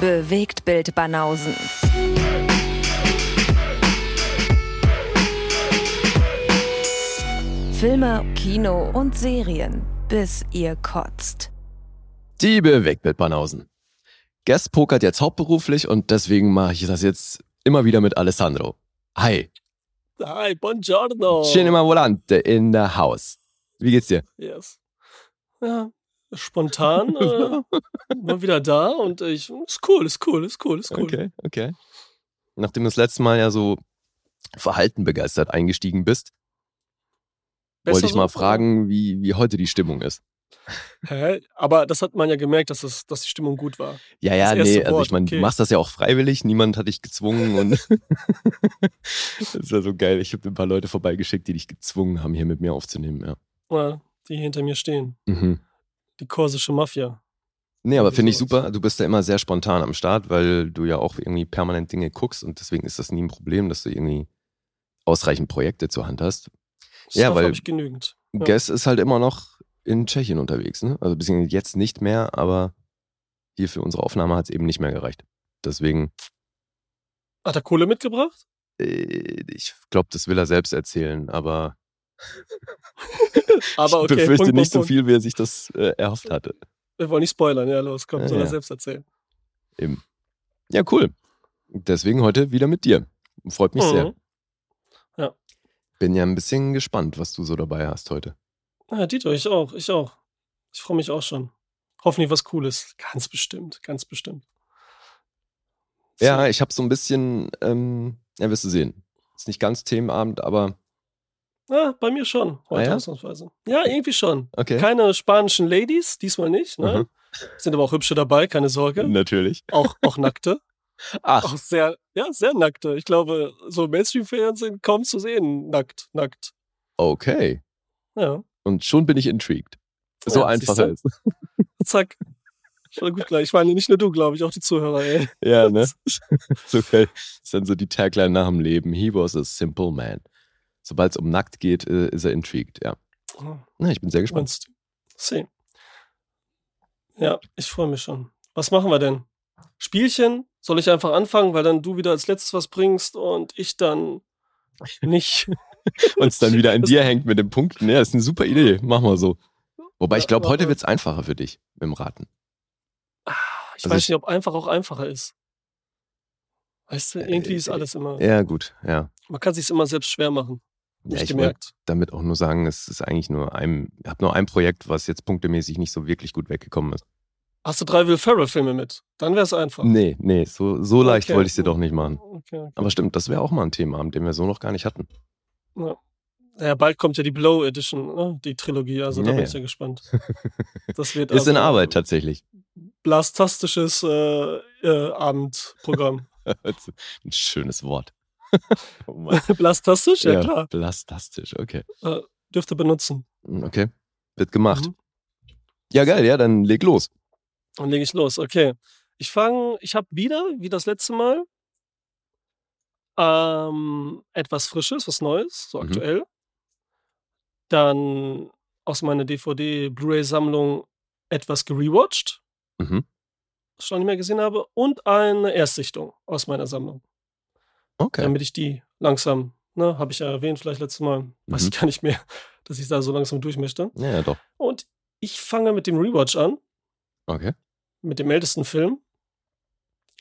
Bewegt Bild Banausen. Filme, Kino und Serien, bis ihr kotzt. Die Bewegt Bild Banausen. Guest pokert jetzt hauptberuflich und deswegen mache ich das jetzt immer wieder mit Alessandro. Hi. Hi, buongiorno. Cinema Volante in the house. Wie geht's dir? Yes. Ja, spontan äh, mal wieder da und ich, ist cool, ist cool, ist cool, ist cool. Okay, okay. Nachdem du das letzte Mal ja so verhalten begeistert eingestiegen bist, Besser wollte ich mal so? fragen, wie, wie heute die Stimmung ist. Hä? Aber das hat man ja gemerkt, dass, es, dass die Stimmung gut war. Ja, ja, Das nee, also Wort, ich meine, okay. du machst das ja auch freiwillig, niemand hat dich gezwungen und das ist ja so geil. Ich habe ein paar Leute vorbeigeschickt, die dich gezwungen haben, hier mit mir aufzunehmen, ja. Ja, die hinter mir stehen. Mhm. Die korsische Mafia. Nee, aber finde ich super. Du bist ja immer sehr spontan am Start, weil du ja auch irgendwie permanent Dinge guckst und deswegen ist das nie ein Problem, dass du irgendwie ausreichend Projekte zur Hand hast. Ja, Stuff weil- habe ich genügend. Ja. Guess ist halt immer noch in Tschechien unterwegs, ne? Also beziehungsweise jetzt nicht mehr, aber hier für unsere Aufnahme hat es eben nicht mehr gereicht. Deswegen, Hat er Kohle mitgebracht? äh, ich glaube, das will er selbst erzählen, aber Aber okay, ich befürchte Punkt, nicht Punkt, so viel, wie er sich das äh, erhofft hatte. Wir wollen nicht spoilern, ja, los, komm, Ja, soll er ja. selbst erzählen. Eben. Ja, cool. Deswegen heute wieder mit dir. Freut mich sehr. Mhm. Ja. Bin ja ein bisschen gespannt, was du so dabei hast heute. Ja, Dieter, ich auch, ich auch. Ich freue mich auch schon. Hoffentlich was Cooles. Ganz bestimmt, ganz bestimmt. So. Ja, ich habe so ein bisschen, ähm, ja, wirst du sehen. Ist nicht ganz Themenabend, aber Ja, bei mir schon, heute Ah, ja? ausnahmsweise. Ja, irgendwie schon. okay. Keine spanischen Ladies, diesmal nicht. Ne? Mhm. Sind aber auch hübsche dabei, keine Sorge. Natürlich. Auch, auch nackte. Ach, Auch sehr, ja, sehr nackte. Ich glaube, so Mainstream-Fernsehen kaum zu sehen, nackt, nackt. okay. Ja, Und schon bin ich intrigued. So Ja, einfach ist. zack. Schon gut gleich. Ich meine, nicht nur du, glaube ich, auch die Zuhörer, ey. Ja, ne? so geil. ist dann so die Tagline nach dem Leben. He was a simple man. Sobald es um nackt geht, äh, ist er intrigued, ja. Na, ich bin sehr gespannt. See. Ja, ich freue mich schon. Was machen wir denn? Spielchen? Soll ich einfach anfangen, weil dann du wieder als letztes was bringst und ich dann nicht? Und es dann wieder an dir hängt mit den Punkten. Ja, ist eine super Idee. Mach mal so. Wobei ich glaube, heute wird es einfacher für dich mit dem Raten. Ah, Ich Also weiß ich- nicht, ob einfach auch einfacher ist. Weißt du, irgendwie ist Äh, alles immer. Ja, gut, ja. Man kann sich immer selbst schwer machen. Hab Ja, ich gemerkt. damit auch nur sagen, es ist eigentlich nur ein, ich habe nur ein Projekt, was jetzt punktemäßig nicht so wirklich gut weggekommen ist. Hast du drei Will Ferrell-Filme mit? Dann wäre es einfach. Nee, nee, so, so leicht Okay. wollte ich sie doch nicht machen. Okay, okay. Aber stimmt, das wäre auch mal ein Thema, den wir so noch gar nicht hatten. Ja. ja, bald kommt ja die Blow Edition, ne? die Trilogie, also da Ja, bin ich ja gespannt. Das wird Ist in also Arbeit tatsächlich. Blastastisches äh, äh, Abendprogramm. ein schönes Wort. oh. Blastastisch? Ja, klar. Blastastisch, okay. Dürfte benutzen. Okay, wird gemacht. Mhm. Ja, geil, ja, dann leg los. Dann lege ich los. Okay. Ich fange, ich habe wieder, wie das letzte Mal, ähm, etwas Frisches, was Neues, so Mhm. aktuell. Dann aus meiner DVD-Blu-ray-Sammlung etwas gerewatcht, Mhm. was ich schon nicht mehr gesehen habe, und eine Erstsichtung aus meiner Sammlung. Okay. damit ich die langsam, ne, habe ich ja erwähnt, vielleicht letztes Mal, weiß Mhm. ich gar nicht mehr, dass ich da so langsam durch möchte. Ja, ja, doch. Und ich fange mit dem Rewatch an, Okay. mit dem ältesten Film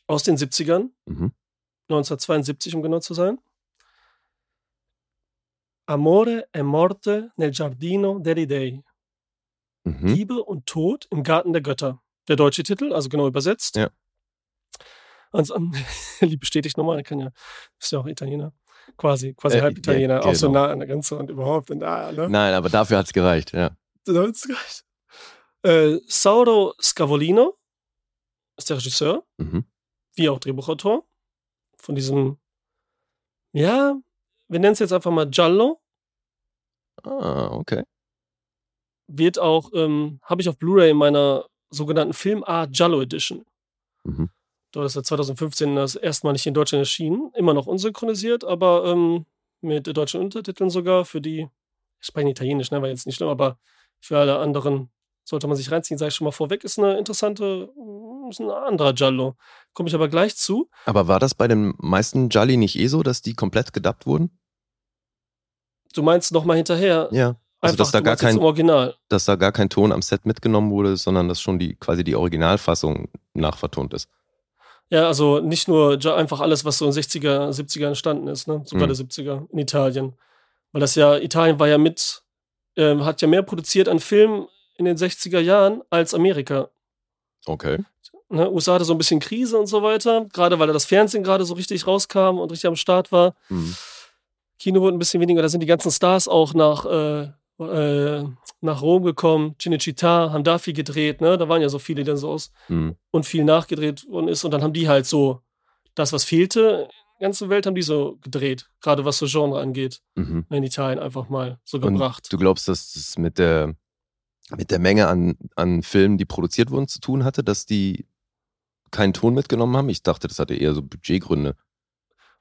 aus den 70ern, Mhm. 1972, um genau zu sein. Amore e morte nel giardino degli dei. Mhm. Liebe und Tod im Garten der Götter. Der deutsche Titel, also genau übersetzt. Ja. Ähm, Lieb bestätigt nochmal, er kann ja, ist ja auch Italiener. Quasi, quasi Äh, halb Italiener, ja, auch so genau. nah an der Grenze und überhaupt. Und da, ne? Nein, aber dafür hat's gereicht, ja. Da hat's gereicht. Äh, Sauro Scavolino ist der Regisseur, Mhm. wie auch Drehbuchautor. Von diesem, ja, wir nennen es jetzt einfach mal Giallo. Ah, okay. Wird auch, ähm, habe ich auf Blu-ray in meiner sogenannten Filmart Giallo Edition. Mhm. Dort ist er 2015 das erste Mal nicht in Deutschland erschienen. Immer noch unsynchronisiert, aber ähm, mit deutschen Untertiteln sogar. Für die, ich spreche Italienisch, ne, war jetzt nicht schlimm, aber für alle anderen sollte man sich reinziehen, sage ich schon mal vorweg, ist eine interessante, ist ein anderer Giallo. komme ich aber gleich zu. Aber war das bei den meisten Jolly nicht eh so, dass die komplett gedubbt wurden? Du meinst nochmal hinterher? Ja. Also Einfach, dass da gar kein, Original. dass da gar kein Ton am Set mitgenommen wurde, sondern dass schon die quasi die Originalfassung nachvertont ist. Ja, also nicht nur einfach alles, was so in 60er, 70er entstanden ist, ne? sogar Mhm. der 70er in Italien. Weil das ja, Italien war ja mit, ähm, hat ja mehr produziert an Filmen in den 60er Jahren als Amerika. Okay. Ne? USA hatte so ein bisschen Krise und so weiter, gerade weil da das Fernsehen gerade so richtig rauskam und richtig am Start war. Mhm. Kino wurde ein bisschen weniger, da sind die ganzen Stars auch nach, äh, äh, nach Rom gekommen, Cinecittà, haben da viel gedreht, ne? Da waren ja so viele, die dann so aus Mhm. und viel nachgedreht worden ist. Und dann haben die halt so das, was fehlte in der ganzen Welt, haben die so gedreht. Gerade was so Genre angeht. Mhm. In Italien einfach mal so Und gebracht. du glaubst, dass das mit der, mit der Menge an, an Filmen, die produziert wurden, zu tun hatte, dass die keinen Ton mitgenommen haben? Ich dachte, das hatte eher so Budgetgründe.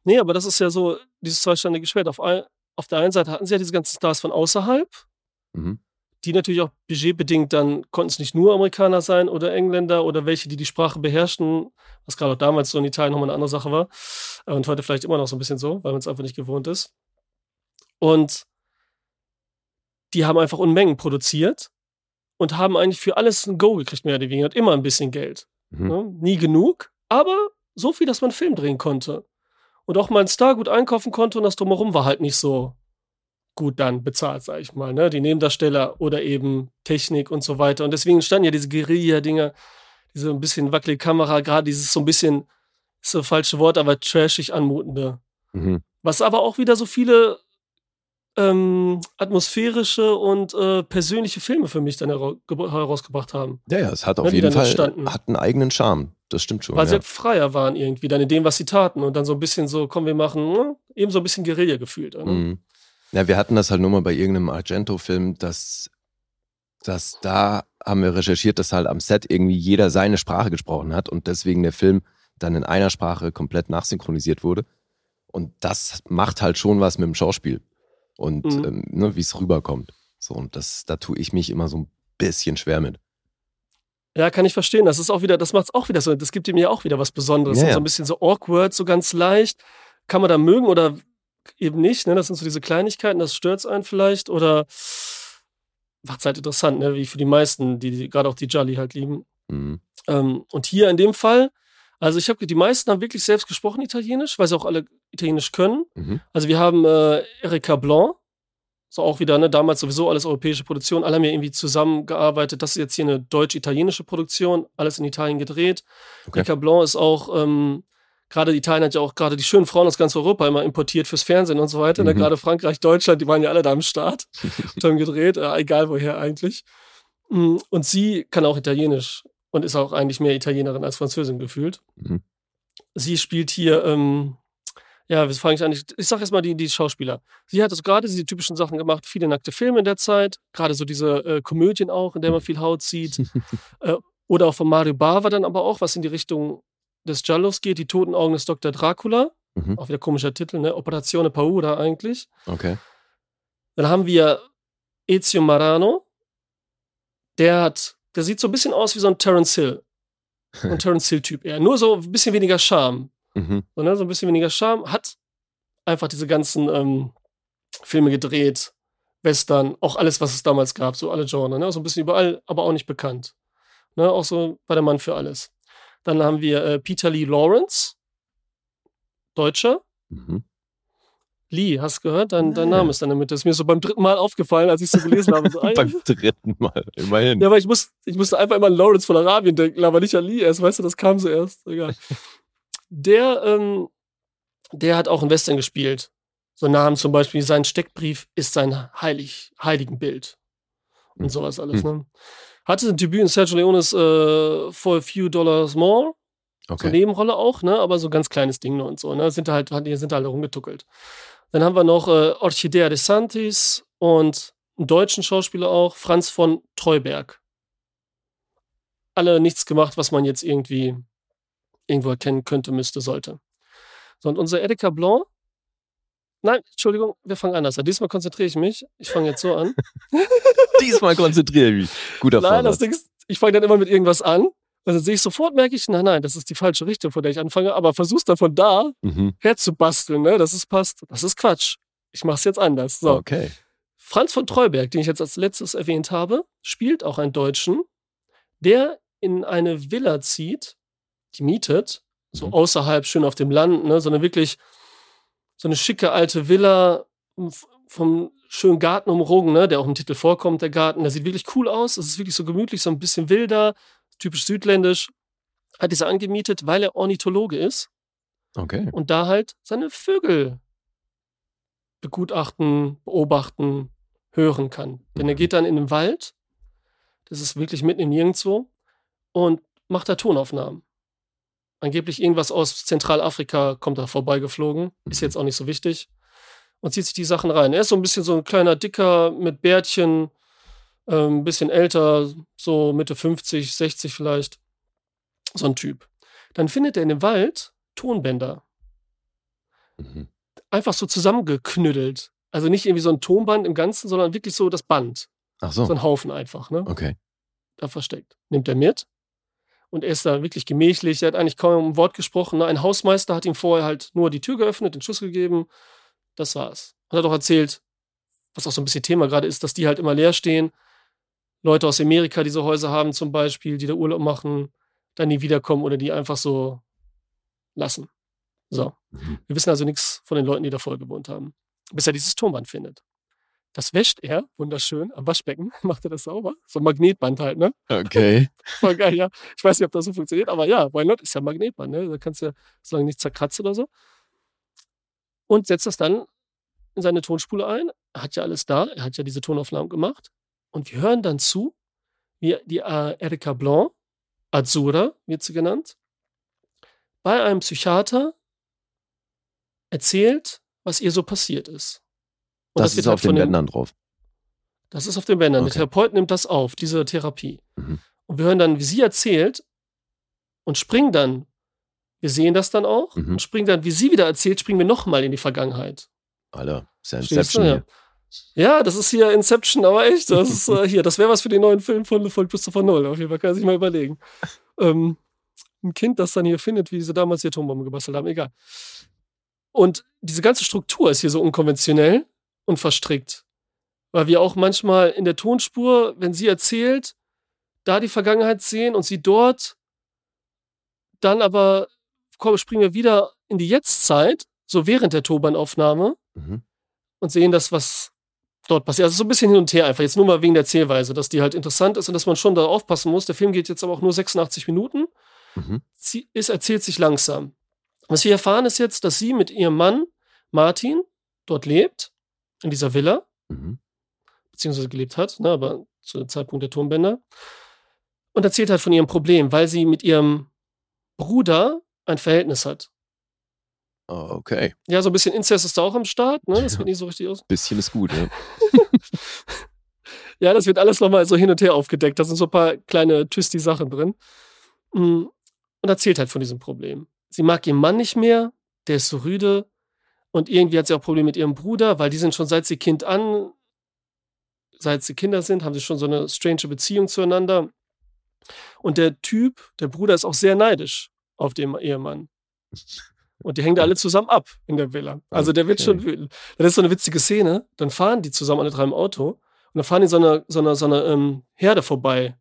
Nee, aber das ist ja so dieses zweiständige Schwert. Auf, ein, auf der einen Seite hatten sie ja diese ganzen Stars von außerhalb, Mhm. die natürlich auch budgetbedingt dann konnten es nicht nur Amerikaner sein oder Engländer oder welche, die die Sprache beherrschten, was gerade auch damals so in Italien nochmal eine andere Sache war. Äh, Und heute vielleicht immer noch so ein bisschen so, weil man es einfach nicht gewohnt ist. Und die haben einfach Unmengen produziert und haben eigentlich für alles ein Go gekriegt, mehr oder weniger. Und immer ein bisschen Geld. Mhm. Ne? Nie genug, aber so viel, dass man einen Film drehen konnte. Und auch mal einen Star gut einkaufen konnte und das drumherum war halt nicht so gut dann bezahlt, sag ich mal. Ne? Die Nebendarsteller oder eben Technik und so weiter. Und deswegen entstanden ja diese Guerilla-Dinger, diese ein bisschen wackelige Kamera, gerade dieses so ein bisschen, ist so ein falsches Wort, aber trashig anmutende. Mhm. Was aber auch wieder so viele ähm, atmosphärische und äh, persönliche Filme für mich dann hera ge- herausgebracht haben. Ja, ja, es hat Ja, auf jeden Fall entstanden. hat einen eigenen Charme. Das stimmt schon. Weil sie Ja. halt freier waren irgendwie dann in dem, was sie taten. Und dann so ein bisschen so, komm, wir machen, ne? eben so ein bisschen Guerilla gefühlt. Ne? Mhm. Ja, wir hatten das halt nur mal bei irgendeinem Argento-Film, dass, dass da haben wir recherchiert, dass halt am Set irgendwie jeder seine Sprache gesprochen hat und deswegen der Film dann in einer Sprache komplett nachsynchronisiert wurde. Und das macht halt schon was mit dem Schauspiel und Mhm. ähm, ne, wie es rüberkommt. So, und das, da tue ich mich immer so ein bisschen schwer mit. Ja, kann ich verstehen. Das ist auch wieder, das macht es auch wieder so, das gibt ihm ja auch wieder was Besonderes. Ja, ja. So ein bisschen so awkward, so ganz leicht. Kann man da mögen oder eben nicht, ne? Das sind so diese Kleinigkeiten, das stört einen vielleicht oder macht es halt interessant, ne? Wie für die meisten, die, die gerade auch die Jolly halt lieben. Mhm. Ähm, und hier in dem Fall, also ich habe die meisten haben wirklich selbst gesprochen Italienisch, weil sie auch alle Italienisch können. Mhm. Also wir haben äh, Erika Blanc, so auch wieder, ne, damals sowieso alles europäische Produktion, alle haben ja irgendwie zusammengearbeitet. Das ist jetzt hier eine deutsch-italienische Produktion, alles in Italien gedreht. Okay. Erika Blanc ist auch, ähm, gerade Italien hat ja auch gerade die schönen Frauen aus ganz Europa immer importiert fürs Fernsehen und so weiter. Ne? Mhm. Gerade Frankreich, Deutschland, die waren ja alle da am Start und haben gedreht, äh, egal woher eigentlich. Mm, Und sie kann auch Italienisch und ist auch eigentlich mehr Italienerin als Französin gefühlt. Mhm. Sie spielt hier, ähm, ja, wie fange ich an? Ich, ich sag erst mal die, die Schauspieler. Sie hat also gerade diese typischen Sachen gemacht, viele nackte Filme in der Zeit, gerade so diese äh, Komödien auch, in der man viel Haut sieht. äh, oder auch von Mario Bava dann aber auch, was in die Richtung des geht, die toten Augen des Dr. Dracula. Mhm. Auch wieder komischer Titel, ne? Operazione Paura eigentlich. Okay. Dann haben wir Ezio Marano. Der hat, der sieht so ein bisschen aus wie so ein Terence Hill. Ein Terence Hill-Typ eher. Nur so ein bisschen weniger Charme. Mhm. So, ne? so ein bisschen weniger Charme. Hat einfach diese ganzen ähm, Filme gedreht. Western, auch alles, was es damals gab, so alle Genre, ne? So ein bisschen überall, aber auch nicht bekannt. Ne? Auch so bei der Mann für alles. Dann haben wir äh, Peter Lee Lawrence, Deutscher. Mhm. Lee, hast du gehört? Dein, dein. Name ist dann damit. Das ist mir so beim dritten Mal aufgefallen, als ich so gelesen habe. So. Beim dritten Mal, immerhin. Ja, aber ich, muss, ich musste einfach immer an Lawrence von Arabien denken, aber nicht an Lee erst, weißt du, das kam so erst. Egal. Der, ähm, der hat auch in Western gespielt. So Namen zum Beispiel, sein Steckbrief ist sein Heilig, Heiligenbild. Und Mhm. sowas alles, ne? Hatte ein Debüt in Sergio Leones äh, For a Few Dollars More. So Okay. Nebenrolle auch, ne? Aber so ganz kleines Ding nur und so, ne? Sind da halt, sind da halt rumgetuckelt. Dann haben wir noch äh, Orchidea de Santis und einen deutschen Schauspieler auch, Franz von Treuberg. Alle nichts gemacht, was man jetzt irgendwie irgendwo erkennen könnte, müsste, sollte. So, und unser Erika Blanc. Nein, Entschuldigung, wir fangen anders an. Diesmal konzentriere ich mich. Ich fange jetzt so an. Diesmal konzentriere ich mich. Guter Nein, das. Ding ist, ich fange dann immer mit irgendwas an. Und Also sehe ich sofort, merke ich, nein, nein, das ist die falsche Richtung, von der ich anfange, aber versuch's dann von da Mhm. herzubasteln, ne, dass es passt. Das ist Quatsch. Ich mache es jetzt anders. So. Okay. Franz von Treuberg, den ich jetzt als letztes erwähnt habe, spielt auch einen Deutschen, der in eine Villa zieht, die mietet, so Mhm. außerhalb, schön auf dem Land, ne, so eine wirklich, so eine schicke alte Villa f- vom schönen Garten umrungen, ne, der auch im Titel vorkommt, der Garten. Der sieht wirklich cool aus. Es ist wirklich so gemütlich, so ein bisschen wilder, typisch südländisch. Hat dieser angemietet, weil er Ornithologe ist Okay. und da halt seine Vögel begutachten, beobachten, hören kann. Denn er Mhm. geht dann in den Wald, das ist wirklich mitten im Nirgendwo, und macht da Tonaufnahmen. Angeblich irgendwas aus Zentralafrika kommt da vorbeigeflogen, ist jetzt auch nicht so wichtig, und zieht sich die Sachen rein. Er ist so ein bisschen so ein kleiner Dicker mit Bärtchen, ähm, ein bisschen älter, so Mitte 50, 60 vielleicht. So ein Typ. Dann findet er in dem Wald Tonbänder Mhm. einfach so zusammengeknüttelt. Also nicht irgendwie so ein Tonband im Ganzen, sondern wirklich so das Band. Ach So so. ein Haufen einfach, ne? Okay. Da versteckt. Nimmt er mit. Und er ist da wirklich gemächlich. Er hat eigentlich kaum ein Wort gesprochen. ne? Ein Hausmeister hat ihm vorher halt nur die Tür geöffnet, den Schlüssel gegeben. Das war's. Und hat auch erzählt, was auch so ein bisschen Thema gerade ist, dass die halt immer leer stehen. Leute aus Amerika diese Häuser haben zum Beispiel, die da Urlaub machen, dann nie wiederkommen oder die einfach so lassen. So. Mhm. Wir wissen also nichts von den Leuten, die davor gewohnt haben, bis er dieses Tonband findet. Das wäscht er, wunderschön, am Waschbecken, macht er das sauber. So ein Magnetband halt, ne? Okay. Voll geil, ja. Ich weiß nicht, ob das so funktioniert, aber ja, why not? Ist ja ein Magnetband, ne? Da kannst du ja, solange nicht zerkratzt oder so. Und setzt das dann in seine Tonspule ein. Er hat ja alles da, er hat ja diese Tonaufnahmen gemacht. Und wir hören dann zu, wie die äh, Erika Blanc, Azura wird sie genannt, bei einem Psychiater erzählt, was ihr so passiert ist. Und Das, wird ist halt auf den Bändern drauf. das ist auf den Bändern. Der Okay. Therapeut nimmt das auf, diese Therapie. Mhm. Und wir hören dann, wie sie erzählt und springen dann. Wir sehen das dann auch Mhm. und springen dann, wie sie wieder erzählt, springen wir nochmal in die Vergangenheit. Alter, ist ja? Inception Ja. hier. Ja, das ist hier Inception, aber echt. Das ist äh, hier, das wäre was für den neuen Film von, von Christopher Nolan. Auf jeden Fall kann sich mal überlegen. Ähm, ein Kind, das dann hier findet, wie sie damals die Atombombe gebastelt haben, egal. Und diese ganze Struktur ist hier so unkonventionell und verstrickt. Weil wir auch manchmal in der Tonspur, wenn sie erzählt, da die Vergangenheit sehen und sie dort, dann aber springen wir wieder in die Jetztzeit, so während der Tonbandaufnahme Mhm. und sehen das, was dort passiert. Also so ein bisschen hin und her einfach. Jetzt nur mal wegen der Erzählweise, dass die halt interessant ist und dass man schon da aufpassen muss. Der Film geht jetzt aber auch nur 86 Minuten. Mhm. Sie ist, erzählt sich langsam. Was wir erfahren ist jetzt, dass sie mit ihrem Mann Martin dort lebt, in dieser Villa, Mhm. beziehungsweise gelebt hat, ne, aber zu dem Zeitpunkt der Tonbänder. Und erzählt halt von ihrem Problem, weil sie mit ihrem Bruder ein Verhältnis hat. Okay. Ja, so ein bisschen Inzest ist da auch am Start, ne? Das wird nicht so richtig aus. Bisschen ist gut, ja. Ja, das wird alles nochmal so hin und her aufgedeckt. Da sind so ein paar kleine twisty Sachen drin. Mm, Und erzählt halt von diesem Problem. Sie mag ihren Mann nicht mehr, der ist so rüde. Und irgendwie hat sie auch Probleme mit ihrem Bruder, weil die sind schon seit sie Kind an, seit sie Kinder sind, haben sie schon so eine strange Beziehung zueinander. Und der Typ, der Bruder, ist auch sehr neidisch auf den Ehemann. Und die hängen da alle zusammen ab in der Villa. Also der wird Okay. schon wütend. Das ist so eine witzige Szene. Dann fahren die zusammen alle drei im Auto und dann fahren die so einer so einer, so einer ähm, Herde vorbei.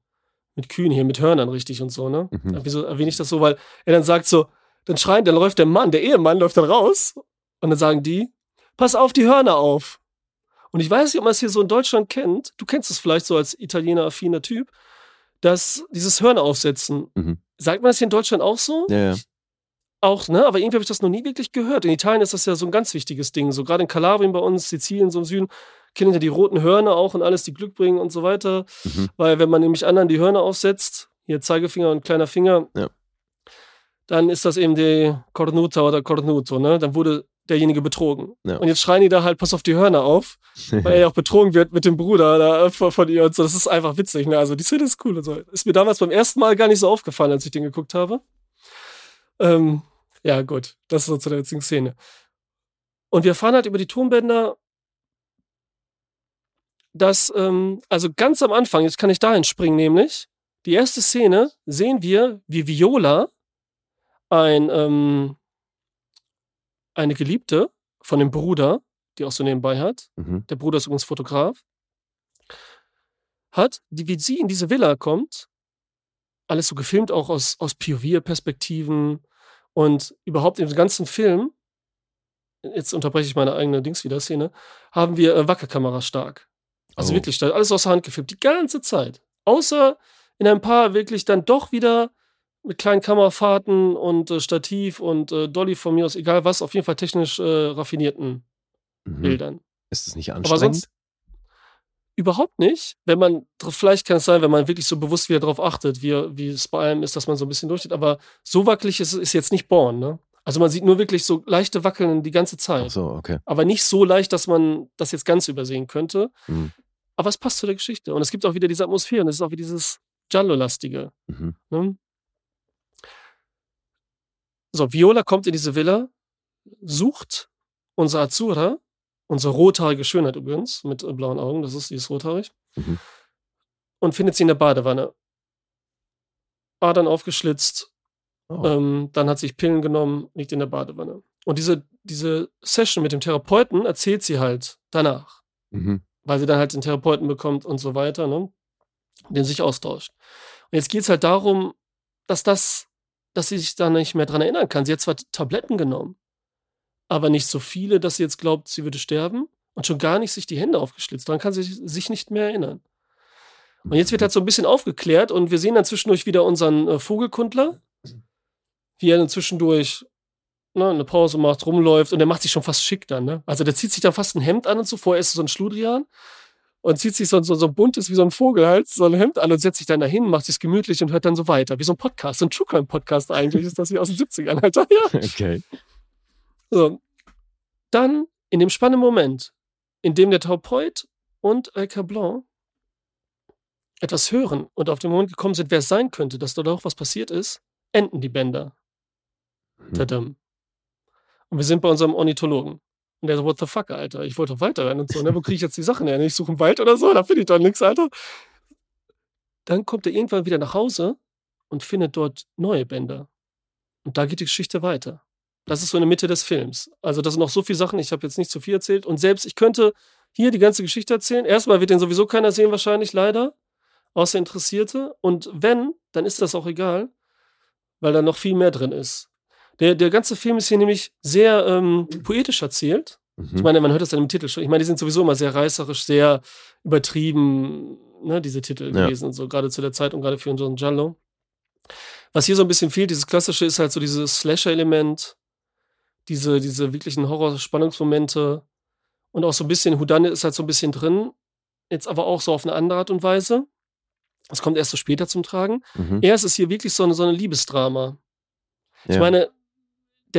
Mit Kühen hier, mit Hörnern richtig und so, ne? Mhm. Wieso erwähne ich das so? Weil er dann sagt so, dann schreien, dann läuft der Mann, der Ehemann läuft dann raus und dann sagen die, pass auf die Hörner auf. Und ich weiß nicht, ob man es hier so in Deutschland kennt. Du kennst es vielleicht so als Italiener-affiner Typ, dass dieses Hörner aufsetzen. Mhm. Sagt man das hier in Deutschland auch so? Ja, ja. Auch, ne? Aber irgendwie habe ich das noch nie wirklich gehört. In Italien ist das ja so ein ganz wichtiges Ding. So gerade in Kalabrien bei uns, Sizilien, so im Süden, kennen ja die roten Hörner auch und alles, die Glück bringen und so weiter. Mhm. Weil wenn man nämlich anderen die Hörner aufsetzt, hier Zeigefinger und kleiner Finger, Ja. dann ist das eben die Cornuta oder Cornuto, ne? Dann wurde derjenige betrogen. Ja. Und jetzt schreien die da halt, pass auf die Hörner auf, weil er ja auch betrogen wird mit dem Bruder da von, von ihr und so. Das ist einfach witzig, ne? Also die Szene ist cool und so. Ist mir damals beim ersten Mal gar nicht so aufgefallen, als ich den geguckt habe. Ähm, ja, gut. Das ist so zu der witzigen Szene. Und wir erfahren halt über die Tonbänder, dass, ähm, also ganz am Anfang, jetzt kann ich dahin springen, nämlich, Die erste Szene sehen wir, wie Viola ein, ähm, eine Geliebte von dem Bruder, die auch so nebenbei hat, Mhm. der Bruder ist übrigens Fotograf, hat, die, wie sie in diese Villa kommt, alles so gefilmt, auch aus, aus POV-Perspektiven und überhaupt im ganzen Film, jetzt unterbreche ich meine eigene Dings wieder, Szene, haben wir äh, Wackelkamera stark. Also Oh. wirklich, da alles aus der Hand gefilmt, die ganze Zeit. Außer in ein paar wirklich dann doch wieder mit kleinen Kamerafahrten und äh, Stativ und äh, Dolly von mir aus, egal was, auf jeden Fall technisch äh, raffinierten Mhm. Bildern. Ist das nicht Aber anstrengend? sonst überhaupt nicht. Wenn man, vielleicht kann es sein, wenn man wirklich so bewusst wieder darauf achtet, wie, wie es bei allem ist, dass man so ein bisschen durchsteht. Aber so wackelig ist, ist jetzt nicht Born, ne? Also man sieht nur wirklich so leichte Wackeln die ganze Zeit. Ach so, okay. Aber nicht so leicht, dass man das jetzt ganz übersehen könnte. Mhm. Aber es passt zu der Geschichte. Und es gibt auch wieder diese Atmosphäre und es ist auch wieder dieses Giallo-lastige. Mhm. Ne? So, Viola kommt in diese Villa, sucht unsere Azura, unsere rothaarige Schönheit übrigens, mit äh, blauen Augen, das ist, die ist rothaarig, Mhm. und findet sie in der Badewanne. Adern aufgeschlitzt, Oh. ähm, dann hat sich Pillen genommen, liegt in der Badewanne. Und diese, diese Session mit dem Therapeuten erzählt sie halt danach, Mhm. weil sie dann halt den Therapeuten bekommt und so weiter, ne? den sich austauscht. Und jetzt geht es halt darum, dass das, dass sie sich da nicht mehr dran erinnern kann. Sie hat zwar Tabletten genommen, aber nicht so viele, dass sie jetzt glaubt, sie würde sterben und schon gar nicht sich die Hände aufgeschlitzt. Daran kann sie sich nicht mehr erinnern. Und jetzt wird halt so ein bisschen aufgeklärt und wir sehen dann zwischendurch wieder unseren äh, Vogelkundler, wie er dann zwischendurch ne, eine Pause macht, rumläuft und der macht sich schon fast schick dann. Ne? Also der zieht sich dann fast ein Hemd an und so. Vorher ist es so ein Schludrian und zieht sich so, so, so buntes wie so ein Vogel halt, so ein Hemd an und setzt sich dann dahin, macht sich gemütlich und hört dann so weiter. Wie so ein Podcast, so ein True Crime Podcast eigentlich ist das wie aus den 70ern, Alter. Ja. Okay. So. Dann, in dem spannenden Moment, in dem der Therapeut und Alka Blanc etwas hören und auf den Moment gekommen sind, wer es sein könnte, dass dort auch was passiert ist, enden die Bänder. Hm. Tadam. Und wir sind bei unserem Ornithologen. Und der so, what the fuck, Alter? Ich wollte doch weiter rennen und so. Ne? Wo kriege ich jetzt die Sachen her? Ich suche einen Wald oder so, da finde ich doch nichts, Alter. Dann kommt er irgendwann wieder nach Hause und findet dort neue Bänder. Und da geht die Geschichte weiter. Das ist so in der Mitte des Films. Also, das sind noch so viele Sachen, ich habe jetzt nicht zu viel erzählt. Und selbst ich könnte hier die ganze Geschichte erzählen. Erstmal wird den sowieso keiner sehen, wahrscheinlich, leider. Außer Interessierte. Und wenn, dann ist das auch egal, weil da noch viel mehr drin ist. Der, der ganze Film ist hier nämlich sehr ähm, poetisch erzählt. Ich Mhm. meine, man hört das dann im Titel schon. Ich meine, die sind sowieso immer sehr reißerisch, sehr übertrieben, ne, diese Titel Ja. gewesen und so, gerade zu der Zeit und gerade für einen Giallo. Was hier so ein bisschen fehlt, dieses klassische ist halt so dieses Slasher-Element, diese, diese wirklichen Horror-Spannungsmomente und auch so ein bisschen Houdanet ist halt so ein bisschen drin, jetzt aber auch so auf eine andere Art und Weise. Das kommt erst so später zum Tragen. Mhm. Erst ist hier wirklich so eine, so eine Liebesdrama. Ich Ja. meine,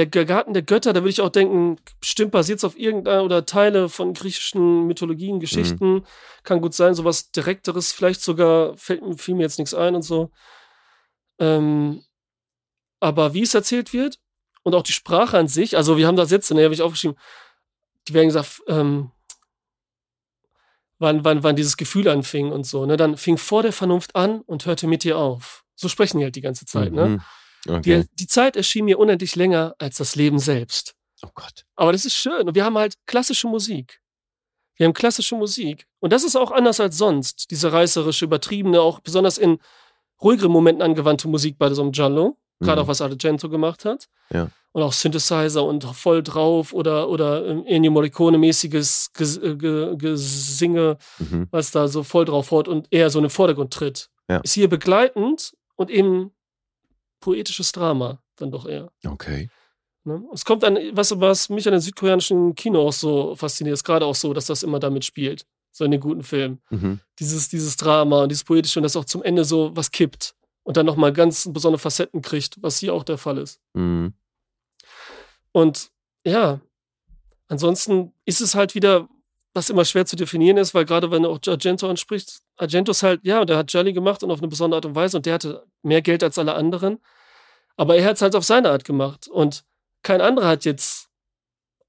der Garten der Götter, da würde ich auch denken, bestimmt basiert es auf irgendeiner oder Teile von griechischen Mythologien, Geschichten. Kann gut sein, sowas Direkteres, vielleicht sogar, fällt mir, fiel mir jetzt nichts ein und so. Ähm, aber wie es erzählt wird und auch die Sprache an sich, also wir haben da Sätze, ne, habe ich aufgeschrieben, die werden gesagt, ähm, wann, wann, wann dieses Gefühl anfing und so, ne, dann fing vor der Vernunft an und hörte mit dir auf. So sprechen die halt die ganze Zeit, ne? Okay. Die, die Zeit erschien mir unendlich länger als das Leben selbst. oh Gott. Aber das ist schön. Und wir haben halt klassische Musik. Wir haben klassische Musik. Und das ist auch anders als sonst. Diese reißerische, übertriebene, auch besonders in ruhigeren Momenten angewandte Musik bei so einem Giallo. Gerade Mhm. auch was Argento gemacht hat. Ja. Und auch Synthesizer und voll drauf oder, oder ähm, Ennio Morricone-mäßiges Ges äh, Ge Gesinge, Mhm. was da so voll drauf haut und eher so in den Vordergrund tritt. Ja. Ist hier begleitend und eben poetisches Drama dann doch eher. Okay. Ne? Es kommt an, was, was mich an dem südkoreanischen Kino auch so fasziniert, ist gerade auch so, dass das immer damit spielt. So in den guten Filmen. Mhm. Dieses, dieses Drama und dieses Poetische und das auch zum Ende so was kippt und dann nochmal ganz besondere Facetten kriegt, was hier auch der Fall ist. Mhm. Und ja, ansonsten ist es halt wieder, was immer schwer zu definieren ist, weil gerade wenn du auch Argento ansprichst, Argento ist halt, ja, der hat Jolly gemacht und auf eine besondere Art und Weise und der hatte mehr Geld als alle anderen. Aber er hat es halt auf seine Art gemacht. Und kein anderer hat jetzt,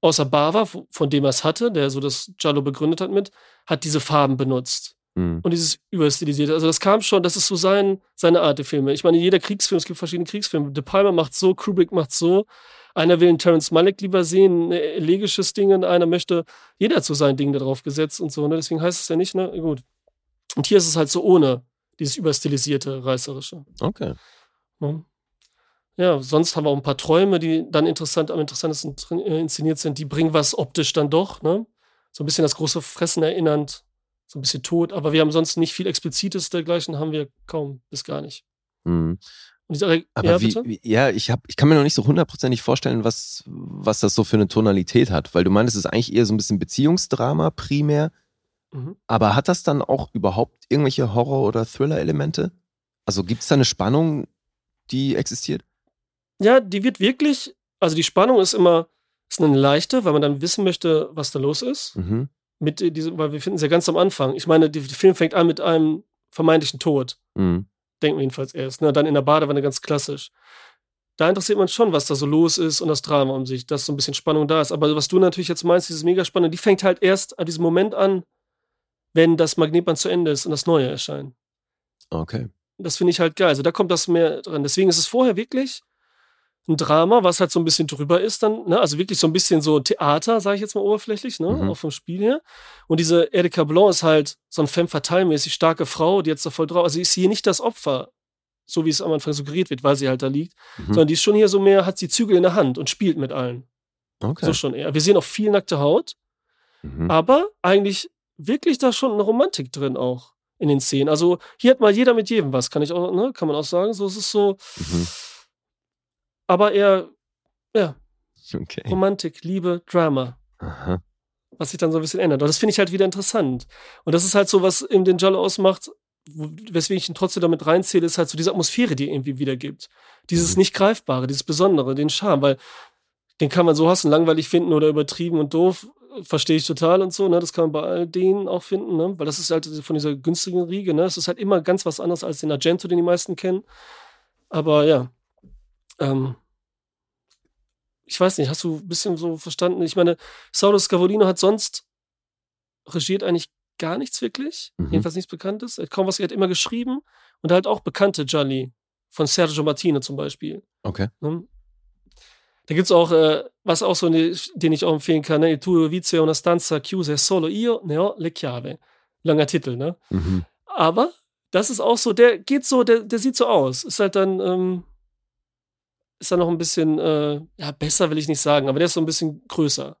außer Bava, von dem er es hatte, der so das Giallo begründet hat mit, hat diese Farben benutzt. Mhm. und dieses Überstilisierte. Also das kam schon, das ist so sein, seine Art der Filme. Ich meine, jeder Kriegsfilm, es gibt verschiedene Kriegsfilme. De Palma macht so, Kubrick macht so. Einer will einen Terrence Malick lieber sehen, ein elegisches Ding, und einer möchte, jeder hat so sein Ding da drauf gesetzt und so. Ne? Deswegen heißt es ja nicht, ne? Gut. Und hier ist es halt so ohne dieses überstilisierte, reißerische. Okay. Ne? Ja, sonst haben wir auch ein paar Träume, die dann interessant, am interessantesten äh, inszeniert sind. Die bringen was optisch dann doch, ne? So ein bisschen das große Fressen erinnernd, so ein bisschen tot, aber wir haben sonst nicht viel Explizites dergleichen, haben wir kaum bis gar nicht. Mhm. Diese, Aber ja, wie, ja, ich hab, ich kann mir noch nicht so hundertprozentig vorstellen, was, was das so für eine Tonalität hat, weil du meinst, es ist eigentlich eher so ein bisschen Beziehungsdrama primär, Mhm. aber hat das dann auch überhaupt irgendwelche Horror- oder Thriller-Elemente? Also gibt es da eine Spannung, die existiert? Ja, die wird wirklich, also die Spannung ist immer, ist eine leichte, weil man dann wissen möchte, was da los ist. Mhm. Mit äh, diesem, weil wir finden es ja ganz am Anfang. Ich meine, der Film fängt an mit einem vermeintlichen Tod. Mhm. Denken wir jedenfalls erst. Ne? Dann in der Badewanne ganz klassisch. Da interessiert man schon, was da so los ist und das Drama um sich, dass so ein bisschen Spannung da ist. Aber was du natürlich jetzt meinst, dieses Megaspannung, die fängt halt erst an diesem Moment an, wenn das Magnetband zu Ende ist und das Neue erscheint. Okay. Das finde ich halt geil. Also da kommt das mehr dran. Deswegen ist es vorher wirklich ein Drama, was halt so ein bisschen drüber ist dann, ne? also wirklich so ein bisschen so Theater, sage ich jetzt mal oberflächlich, ne? Mhm. auch vom Spiel her. Und diese Erika Blanc ist halt so ein femme fatale-mäßig starke Frau, die jetzt da voll drauf, also sie ist hier nicht das Opfer, so wie es am Anfang suggeriert wird, weil sie halt da liegt, Mhm. sondern die ist schon hier so mehr, hat sie Zügel in der Hand und spielt mit allen. Okay. So schon eher. Wir sehen auch viel nackte Haut, Mhm. aber eigentlich wirklich da schon eine Romantik drin auch in den Szenen. Also hier hat mal jeder mit jedem was, kann ich auch, ne, kann man auch sagen. So es ist so, Mhm. Aber eher, ja, Okay. Romantik, Liebe, Drama, Aha. was sich dann so ein bisschen ändert. Und das finde ich halt wieder interessant. Und das ist halt so, was eben den Jallo ausmacht, weswegen ich ihn trotzdem damit reinzähle, ist halt so diese Atmosphäre, die er irgendwie wiedergibt. Dieses Mhm. nicht greifbare, dieses Besondere, den Charme, weil den kann man so hassen, langweilig finden oder übertrieben und doof, verstehe ich total und so, ne? Das kann man bei all denen auch finden, ne? Weil das ist halt von dieser günstigen Riege, ne? Es ist halt immer ganz was anderes als den Argento, den die meisten kennen. Aber ja, ähm, ich weiß nicht, hast du ein bisschen so verstanden? Ich meine, Saulo Scavolino hat sonst regiert eigentlich gar nichts wirklich. Mhm. Jedenfalls nichts Bekanntes. Er hat kaum was, er hat immer geschrieben und halt auch bekannte Gialli. Von Sergio Martino zum Beispiel. Okay. Ne? Da gibt es auch, äh, was auch so, ne, den ich auch empfehlen kann, ne? Il tuo vizio una stanza chiusa solo io ne ho le chiave. Langer Titel, ne? Mhm. Aber das ist auch so, der geht so, der, der sieht so aus. Ist halt dann, ähm, ist dann noch ein bisschen, äh, ja, besser will ich nicht sagen, aber der ist so ein bisschen größer.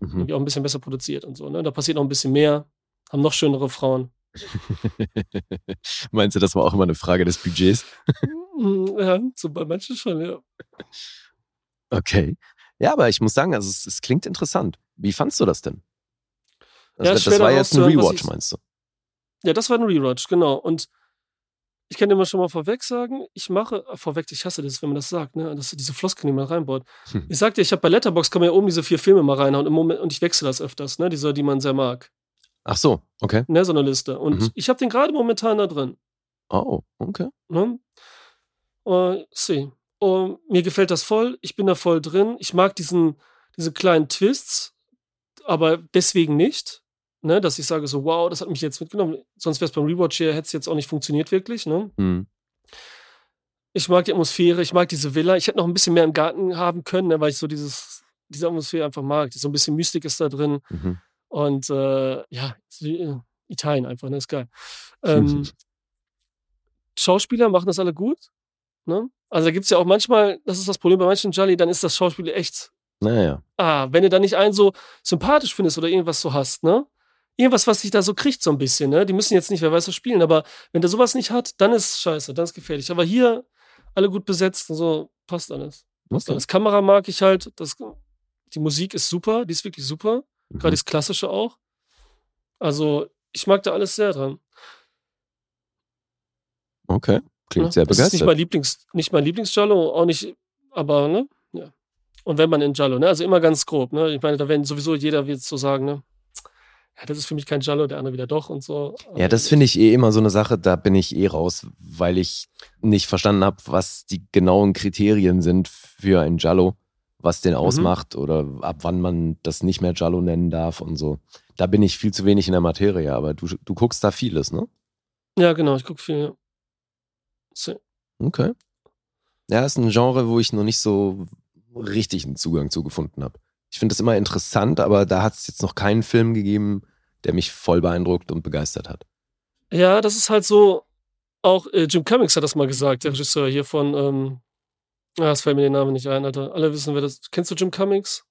Mhm. Auch ein bisschen besser produziert und so, ne? Da passiert noch ein bisschen mehr, haben noch schönere Frauen. Meinst du, das war auch immer eine Frage des Budgets? Ja, so bei manchen schon, ja. Okay. Ja, aber ich muss sagen, also es, es klingt interessant. Wie fandst du das denn? Ja, Also, ist schwer das war jetzt ein Rewatch, meinst du? Ja, das war ein Rewatch, genau. Und ich kann dir mal schon mal vorweg sagen, ich mache, äh, vorweg, ich hasse das, wenn man das sagt, ne? Das, diese Floskeln, die man reinbaut. Hm. Ich sag dir, ich habe bei Letterbox kann man ja oben diese vier Filme mal reinhauen im Moment, und ich wechsle das öfters, ne? Diese, die man sehr mag. Ach so, okay. Ne, so eine Liste. Und Mhm. ich habe den gerade momentan da drin. Oh, okay. Ne? Uh, see. Und mir gefällt das voll. Ich bin da voll drin. Ich mag diesen, diese kleinen Twists, aber deswegen nicht. Ne, dass ich sage so, wow, das hat mich jetzt mitgenommen. Sonst wäre es beim Rewatch hier, hätte es jetzt auch nicht funktioniert wirklich. Ne? Hm. Ich mag die Atmosphäre, ich mag diese Villa. Ich hätte noch ein bisschen mehr im Garten haben können, ne, weil ich so dieses, diese Atmosphäre einfach mag. So ein bisschen Mystik ist da drin. Mhm. Und äh, ja, äh, Italien einfach, ne? Ist geil. Ähm, Schauspieler machen das alle gut. Ne? Also da gibt es ja auch manchmal, das ist das Problem bei manchen Jolly, dann ist das Schauspiel echt, Naja. ah, wenn du da nicht einen so sympathisch findest oder irgendwas so hast, ne? Irgendwas, was dich da so kriegt, so ein bisschen, ne? Die müssen jetzt nicht, wer weiß, was spielen, aber wenn der sowas nicht hat, dann ist scheiße, dann ist gefährlich. Aber hier alle gut besetzt und so, passt alles. Passt Okay. alles. Kamera mag ich halt, das, die Musik ist super, die ist wirklich super. Gerade Mhm. das Klassische auch. Also, ich mag da alles sehr dran. Okay. Klingt ne? sehr Das ist nicht begeistert. mein Lieblings, nicht mein Lieblings-Jallo, auch nicht, aber, ne? Ja. Und wenn man in Jallo, ne? Also immer ganz grob, ne? Ich meine, da werden sowieso jeder wird so sagen, ne? Ja, das ist für mich kein Jallo, der andere wieder doch und so. Ja, das finde ich eh immer so eine Sache, da bin ich eh raus, weil ich nicht verstanden habe, was die genauen Kriterien sind für ein Jallo. was den Mhm. ausmacht oder ab wann man das nicht mehr Jallo nennen darf und so. Da bin ich viel zu wenig in der Materie, aber du, du guckst da vieles, ne? Ja, genau, ich gucke viel. Ja. So. Okay. Ja, ist ein Genre, wo ich noch nicht so richtig einen Zugang zu gefunden habe. Ich finde das immer interessant, aber da hat es jetzt noch keinen Film gegeben, der mich voll beeindruckt und begeistert hat. Ja, das ist halt so, auch äh, Jim Cummings hat das mal gesagt, der Regisseur hier von, ähm, ah, es fällt mir der Name nicht ein, Alter. Alle wissen, wer das, kennst du Jim Cummings?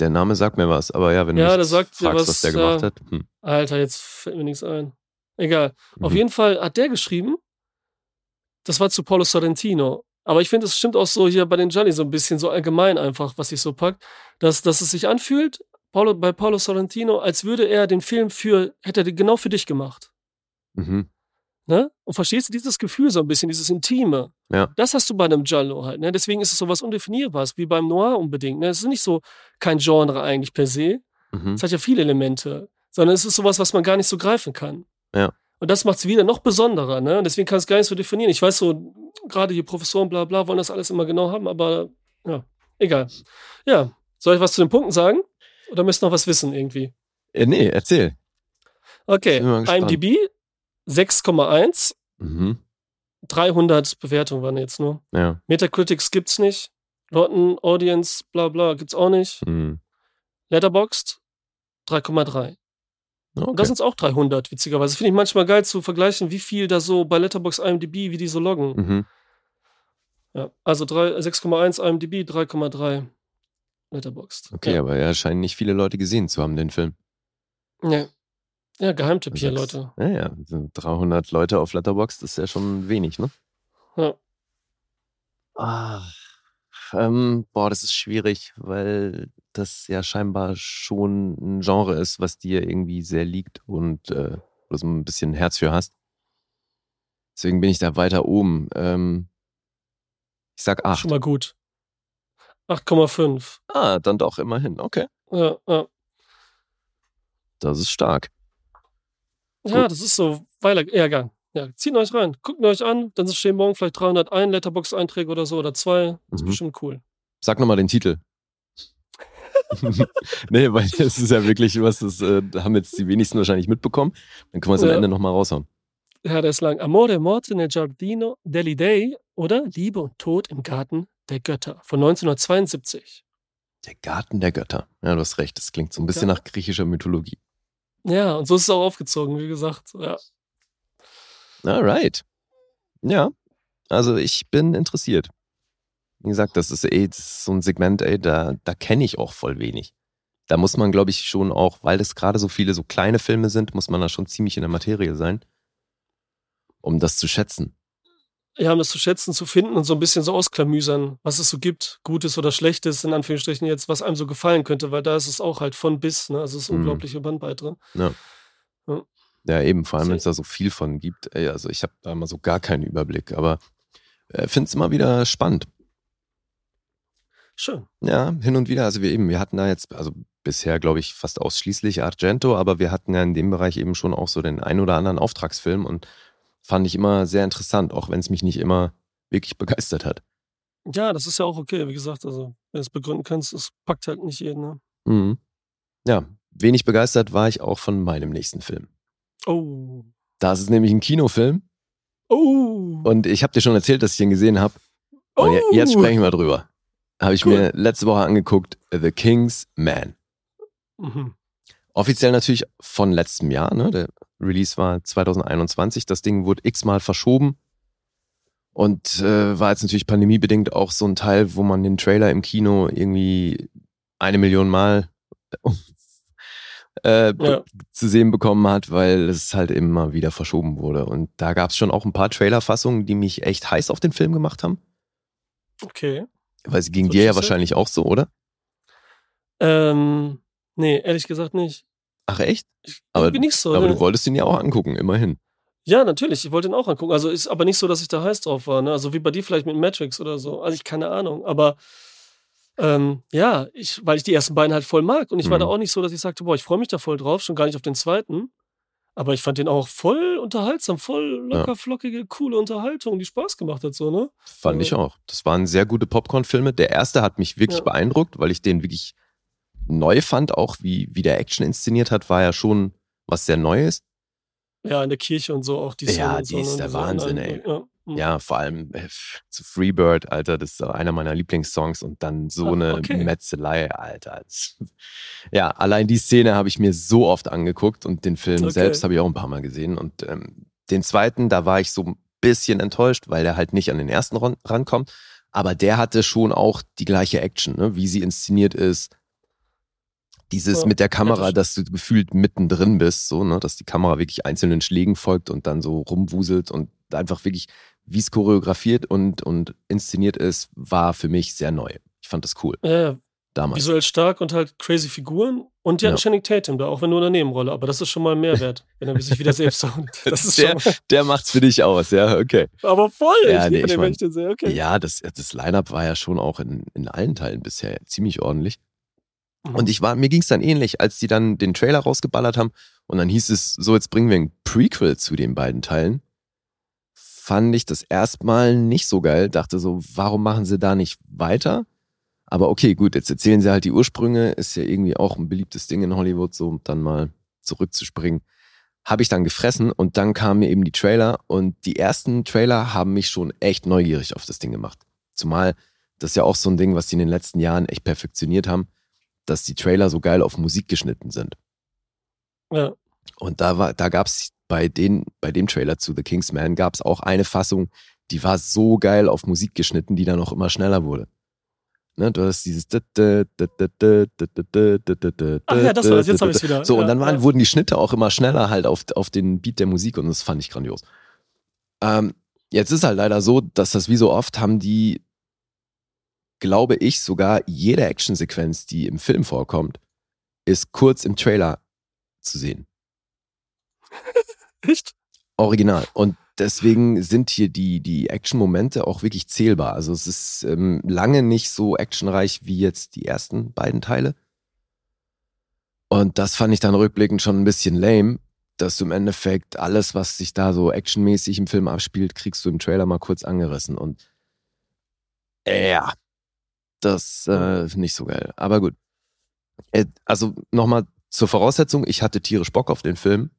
Der Name sagt mir was, aber ja, wenn du Ja, mich sagt dir fragst, was, was der ja. gemacht hat. Hm. Alter, jetzt fällt mir nichts ein. Egal. Auf Mhm. jeden Fall hat der geschrieben, das war zu Paulo Sorrentino. Aber ich finde, es stimmt auch so hier bei den Gianni so ein bisschen so allgemein einfach, was sich so packt, dass, dass es sich anfühlt, Paulo, bei Paulo Sorrentino, als würde er den Film für, hätte er genau für dich gemacht. Mhm. Ne? Und verstehst du dieses Gefühl so ein bisschen, dieses Intime? Ja. Das hast du bei einem Giallo halt. Ne? Deswegen ist es so was Undefinierbares, wie beim Noir unbedingt. Ne? Es ist nicht so kein Genre eigentlich per se. Mhm. Es hat ja viele Elemente, sondern es ist sowas, was man gar nicht so greifen kann. Ja. Und das macht es wieder noch besonderer. Ne? Und deswegen kann es gar nicht so definieren. Ich weiß so, gerade die Professoren, bla bla, wollen das alles immer genau haben, aber ja, egal. Ja, soll ich was zu den Punkten sagen? Oder müsst ihr noch was wissen irgendwie? Äh, nee, erzähl. Okay. IMDb 6,1. Mhm. 300 Bewertungen waren jetzt nur. Ja. Metacritics gibt's nicht. Rotten Audience, bla bla, gibt's auch nicht. Mhm. Letterboxd 3,3. Da Okay. sind es auch 300, witzigerweise. Finde ich manchmal geil zu vergleichen, wie viel da so bei Letterboxd IMDb, wie die so loggen. Mhm. Ja, also drei- 6,1 IMDb, 3,3 Letterboxd. Okay, ja. aber ja, scheinen nicht viele Leute gesehen zu haben, den Film. Ja. ja, Geheimtipp hier, Leute. Ja, ja, so 300 Leute auf Letterboxd ist ja schon wenig, ne? Ja. Ah, ähm, boah, das ist schwierig, weil das ja scheinbar schon ein Genre ist, was dir irgendwie sehr liegt und äh, wo du so ein bisschen Herz für hast. Deswegen bin ich da weiter oben. Ähm, ich sag 8. Schon mal gut. 8,5. Ah, dann doch immerhin. Okay. Ja, ja. Das ist stark. ja, Gut. das ist so Weiler Ehrgang. Ja, zieht euch rein, guckt euch an, dann stehen morgen vielleicht 301 Letterbox-Einträge oder so oder zwei. Das ist Mhm. bestimmt cool. Sag nochmal den Titel. nee, weil das ist ja wirklich was, das äh, haben jetzt die wenigsten wahrscheinlich mitbekommen. Dann können wir es am Ja. Ende nochmal raushauen. Ja, der ist lang. Amore morte nel giardino degli dei oder Liebe und Tod im Garten der Götter von 1972. Der Garten der Götter. Ja, du hast recht. Das klingt so ein bisschen Ja. nach griechischer Mythologie. Ja, und so ist es auch aufgezogen, wie gesagt. Ja. Alright. Ja. Also ich bin interessiert. Wie gesagt, das ist eh das ist so ein Segment, ey, da, da kenne ich auch voll wenig. Da muss man, glaube ich, schon auch, weil das gerade so viele so kleine Filme sind, muss man da schon ziemlich in der Materie sein, um das zu schätzen. ja, um das zu schätzen, zu finden und so ein bisschen so ausklamüsern, was es so gibt, Gutes oder Schlechtes, in Anführungsstrichen jetzt, was einem so gefallen könnte, weil da ist es auch halt von bis, ne? Also es ist Mhm. unglaubliche Bandbreite. Ja, eben, vor allem, wenn es da so viel von gibt. Ey, also ich habe da immer so gar keinen Überblick, aber äh, finde es immer wieder spannend. Schön. Ja, hin und wieder. Also wir eben, wir hatten da jetzt, also bisher glaube ich fast ausschließlich Argento, aber wir hatten ja in dem Bereich eben schon auch so den ein oder anderen Auftragsfilm und fand ich immer sehr interessant, auch wenn es mich nicht immer wirklich begeistert hat. Ja, das ist ja auch okay, wie gesagt, also wenn du es begründen kannst, es packt halt nicht jeden, ne? Mhm. Ja, wenig begeistert war ich auch von meinem nächsten Film. Oh. Das ist nämlich ein Kinofilm Oh. und ich habe dir schon erzählt, dass ich ihn gesehen habe. Und Oh. jetzt sprechen wir drüber. Habe ich Cool. mir letzte Woche angeguckt, The King's Man. Mhm. Offiziell natürlich von letztem Jahr, ne? Der Release war 2021. Das Ding wurde x-mal verschoben. Und äh, war jetzt natürlich pandemiebedingt auch so ein Teil, wo man den Trailer im Kino irgendwie eine Million Mal äh, Ja. zu sehen bekommen hat, weil es halt immer wieder verschoben wurde. Und da gab es schon auch ein paar Trailerfassungen, die mich echt heiß auf den Film gemacht haben. Okay. Weil sie ging So dir ja wahrscheinlich auch so, oder? Ähm, nee, ehrlich gesagt nicht. Ach echt? Ich, Aber- nicht so. Aber ne? du wolltest ihn ja auch angucken, immerhin. Ja, natürlich. Ich wollte ihn auch angucken. Also ist aber nicht so, dass ich da heiß drauf war. Ne? Also wie bei dir vielleicht mit Matrix oder so. Also ich keine Ahnung. Aber ähm, ja, ich, weil ich die ersten beiden halt voll mag. Und ich war Mhm. da auch nicht so, dass ich sagte, boah, ich freue mich da voll drauf, schon gar nicht auf den zweiten. Aber ich fand den auch voll unterhaltsam, voll locker, flockige, coole Unterhaltung, die Spaß gemacht hat, so, ne? Fand ich auch. Das waren sehr gute Popcorn-Filme. Der erste hat mich wirklich Ja. beeindruckt, weil ich den wirklich neu fand, auch wie, wie der Action inszeniert hat, war ja schon was sehr Neues. Ja, in der Kirche und so auch die Ja, Szene die so, ist ne, der Wahnsinn, ey. Ja. Mhm. Ja, vor allem äh, zu Freebird, Alter, das ist einer meiner Lieblingssongs und dann so eine okay. Metzelei, Alter. Ja, allein die Szene habe ich mir so oft angeguckt und den Film Okay. selbst habe ich auch ein paar Mal gesehen und ähm, den zweiten, da war ich so ein bisschen enttäuscht, weil der halt nicht an den ersten ran rankommt, aber der hatte schon auch die gleiche Action, ne? wie sie inszeniert ist. Dieses Ja, mit der Kamera, das dass du gefühlt mittendrin bist, so, ne, dass die Kamera wirklich einzelnen Schlägen folgt und dann so rumwuselt und einfach wirklich, wie es choreografiert und, und inszeniert ist, war für mich sehr neu. Ich fand das cool Ja, ja, damals. visuell stark und halt crazy Figuren. Und ja, Ja. Channing Tatum da, auch wenn nur in der Nebenrolle. Aber das ist schon mal ein Mehrwert, wenn er sich wieder selbst haut. Das ist Der- schon mal, Der macht's für dich aus, ja, okay. aber voll. Ja, ich nee, ich mein- ich sehe. Okay. Ja, das, das Line-Up war ja schon auch in, in allen Teilen bisher ziemlich ordentlich. Mhm. Und ich war, mir ging's dann ähnlich, als die dann den Trailer rausgeballert haben und dann hieß es, so jetzt bringen wir ein Prequel zu den beiden Teilen. Fand ich das erstmal nicht so geil. Dachte so, warum machen sie da nicht weiter? Aber okay, gut, jetzt erzählen sie halt die Ursprünge. Ist ja irgendwie auch ein beliebtes Ding in Hollywood, so um dann mal zurückzuspringen. Habe ich dann gefressen und dann kamen mir eben die Trailer und die ersten Trailer haben mich schon echt neugierig auf das Ding gemacht. Zumal das ist ja auch so ein Ding, was die in den letzten Jahren echt perfektioniert haben, dass die Trailer so geil auf Musik geschnitten sind. Ja. Und da war, da gab's bei den, bei dem Trailer zu The Kingsman gab's auch eine Fassung, die war so geil auf Musik geschnitten, die dann auch immer schneller wurde. Ne, du hast dieses Ach ja, das war das. Jetzt habe ich es wieder. so, ja, und dann waren, ja. wurden die Schnitte auch immer schneller halt auf, auf den Beat der Musik und das fand ich grandios. Ähm, jetzt ist halt leider so, dass das wie so oft haben die, glaube ich, sogar jede Actionsequenz, die im Film vorkommt, ist kurz im Trailer zu sehen. Echt? Original. Und deswegen sind hier die, die Action-Momente auch wirklich zählbar. Also es ist ähm, lange nicht so actionreich wie jetzt die ersten beiden Teile. Und das fand ich dann rückblickend schon ein bisschen lame, dass du im Endeffekt alles, was sich da so actionmäßig im Film abspielt, kriegst du im Trailer mal kurz angerissen. Und ja, das äh, nicht so geil. Aber gut. Äh, also nochmal zur Voraussetzung, ich hatte tierisch Bock auf den Film.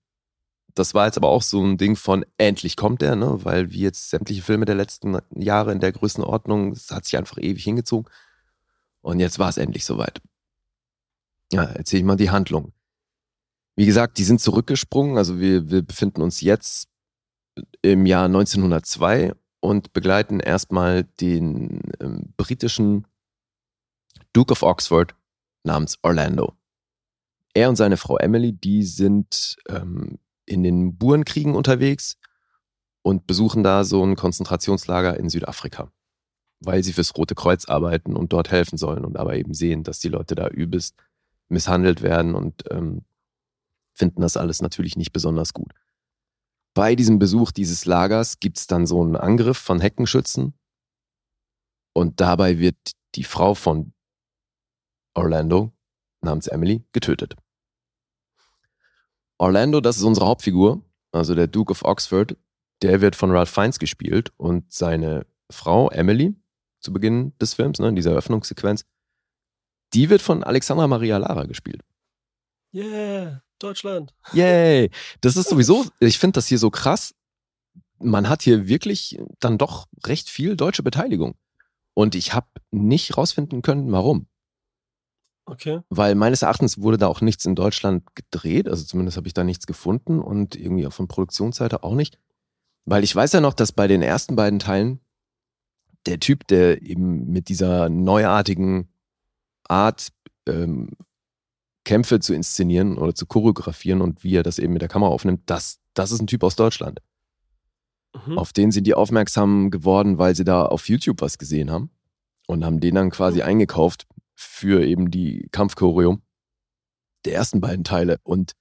Das war jetzt aber auch so ein Ding von endlich kommt er, ne? Weil wie jetzt sämtliche Filme der letzten Jahre in der Größenordnung, es hat sich einfach ewig hingezogen. Und jetzt war es endlich soweit. Ja, erzähl ich mal die Handlung. Wie gesagt, die sind zurückgesprungen, also wir, wir befinden uns jetzt im Jahr 1902 und begleiten erstmal den ähm, britischen Duke of Oxford namens Orlando. Er und seine Frau Emily, die sind ähm, in den Burenkriegen unterwegs und besuchen da so ein Konzentrationslager in Südafrika, weil sie fürs Rote Kreuz arbeiten und dort helfen sollen und aber eben sehen, dass die Leute da übelst misshandelt werden und ähm, finden das alles natürlich nicht besonders gut. Bei diesem Besuch dieses Lagers gibt es dann so einen Angriff von Heckenschützen und dabei wird die Frau von Orlando namens Emily getötet. Orlando, das ist unsere Hauptfigur, also der Duke of Oxford, der wird von Ralph Fiennes gespielt und seine Frau Emily zu Beginn des Films, ne, in dieser Eröffnungssequenz, die wird von Alexandra Maria Lara gespielt. Yeah, Deutschland. Yay! Das ist sowieso, ich finde das hier so krass. Man hat hier wirklich dann doch recht viel deutsche Beteiligung. Und ich habe nicht rausfinden können, warum. Okay. Weil meines Erachtens wurde da auch nichts in Deutschland gedreht, also zumindest habe ich da nichts gefunden und irgendwie auch von Produktionsseite auch nicht. Weil ich weiß ja noch, dass bei den ersten beiden Teilen der Typ, der eben mit dieser neuartigen Art ähm, Kämpfe zu inszenieren oder zu choreografieren und wie er das eben mit der Kamera aufnimmt, das, das ist ein Typ aus Deutschland. Mhm. Auf den sind die aufmerksam geworden, weil sie da auf YouTube was gesehen haben und haben den dann quasi eingekauft für eben die Kampfchoreo der ersten beiden Teile. Und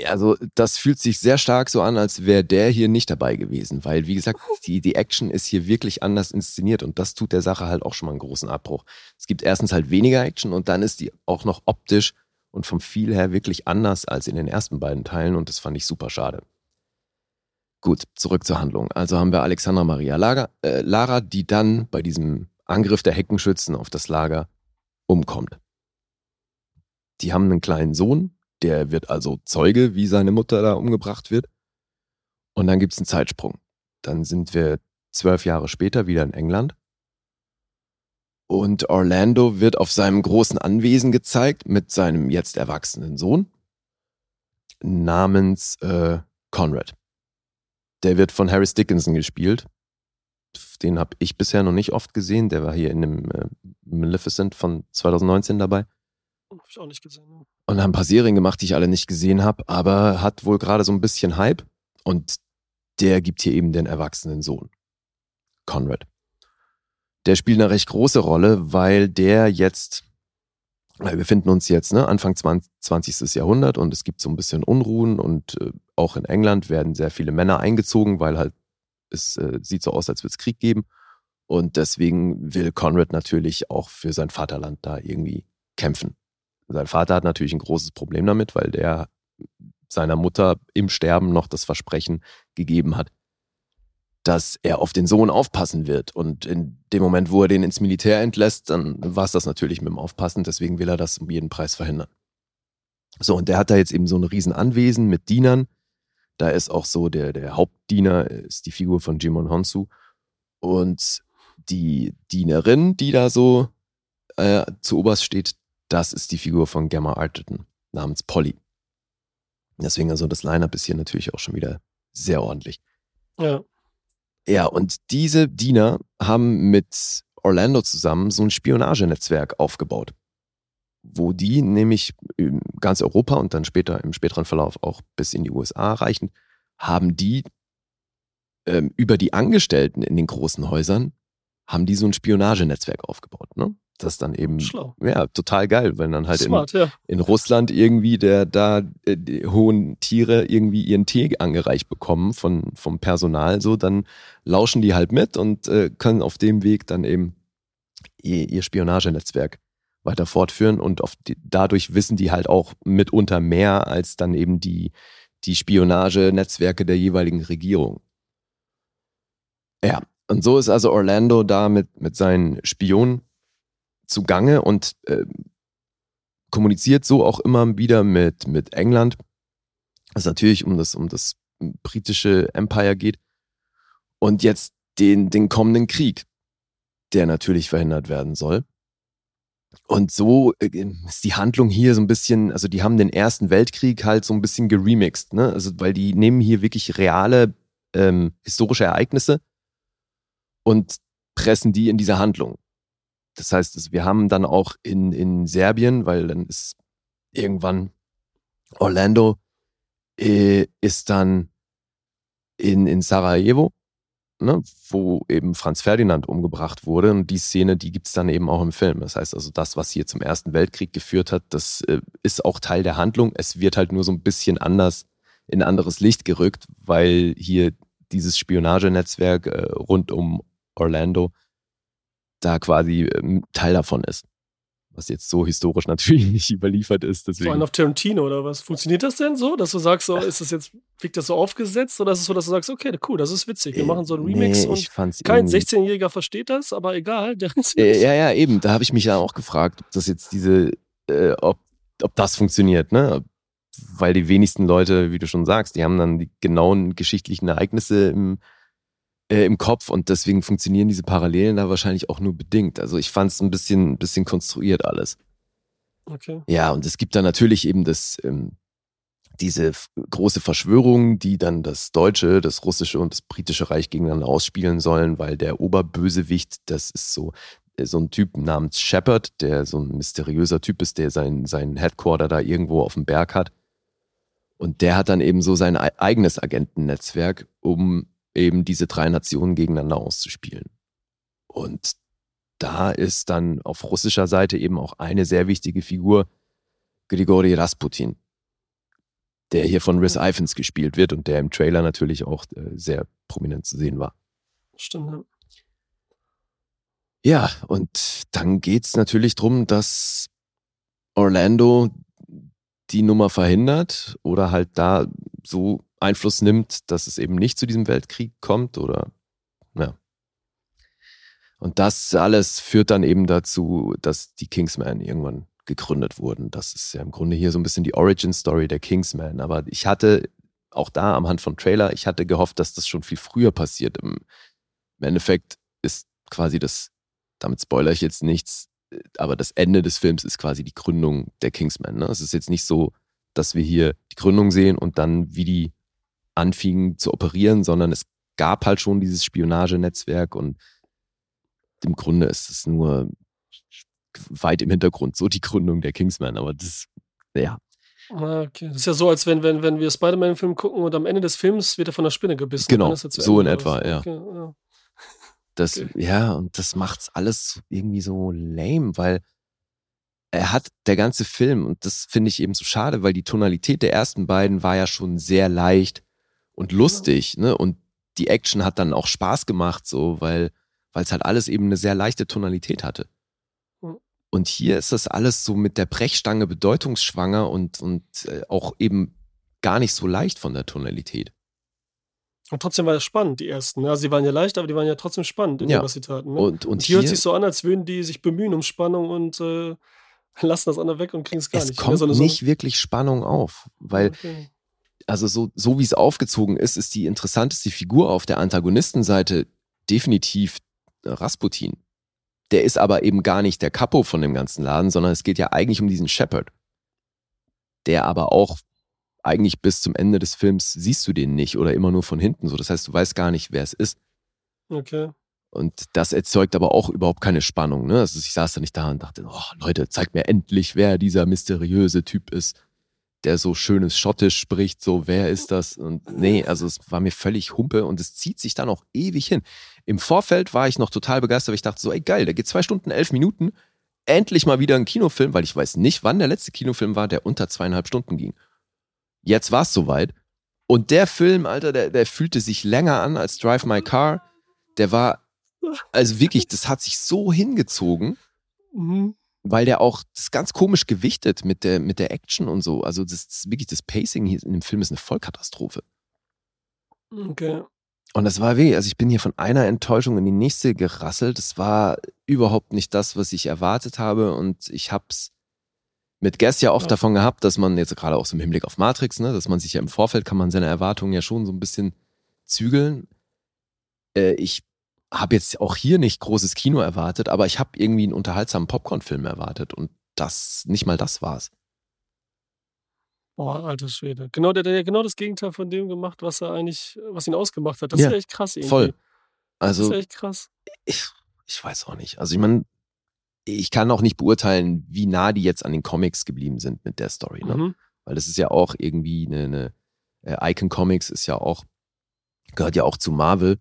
ja, also das fühlt sich sehr stark so an, als wäre der hier nicht dabei gewesen, weil wie gesagt, die, die Action ist hier wirklich anders inszeniert und das tut der Sache halt auch schon mal einen großen Abbruch. Es gibt erstens halt weniger Action und dann ist die auch noch optisch und vom Feel her wirklich anders als in den ersten beiden Teilen und das fand ich super schade. Gut, zurück zur Handlung. Also haben wir Alexandra Maria Lager, äh, Lara, die dann bei diesem Angriff der Heckenschützen auf das Lager umkommt. Die haben einen kleinen Sohn, der wird also Zeuge, wie seine Mutter da umgebracht wird. Und dann gibt es einen Zeitsprung. Dann sind wir zwölf Jahre später wieder in England. Und Orlando wird auf seinem großen Anwesen gezeigt mit seinem jetzt erwachsenen Sohn namens äh, Conrad. Der wird von Harris Dickinson gespielt. Den habe ich bisher noch nicht oft gesehen. Der war hier in dem äh, Maleficent von 2019 dabei. Hab ich auch nicht gesehen. Ne? Und haben ein paar Serien gemacht, die ich alle nicht gesehen habe, aber hat wohl gerade so ein bisschen Hype. Und der gibt hier eben den erwachsenen Sohn. Conrad. Der spielt eine recht große Rolle, weil der jetzt, wir befinden uns jetzt ne, Anfang 20. Jahrhundert und es gibt so ein bisschen Unruhen und äh, auch in England werden sehr viele Männer eingezogen, weil halt es äh, sieht so aus, als würde es Krieg geben. Und deswegen will Conrad natürlich auch für sein Vaterland da irgendwie kämpfen. Sein Vater hat natürlich ein großes Problem damit, weil der seiner Mutter im Sterben noch das Versprechen gegeben hat, dass er auf den Sohn aufpassen wird. Und in dem Moment, wo er den ins Militär entlässt, dann war es das natürlich mit dem Aufpassen. Deswegen will er das um jeden Preis verhindern. So, und der hat da jetzt eben so ein Riesenanwesen mit Dienern. Da ist auch so der, der Hauptdiener, ist die Figur von Jimon Honsu. Und die Dienerin, die da so äh, zu oberst steht, das ist die Figur von Gemma Arterton namens Polly. Deswegen also das Line-Up ist hier natürlich auch schon wieder sehr ordentlich. Ja. Ja, und diese Diener haben mit Orlando zusammen so ein Spionagenetzwerk aufgebaut, wo die nämlich in ganz Europa und dann später im späteren Verlauf auch bis in die USA reichend, haben die ähm, über die Angestellten in den großen Häusern, haben die so ein Spionagenetzwerk aufgebaut. Ne? das ist dann eben Schlau. ja total geil, wenn dann halt Smart, in, ja. in Russland irgendwie der da äh, die hohen Tiere irgendwie ihren Tee angereicht bekommen von vom Personal, so dann lauschen die halt mit und äh, können auf dem Weg dann eben ihr, ihr Spionagenetzwerk weiter fortführen und die, dadurch wissen die halt auch mitunter mehr als dann eben die die Spionagenetzwerke der jeweiligen Regierung. Ja, und so ist also Orlando da mit, mit seinen Spionen zugange und äh, kommuniziert so auch immer wieder mit, mit England, was natürlich um das, um das britische Empire geht. Und jetzt den, den kommenden Krieg, der natürlich verhindert werden soll. Und so äh, ist die Handlung hier so ein bisschen, also die haben den Ersten Weltkrieg halt so ein bisschen geremixed, ne? Also, weil die nehmen hier wirklich reale ähm, historische Ereignisse und pressen die in diese Handlung. Das heißt, wir haben dann auch in, in Serbien, weil dann ist irgendwann Orlando äh, ist dann in, in Sarajevo, ne, wo eben Franz Ferdinand umgebracht wurde. Und die Szene, die gibt's dann eben auch im Film. Das heißt also, das, was hier zum Ersten Weltkrieg geführt hat, das äh, ist auch Teil der Handlung. Es wird halt nur so ein bisschen anders in anderes Licht gerückt, weil hier dieses Spionagenetzwerk äh, rund um Orlando da quasi ähm, Teil davon ist. Was jetzt so historisch natürlich nicht überliefert ist. Deswegen. So ein auf Tarantino oder was? Funktioniert das denn so, dass du sagst, so, ist das jetzt, wirkt das so aufgesetzt oder ist es so, dass du sagst, okay, cool, das ist witzig, wir Äh, machen so einen Remix nee, und kein irgendwie- 16-Jähriger versteht das, aber egal. Der ist Äh, ja, ja, eben. Da habe ich mich ja auch gefragt, ob das jetzt diese, äh, ob, ob das funktioniert, ne? Weil die wenigsten Leute, wie du schon sagst, die haben dann die genauen geschichtlichen Ereignisse im, äh, im Kopf und deswegen funktionieren diese Parallelen da wahrscheinlich auch nur bedingt. Also ich fand es ein bisschen, ein bisschen konstruiert alles. Okay. Ja, und es gibt dann natürlich eben das, ähm, diese große Verschwörung, die dann das deutsche, das russische und das britische Reich gegeneinander ausspielen sollen, weil der Oberbösewicht, das ist so, äh, so ein Typ namens Shepard, der so ein mysteriöser Typ ist, der sein, sein Headquarter da irgendwo auf dem Berg hat. Und der hat dann eben so sein ei- eigenes Agentennetzwerk, um eben diese drei Nationen gegeneinander auszuspielen. Und da ist dann auf russischer Seite eben auch eine sehr wichtige Figur, Grigori Rasputin, der hier von Rhys Ifans gespielt wird und der im Trailer natürlich auch äh, sehr prominent zu sehen war. Stimmt, ja. Ja, und dann geht's natürlich drum, dass Orlando die Nummer verhindert oder halt da so Einfluss nimmt, dass es eben nicht zu diesem Weltkrieg kommt oder ja. Und das alles führt dann eben dazu, dass die Kingsmen irgendwann gegründet wurden. Das ist ja im Grunde hier so ein bisschen die Origin Story der Kingsmen. Aber ich hatte auch da am Hand von Trailer, ich hatte gehofft, dass das schon viel früher passiert. Im, Endeffekt ist quasi das, damit spoilere ich jetzt nichts, aber das Ende des Films ist quasi die Gründung der Kingsmen. Ne? Es ist jetzt nicht so, dass wir hier die Gründung sehen und dann, wie die anfingen zu operieren, sondern es gab halt schon dieses Spionagenetzwerk und im Grunde ist es nur weit im Hintergrund so die Gründung der Kingsmen, aber das, ja. Ah, okay. Das ist ja so, als wenn, wenn, wenn wir Spider-Man-Film gucken und am Ende des Films wird er von der Spinne gebissen. Genau, so in etwa, ja. Okay, ja. Das, okay. ja, und das macht's alles irgendwie so lame, weil er hat der ganze Film, und das finde ich eben so schade, weil die Tonalität der ersten beiden war ja schon sehr leicht und lustig, ja. ne? Und die Action hat dann auch Spaß gemacht, so, weil es halt alles eben eine sehr leichte Tonalität hatte. Und hier ist das alles so mit der Brechstange bedeutungsschwanger und, und äh, auch eben gar nicht so leicht von der Tonalität. Und trotzdem war es spannend, die ersten. Ne? Also sie waren ja leicht, aber die waren ja trotzdem spannend in ja. dem, was sie taten. Ne? Und, und, und hier hört sich so an, als würden die sich bemühen um Spannung und äh, lassen das andere weg und kriegen es gar es nicht. Es kommt so nicht so wirklich Spannung auf, weil okay. Also so, so wie es aufgezogen ist, ist die interessanteste Figur auf der Antagonistenseite definitiv Rasputin. Der ist aber eben gar nicht der Capo von dem ganzen Laden, sondern es geht ja eigentlich um diesen Shepard. Der aber auch eigentlich bis zum Ende des Films siehst du den nicht oder immer nur von hinten so. Das heißt, du weißt gar nicht, wer es ist. Okay. Und das erzeugt aber auch überhaupt keine Spannung. Ne? Also ich saß da nicht da und dachte, oh Leute, zeigt mir endlich, wer dieser mysteriöse Typ ist, der so schönes Schottisch spricht. So, wer ist das? Und nee, also es war mir völlig Humpe und es zieht sich dann auch ewig hin. Im Vorfeld war ich noch total begeistert, weil ich dachte so, ey geil, der geht zwei Stunden, elf Minuten. Endlich mal wieder ein Kinofilm, weil ich weiß nicht, wann der letzte Kinofilm war, der unter zweieinhalb Stunden ging. Jetzt war es soweit. Und der Film, Alter, der, der fühlte sich länger an als Drive My Car. Der war, also wirklich, das hat sich so hingezogen, Mhm. Weil der auch, das ist ganz komisch gewichtet mit der, mit der Action und so. Also das, das wirklich, das Pacing hier in dem Film ist eine Vollkatastrophe. Okay. Und das war weh. Also ich bin hier von einer Enttäuschung in die nächste gerasselt. Das war überhaupt nicht das, was ich erwartet habe. Und ich hab's mit Guest ja oft Ja. davon gehabt, dass man jetzt gerade auch so im Hinblick auf Matrix, ne, dass man sich ja im Vorfeld kann man seine Erwartungen ja schon so ein bisschen zügeln. Äh, ich habe jetzt auch hier nicht großes Kino erwartet, aber ich habe irgendwie einen unterhaltsamen Popcorn-Film erwartet und das, nicht mal das war's. Boah, alter Schwede. Genau, der, der hat genau das Gegenteil von dem gemacht, was er eigentlich, was ihn ausgemacht hat. Das Ja, ist ja echt krass irgendwie. Voll. Das Also, ist echt krass. ich, ich weiß auch nicht. Also ich meine, ich kann auch nicht beurteilen, wie nah die jetzt an den Comics geblieben sind mit der Story, ne? Mhm. Weil das ist ja auch irgendwie eine, eine äh, Icon Comics ist ja auch, gehört ja auch zu Marvel.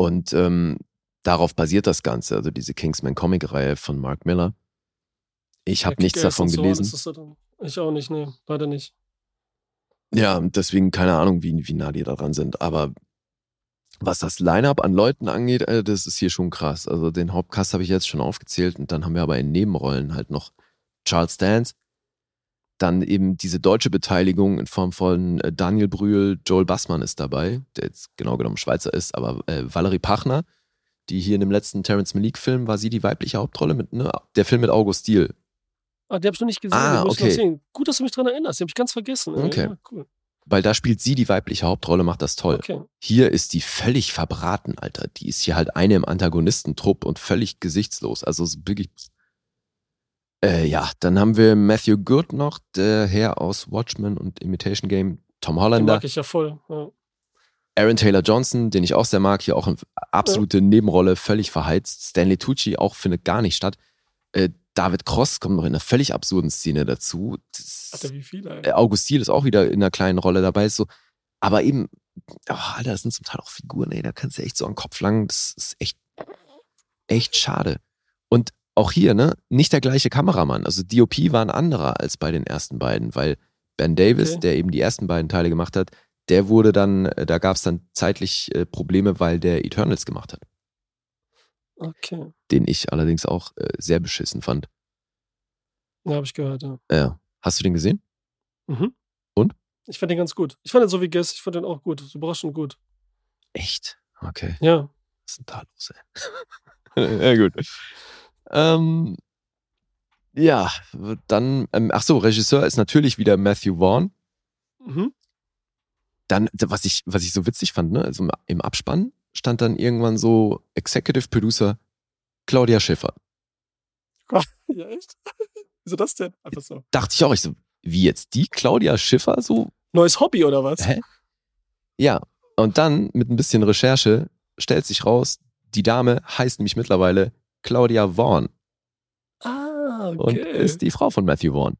Und ähm, darauf basiert das Ganze, also diese Kingsman Comic-Reihe von Mark Miller. Ich habe nichts davon so, gelesen. Ich auch nicht, nee, leider nicht. Ja, deswegen keine Ahnung, wie, wie nah die da dran sind. Aber was das Line-Up an Leuten angeht, äh, das ist hier schon krass. Also den Hauptcast habe ich jetzt schon aufgezählt und dann haben wir aber in Nebenrollen halt noch Charles Dance, dann eben diese deutsche Beteiligung in Form von äh, Daniel Brühl, Joel Bassmann ist dabei, der jetzt genau genommen Schweizer ist, aber äh, Valerie Pachner, die hier in dem letzten Terrence Malik-Film war sie die weibliche Hauptrolle mit, ne? Der Film mit August Diel. Ah, die habe ich noch nicht gesehen. Ah, okay. sehen. Gut, dass du mich dran erinnerst. Die habe ich ganz vergessen. Okay. Ja, cool. Weil da spielt sie die weibliche Hauptrolle, macht das toll. Okay. Hier ist die völlig verbraten, Alter. Die ist hier halt eine im Antagonistentrupp und völlig gesichtslos. Also so wirklich. Äh, ja, dann haben wir Matthew Good noch, der Herr aus Watchmen und Imitation Game, Tom Den Hollander, mag ich ja voll. Ja. Aaron Taylor Johnson, den ich auch sehr mag, hier auch eine absolute Nebenrolle, völlig verheizt. Stanley Tucci auch findet gar nicht statt. Äh, David Cross kommt noch in einer völlig absurden Szene dazu. Das- Alter, wie viele, ey. äh, August Diel ist auch wieder in einer kleinen Rolle dabei. Ist so, aber eben, oh, Alter, das sind zum Teil auch Figuren, ey, da kannst du echt so an den Kopf langen. Das ist echt, echt schade. Und auch hier, ne, nicht der gleiche Kameramann. Also DOP war ein anderer als bei den ersten beiden, weil Ben Davis, Okay. der eben die ersten beiden Teile gemacht hat, der wurde dann, äh, da gab es dann zeitlich äh, Probleme, weil der Eternals gemacht hat, Okay. den ich allerdings auch äh, sehr beschissen fand. Ja, habe ich gehört, ja. Ja. Hast du den gesehen? Mhm. Und? Ich fand den ganz gut. Ich fand den so wie Guess, ich fand den auch gut. Überraschend gut. Echt? Okay. Ja. Was ist denn da los, ey? ja, gut. Ähm, ja, dann, ähm, ach so, Regisseur ist natürlich wieder Matthew Vaughn. Mhm. Dann, was ich, was ich so witzig fand, ne, also im Abspann stand dann irgendwann so Executive Producer Claudia Schiffer. Ja, echt? Wieso das denn? Einfach so. Dachte ich auch, ich so, wie jetzt die Claudia Schiffer so? Neues Hobby oder was? Hä? Ja, und dann mit ein bisschen Recherche stellt sich raus, die Dame heißt nämlich mittlerweile Claudia Vaughn Ah, und okay. ist die Frau von Matthew Vaughn.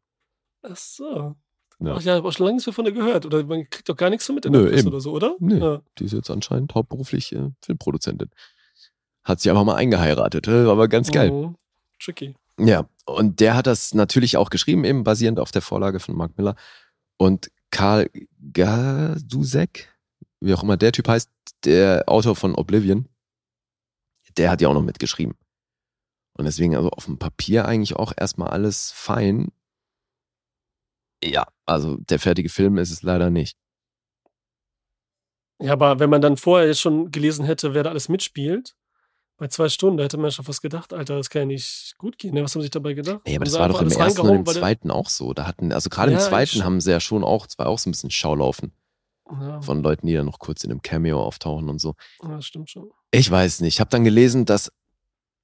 Ach so. Ja. Ach ja, ich habe auch schon lange nichts mehr von der gehört. Oder man kriegt doch gar nichts so mit in Nö, der Presse oder so, oder? Nö. Ja. Die ist jetzt anscheinend hauptberuflich äh, Filmproduzentin. Hat sie einfach mal eingeheiratet, äh, aber ganz geil. Mhm. Tricky. Ja, und der hat das natürlich auch geschrieben, eben basierend auf der Vorlage von Mark Miller. Und Karl Gadusek, wie auch immer der Typ heißt, der Autor von Oblivion, der hat ja auch noch mitgeschrieben. Und deswegen also auf dem Papier eigentlich auch erstmal alles fein. Ja, also der fertige Film ist es leider nicht. Ja, aber wenn man dann vorher schon gelesen hätte, wer da alles mitspielt, bei zwei Stunden, da hätte man schon fast gedacht, Alter, das kann ja nicht gut gehen. Ne? Was haben sie sich dabei gedacht? Nee, aber das war doch im ersten und im zweiten auch so. Da hatten, also gerade Ja, im zweiten haben sie ja schon auch, es war auch so ein bisschen Schaulaufen Ja, von Leuten, die dann noch kurz in einem Cameo auftauchen und so. ja, das stimmt schon. Ich weiß nicht. Ich habe dann gelesen, dass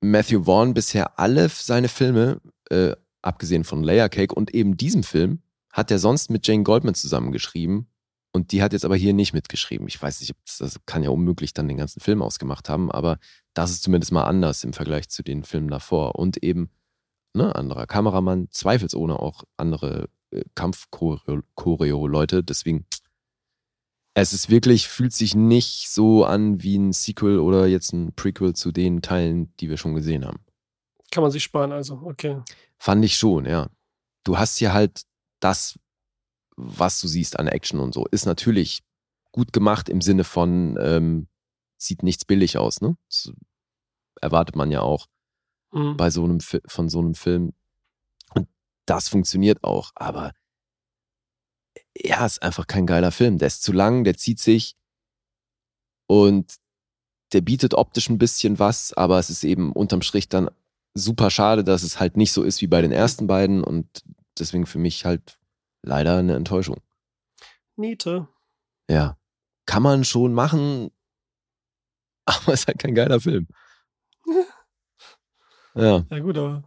Matthew Vaughn bisher alle seine Filme, äh, abgesehen von Layer Cake und eben diesem Film, hat er sonst mit Jane Goldman zusammengeschrieben. Und die hat jetzt aber hier nicht mitgeschrieben. Ich weiß nicht, das kann ja unmöglich dann den ganzen Film ausgemacht haben, aber das ist zumindest mal anders im Vergleich zu den Filmen davor. Und eben, ne, anderer Kameramann, zweifelsohne auch andere äh, Kampfchoreo-Leute. Deswegen, es ist wirklich, fühlt sich nicht so an wie ein Sequel oder jetzt ein Prequel zu den Teilen, die wir schon gesehen haben. Kann man sich sparen, also, okay. Fand ich schon, ja. Du hast hier halt das, was du siehst an Action und so, ist natürlich gut gemacht im Sinne von, ähm, sieht nichts billig aus, ne? Das erwartet man ja auch Mhm. bei so einem, von so einem Film. Und das funktioniert auch, aber ja, ist einfach kein geiler Film. Der ist zu lang, der zieht sich und der bietet optisch ein bisschen was, aber es ist eben unterm Strich dann super schade, dass es halt nicht so ist wie bei den ersten beiden und deswegen für mich halt leider eine Enttäuschung. Niete. Ja. Kann man schon machen, aber es ist halt kein geiler Film. Ja. Ja, gut, aber.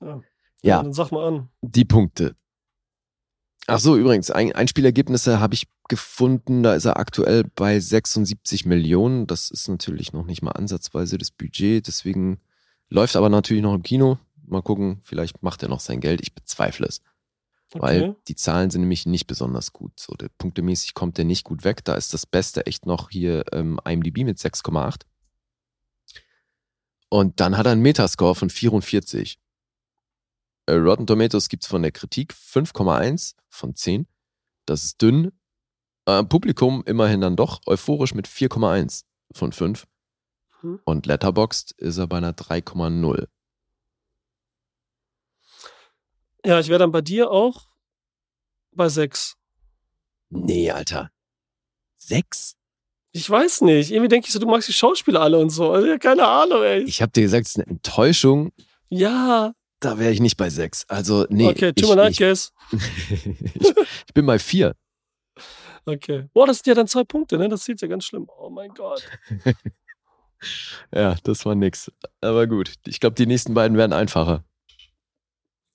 Ja. Ja. Dann sag mal an. Die Punkte. Ach so, übrigens, ein, Einspielergebnisse habe ich gefunden. Da ist er aktuell bei 76 Millionen. Das ist natürlich noch nicht mal ansatzweise das Budget. Deswegen läuft aber natürlich noch im Kino. Mal gucken, vielleicht macht er noch sein Geld. Ich bezweifle es. Weil Okay. die Zahlen sind nämlich nicht besonders gut. So, der punktemäßig kommt der nicht gut weg. Da ist das Beste echt noch hier ähm, IMDb mit 6,8. Und dann hat er einen Metascore von 44. Äh, Rotten Tomatoes gibt's von der Kritik 5,1 von 10. Das ist dünn. Äh, Publikum immerhin dann doch euphorisch mit 4,1 von 5. Hm. Und Letterboxd ist er bei einer 3,0. Ja, ich wäre dann bei dir auch bei sechs. Nee, Alter. 6? Ich weiß nicht. Irgendwie denke ich so, du magst die Schauspieler alle und so. Also, ja, keine Ahnung, ey. Ich habe dir gesagt, es ist eine Enttäuschung. ja, Da wäre ich nicht bei 6. Also, nee. okay, ich, tut mir leid, ich, Guess. ich, bin bei 4. Okay. Boah, das sind ja dann zwei Punkte, ne? Das sieht ja ganz schlimm. Oh mein Gott. Ja, das war nix. Aber gut. Ich glaube, die nächsten beiden werden einfacher.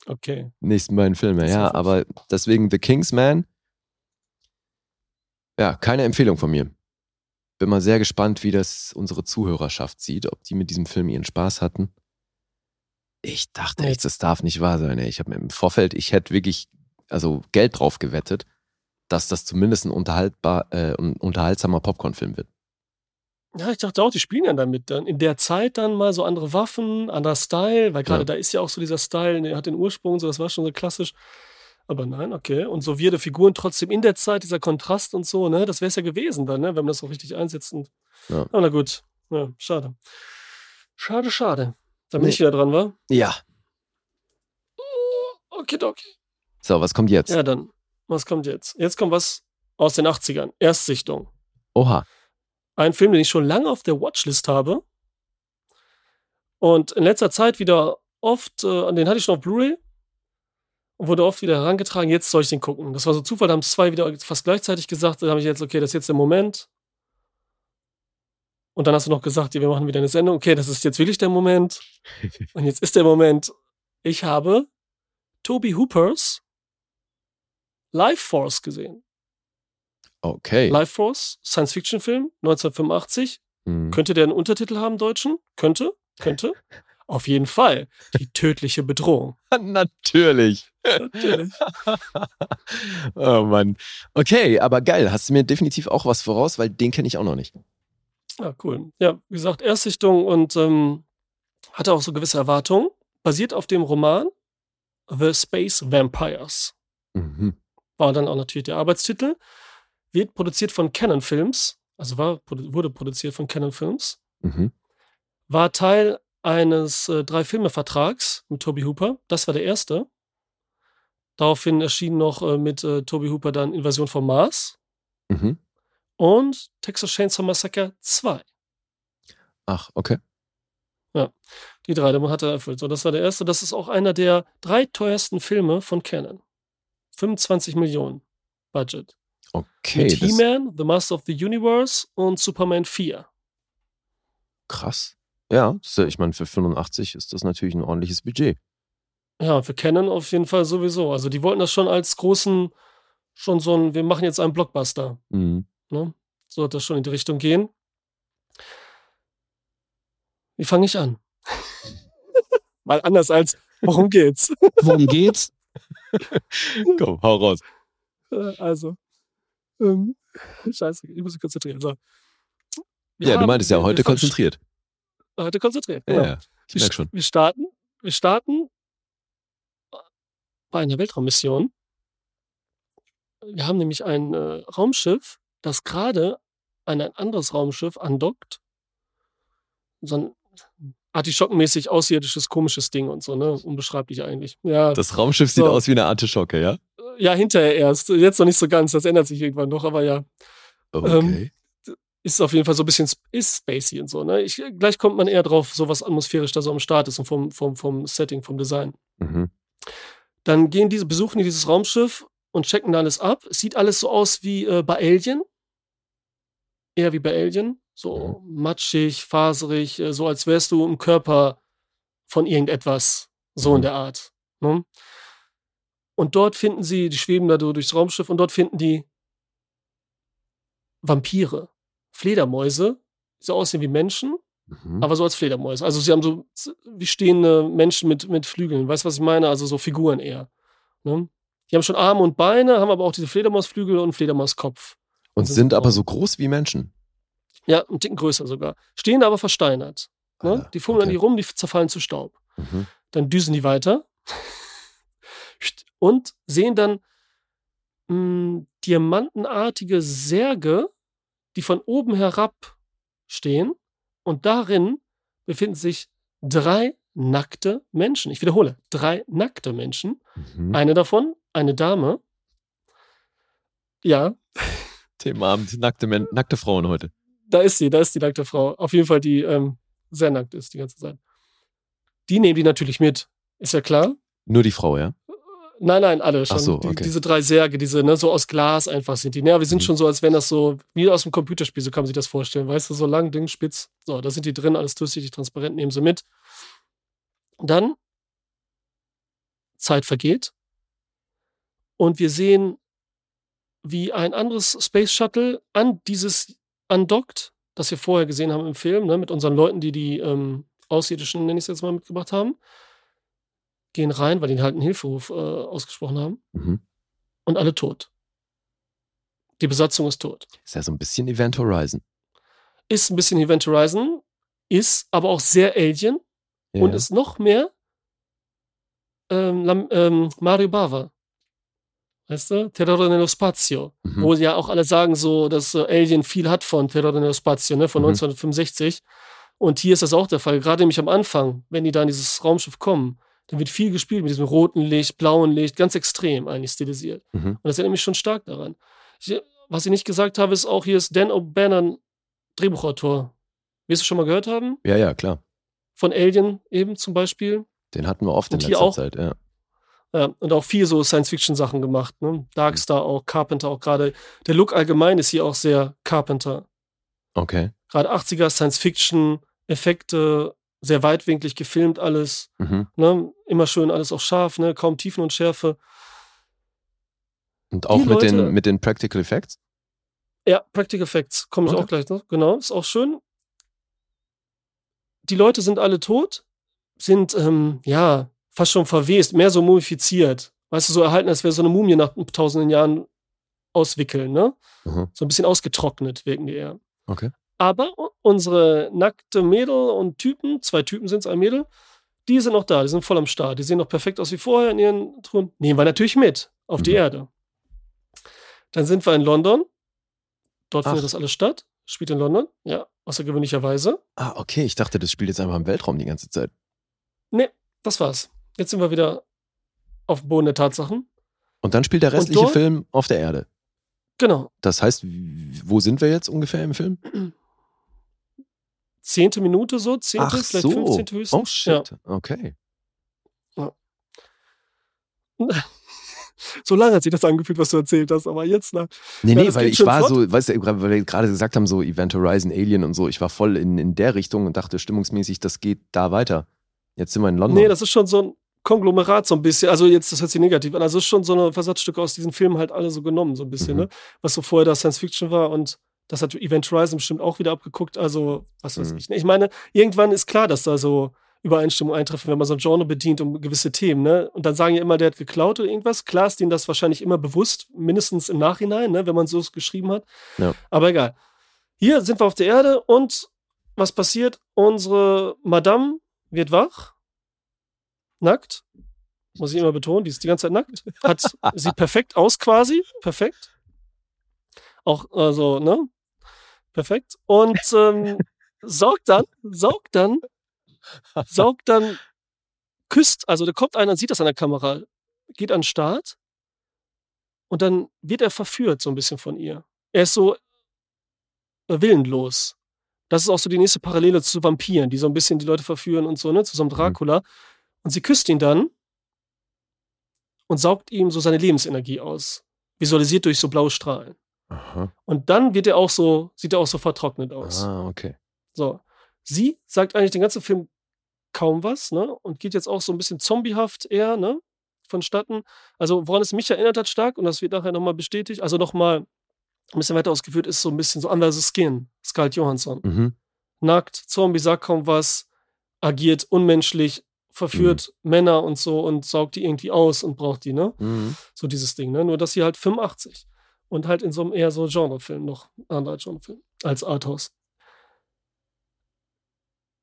Okay. nächsten beiden Filme. Das Ja, aber deswegen The Kingsman. Ja, keine Empfehlung von mir. Bin mal sehr gespannt, wie das unsere Zuhörerschaft sieht, ob die mit diesem Film ihren Spaß hatten. Ich dachte echt, das darf nicht wahr sein. Ey. Ich habe mir im Vorfeld, ich hätte wirklich also Geld drauf gewettet, dass das zumindest ein unterhaltbar, äh, ein unterhaltsamer Popcorn-Film wird. Ja, ich dachte auch, die spielen ja damit dann. In der Zeit dann mal so andere Waffen, anderer Style, weil gerade Ja. da ist ja auch so dieser Style, der hat den Ursprung, so das war schon so klassisch. Aber nein, okay. Und so wirde Figuren trotzdem in der Zeit, dieser Kontrast und so, ne? Das wäre es ja gewesen dann, ne? Wenn man das auch richtig einsetzt. Und, Ja. Aber na gut. Ja, schade. Schade, schade. Da bin Nee. ich wieder dran, war? Ja, Okay, okay. So, was kommt jetzt? Ja, dann, was kommt jetzt? Jetzt kommt was aus den 80ern. Erstsichtung. Oha. Ein Film, den ich schon lange auf der Watchlist habe. Und in letzter Zeit wieder oft, äh, den hatte ich schon auf Blu-ray und wurde oft wieder herangetragen, jetzt soll ich den gucken. Das war so Zufall, da haben es zwei wieder fast gleichzeitig gesagt, da habe ich jetzt, okay, das ist jetzt der Moment. Und dann hast du noch gesagt, wir machen wieder eine Sendung. Okay, das ist jetzt wirklich der Moment. Und jetzt ist der Moment. Ich habe Toby Hoopers Life Force gesehen. Okay. Life Force, Science-Fiction-Film, 1985. Hm. Könnte der einen Untertitel haben, Deutschen? Könnte? Könnte? Auf jeden Fall. Die tödliche Bedrohung. Natürlich. Natürlich. oh Mann. Okay, aber geil. Hast du mir definitiv auch was voraus, weil den kenne ich auch noch nicht. Ja, cool. Ja, wie gesagt, Erstsichtung und ähm, hatte auch so gewisse Erwartungen. Basiert auf dem Roman The Space Vampires. Mhm. War dann auch natürlich der Arbeitstitel. Wird produziert von Canon Films. Also war, wurde produziert von Canon Films. Mhm. War Teil eines äh, Drei-Filme-Vertrags mit Toby Hooper. Das war der erste. Daraufhin erschien noch äh, mit äh, Toby Hooper dann Invasion vom Mars Mhm. Und Texas Chainsaw Massacre 2. Ach, okay. Die drei, die hat er erfüllt. So, das war der erste. Das ist auch einer der drei teuersten Filme von Canon. 25 Millionen Budget. Okay. mit He-Man, The Master of the Universe und Superman 4. krass. Ja, ja- ich meine, für 85 ist das natürlich ein ordentliches Budget. Ja, für Canon auf jeden Fall sowieso. Also die wollten das schon als großen, schon so ein, wir machen jetzt einen Blockbuster. Mhm. Ne? So wird das schon in die Richtung gehen. Wie fange ich an? Mal anders als, worum geht's? Worum geht's? Komm, hau raus. Äh, Also, ähm, scheiße, ich muss mich konzentrieren. So. Wir Ja, du meintest ja heute konzentriert. Heute konzentriert, Ja, genau. ja, ich wir, merk st- schon. wir starten, wir starten bei einer Weltraummission. Wir haben nämlich ein äh, Raumschiff, das gerade an ein anderes Raumschiff andockt. So ein artischockenmäßig außerirdisches, komisches Ding und so, ne? Unbeschreiblich eigentlich. Ja, Das Raumschiff sieht So. aus wie eine Artischocke, ja? ja, hinterher erst. Jetzt noch nicht so ganz, das ändert sich irgendwann noch, aber ja. Okay. ist auf jeden Fall so ein bisschen ist spacey und so. Ne? Ich, gleich kommt man eher drauf, so was atmosphärisch da so am Start ist und vom, vom, vom Setting, vom Design. Mhm. Dann gehen diese, besuchen die dieses Raumschiff und checken da alles ab. Es sieht alles so aus wie äh, bei Alien. Eher wie bei Alien. So matschig, faserig, äh, so als wärst du im Körper von irgendetwas. So in Mhm. der Art. Ne? Und dort finden sie, die schweben da durchs Raumschiff und dort finden die Vampire, Fledermäuse, die so aussehen wie Menschen, Mhm. aber so als Fledermäuse. Also sie haben so wie stehende Menschen mit, mit Flügeln. Weißt du, was ich meine? Also so Figuren eher. Ne? Die haben schon Arme und Beine, haben aber auch diese Fledermausflügel und einen Fledermauskopf. Und sind sind so- aber so groß wie Menschen. Ja, ein Ticken größer sogar. Stehen aber versteinert. Ne? Ah, Die fummeln an okay. die rum, die zerfallen zu Staub. Mhm. Dann düsen die weiter und sehen dann mh, diamantenartige Särge, die von oben herab stehen. Und darin befinden sich drei nackte Menschen. Ich wiederhole, drei nackte Menschen. Mhm. Eine davon, eine Dame. Ja, Themenabend, nackte, Men nackte Frauen heute. da ist sie, da ist die nackte Frau. Auf jeden Fall, die ähm, sehr nackt ist die ganze Zeit. Die nehmen die natürlich mit, ist ja klar. Nur die Frau, ja? Nein, nein, alle schon. So, die, okay. diese drei Särge, diese, ne, so aus Glas einfach sind die. Ja, wir sind Mhm. schon so, als wenn das so, wie aus dem Computerspiel, so kann man sich das vorstellen. Weißt du, so lang, ding, spitz. So, da sind die drin, alles durchsichtig, transparent, nehmen sie mit. Dann, Zeit vergeht. Und wir sehen, wie ein anderes Space Shuttle an dieses andockt, das wir vorher gesehen haben im Film, ne, mit unseren Leuten, die die ähm, Außerirdischen, nenne ich es jetzt mal, mitgebracht haben. Gehen rein, weil die halt einen Hilferuf äh, ausgesprochen haben. Mhm. Und alle tot. Die Besatzung ist tot. Ist ja so ein bisschen Event Horizon. Ist ein bisschen Event Horizon, ist aber auch sehr Alien Ja. und ist noch mehr ähm, ähm, Mario Bava. Weißt du? Terror nello Spazio. Mhm. Wo ja auch alle sagen, so, dass äh, Alien viel hat von Terror nello Spazio, ne, von Mhm. 1965. Und hier ist das auch der Fall. Gerade nämlich am Anfang, wenn die da in dieses Raumschiff kommen, Da wird viel gespielt mit diesem roten Licht, blauen Licht, ganz extrem eigentlich stilisiert. Mhm. Und das erinnert mich schon stark daran. Ich, was ich nicht gesagt habe, ist auch, hier ist Dan O'Bannon, Drehbuchautor. Wirst du schon mal gehört haben? Ja, ja, klar. Von Alien eben zum Beispiel. Den hatten wir oft Und in letzter auch? Zeit, ja. Ja, und auch viel so Science-Fiction-Sachen gemacht. Ne? Darkstar auch, Carpenter auch gerade. Der Look allgemein ist hier auch sehr Carpenter. Okay. Gerade 80er Science-Fiction, Effekte, sehr weitwinklig gefilmt alles. Mhm. Ne? Immer schön alles auch scharf, ne? kaum Tiefen und Schärfe. Und auch Die mit, den, Leute- mit den Practical Effects? Ja, Practical Effects, komme ich Okay. auch gleich noch. Genau, ist auch schön. Die Leute sind alle tot, sind, ähm, ja, fast schon verwest, mehr so mumifiziert. Weißt du, so erhalten, als wäre so eine Mumie nach tausenden Jahren auswickeln, ne? Mhm. So ein bisschen ausgetrocknet wirken die eher. Okay. Aber unsere nackte Mädel und Typen, zwei Typen sind es, ein Mädel, die sind noch da, die sind voll am Start. Die sehen noch perfekt aus wie vorher in ihren Truhen. Nehmen wir natürlich mit auf die Mhm. Erde. Dann sind wir in London. Dort Ach. findet das alles statt. Spielt in London, ja, außergewöhnlicherweise. Ah, okay. Ich dachte, das spielt jetzt einfach im Weltraum die ganze Zeit. Nee, das war's. Jetzt sind wir wieder auf dem Boden der Tatsachen. Und dann spielt der restliche dort- Film auf der Erde. Genau. Das heißt, wo sind wir jetzt ungefähr im Film? Zehnte Minute so, zehnte, Ach vielleicht so. fünfzehnte höchstens. Oh shit. Okay. So lange hat sich das angefühlt, was du erzählt hast, aber jetzt nach. Nee, Ja, nee, weil ich war flott. so, weißt du, weil wir gerade gesagt haben, so Event Horizon, Alien und so, ich war voll in, in der Richtung und dachte stimmungsmäßig, das geht da weiter. Jetzt sind wir in London. Nee, das ist schon so ein Konglomerat so ein bisschen. Also jetzt, das hört sich negativ an. Also es ist schon so eine Versatzstücke aus diesen Filmen halt alle so genommen, so ein bisschen, Mhm. ne? Was so vorher da Science Fiction war und das hat Event Horizon bestimmt auch wieder abgeguckt. Also, was weiß Mhm. ich. Ne? Ich meine, irgendwann ist klar, dass da so Übereinstimmungen eintreffen, wenn man so ein Genre bedient um gewisse Themen, ne? Und dann sagen ja immer, der hat geklaut oder irgendwas. Klar ist denen das wahrscheinlich immer bewusst, mindestens im Nachhinein, ne? wenn man so es geschrieben hat. Ja. Aber egal. Hier sind wir auf der Erde und was passiert? Unsere Madame wird wach, nackt, muss ich immer betonen, die ist die ganze Zeit nackt, hat, sieht perfekt aus quasi, perfekt. Auch, also, ne? Perfekt. Und ähm, saugt dann, saugt dann, saugt dann, küsst, also da kommt einer und sieht das an der Kamera, geht an den Start und dann wird er verführt so ein bisschen von ihr. Er ist so willenlos. Das ist auch so die nächste Parallele zu Vampiren, die so ein bisschen die Leute verführen und so, ne, zu so einem Dracula. Und sie küsst ihn dann und saugt ihm so seine Lebensenergie aus. Visualisiert durch so blaue Strahlen. Aha. Und dann wird er auch so, sieht er auch so vertrocknet aus. Ah, okay. So. Sie sagt eigentlich den ganzen Film kaum was, ne? Und geht jetzt auch so ein bisschen zombiehaft eher, ne? Vonstatten. Also, woran es mich erinnert hat stark, und das wird nachher nochmal bestätigt, also nochmal ein bisschen weiter ausgeführt, ist so ein bisschen so Under the Skin, Scarlett Johansson. Mhm. Nackt, Zombie, sagt kaum was, agiert unmenschlich, verführt Männer und so und saugt die irgendwie aus und braucht die, ne? Mhm. So dieses Ding, ne? Nur, dass sie halt 85 und halt in so einem eher so Genrefilm noch, anderer Genrefilm, als Arthouse.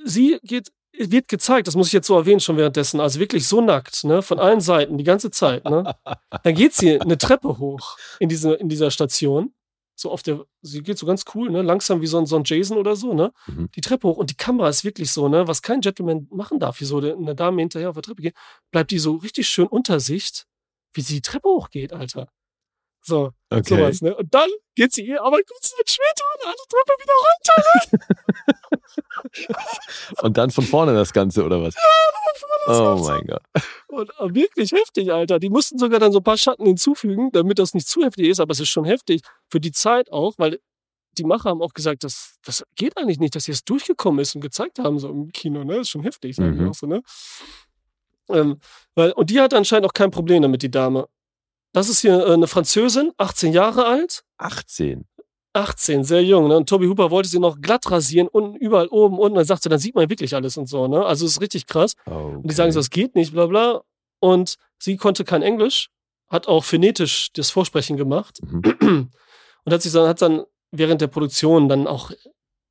Sie geht, wird gezeigt, das muss ich jetzt so erwähnen schon währenddessen, also wirklich so nackt, ne? Von allen Seiten, die ganze Zeit, ne? Dann geht sie eine Treppe hoch in, diese, in dieser Station. So auf der, sie geht so ganz cool, ne? Langsam wie so ein, so ein Jason oder so, ne? Mhm. Die Treppe hoch und die Kamera ist wirklich so, ne? Was kein Gentleman machen darf, wie so eine Dame hinterher auf der Treppe geht, bleibt die so richtig schön unter Sicht, wie sie die Treppe hochgeht, Alter. So, Okay. sowas, ne? Und dann geht sie ihr aber kurz Zeit später eine andere Treppe wieder runter. Und dann von vorne das Ganze, oder was? Oh mein Gott. Und äh, wirklich heftig, Alter. Die mussten sogar dann so ein paar Schatten hinzufügen, damit das nicht zu heftig ist, aber es ist schon heftig für die Zeit auch, weil die Macher haben auch gesagt, das, das geht eigentlich nicht, dass sie es durchgekommen ist und gezeigt haben, so im Kino, ne? Das ist schon heftig, sagen Mhm. auch so, ne? Ähm, weil, und die hat anscheinend auch kein Problem damit, die Dame. Das ist hier äh, eine Französin, 18 Jahre alt. 18. 18, sehr jung. Ne? Und Toby Hooper wollte sie noch glatt rasieren, unten, überall oben, unten. Dann sagt sie, dann sieht man wirklich alles und so. Ne? Also es ist richtig krass. Okay. Und die sagen so, es geht nicht, bla bla. Und sie konnte kein Englisch, hat auch phonetisch das Vorsprechen gemacht Mhm. und hat sich dann, hat dann während der Produktion dann auch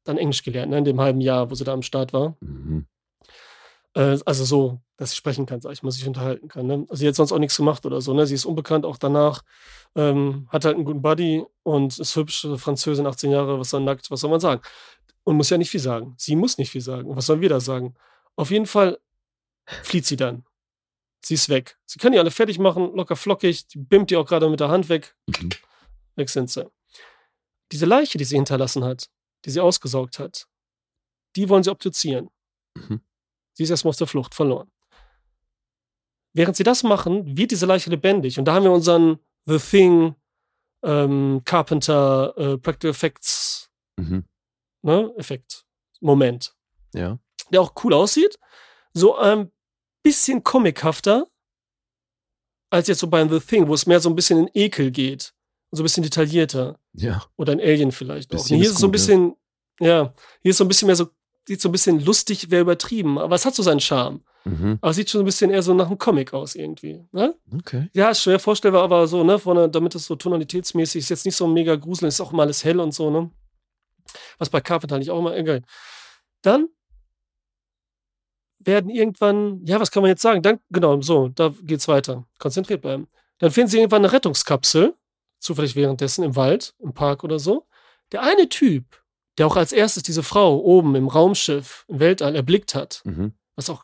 dann Englisch gelernt, ne? in dem halben Jahr, wo sie da am Start war. Mhm. Äh, also so, dass sie sprechen kann, sag ich mal, sich unterhalten kann. Ne? Also sie hat sonst auch nichts gemacht oder so. Ne? Sie ist unbekannt auch danach, ähm, hat halt einen guten Buddy und ist hübsch, Französin, 18 Jahre, was soll nackt, was soll man sagen? Und muss ja nicht viel sagen. Sie muss nicht viel sagen. Und was sollen wir da sagen? Auf jeden Fall flieht sie dann. Sie ist weg. Sie können die alle fertig machen, locker flockig. Die bimmt die auch gerade mit der Hand weg. Mhm. Weg sind sie. Diese Leiche, die sie hinterlassen hat, die sie ausgesaugt hat, die wollen sie obduzieren. Mhm. Sie ist erstmal auf der Flucht verloren. Während sie das machen, wird diese Leiche lebendig. Und da haben wir unseren The Thing, ähm, Carpenter, äh, Practical Effects, Mhm. ne, Effekt, Moment. Ja. Der auch cool aussieht. So ein bisschen comichafter als jetzt so bei The Thing, wo es mehr so ein bisschen in Ekel geht. So ein bisschen detaillierter. Ja. Oder ein Alien vielleicht auch. Bisschen Hier ist ist es so ein gut, ja. bisschen, ja. hier ist so ein bisschen mehr so, sieht so ein bisschen lustig, wäre übertrieben, aber es hat so seinen Charme. Mhm. Aber es sieht schon ein bisschen eher so nach einem Comic aus irgendwie. Ne? Okay. Ja, schwer vorstellbar, aber so, ne, von damit es so tonalitätsmäßig ist, jetzt nicht so mega gruselig, ist auch immer alles hell und so, ne? Was bei Carpenter nicht auch immer egal. Dann werden irgendwann, ja, was kann man jetzt sagen? Dann, genau, so, da geht's weiter. Konzentriert bleiben. Dann finden sie irgendwann eine Rettungskapsel, zufällig währenddessen im Wald, im Park oder so. Der eine Typ, der auch als erstes diese Frau oben im Raumschiff, im Weltall erblickt hat, Mhm. was auch,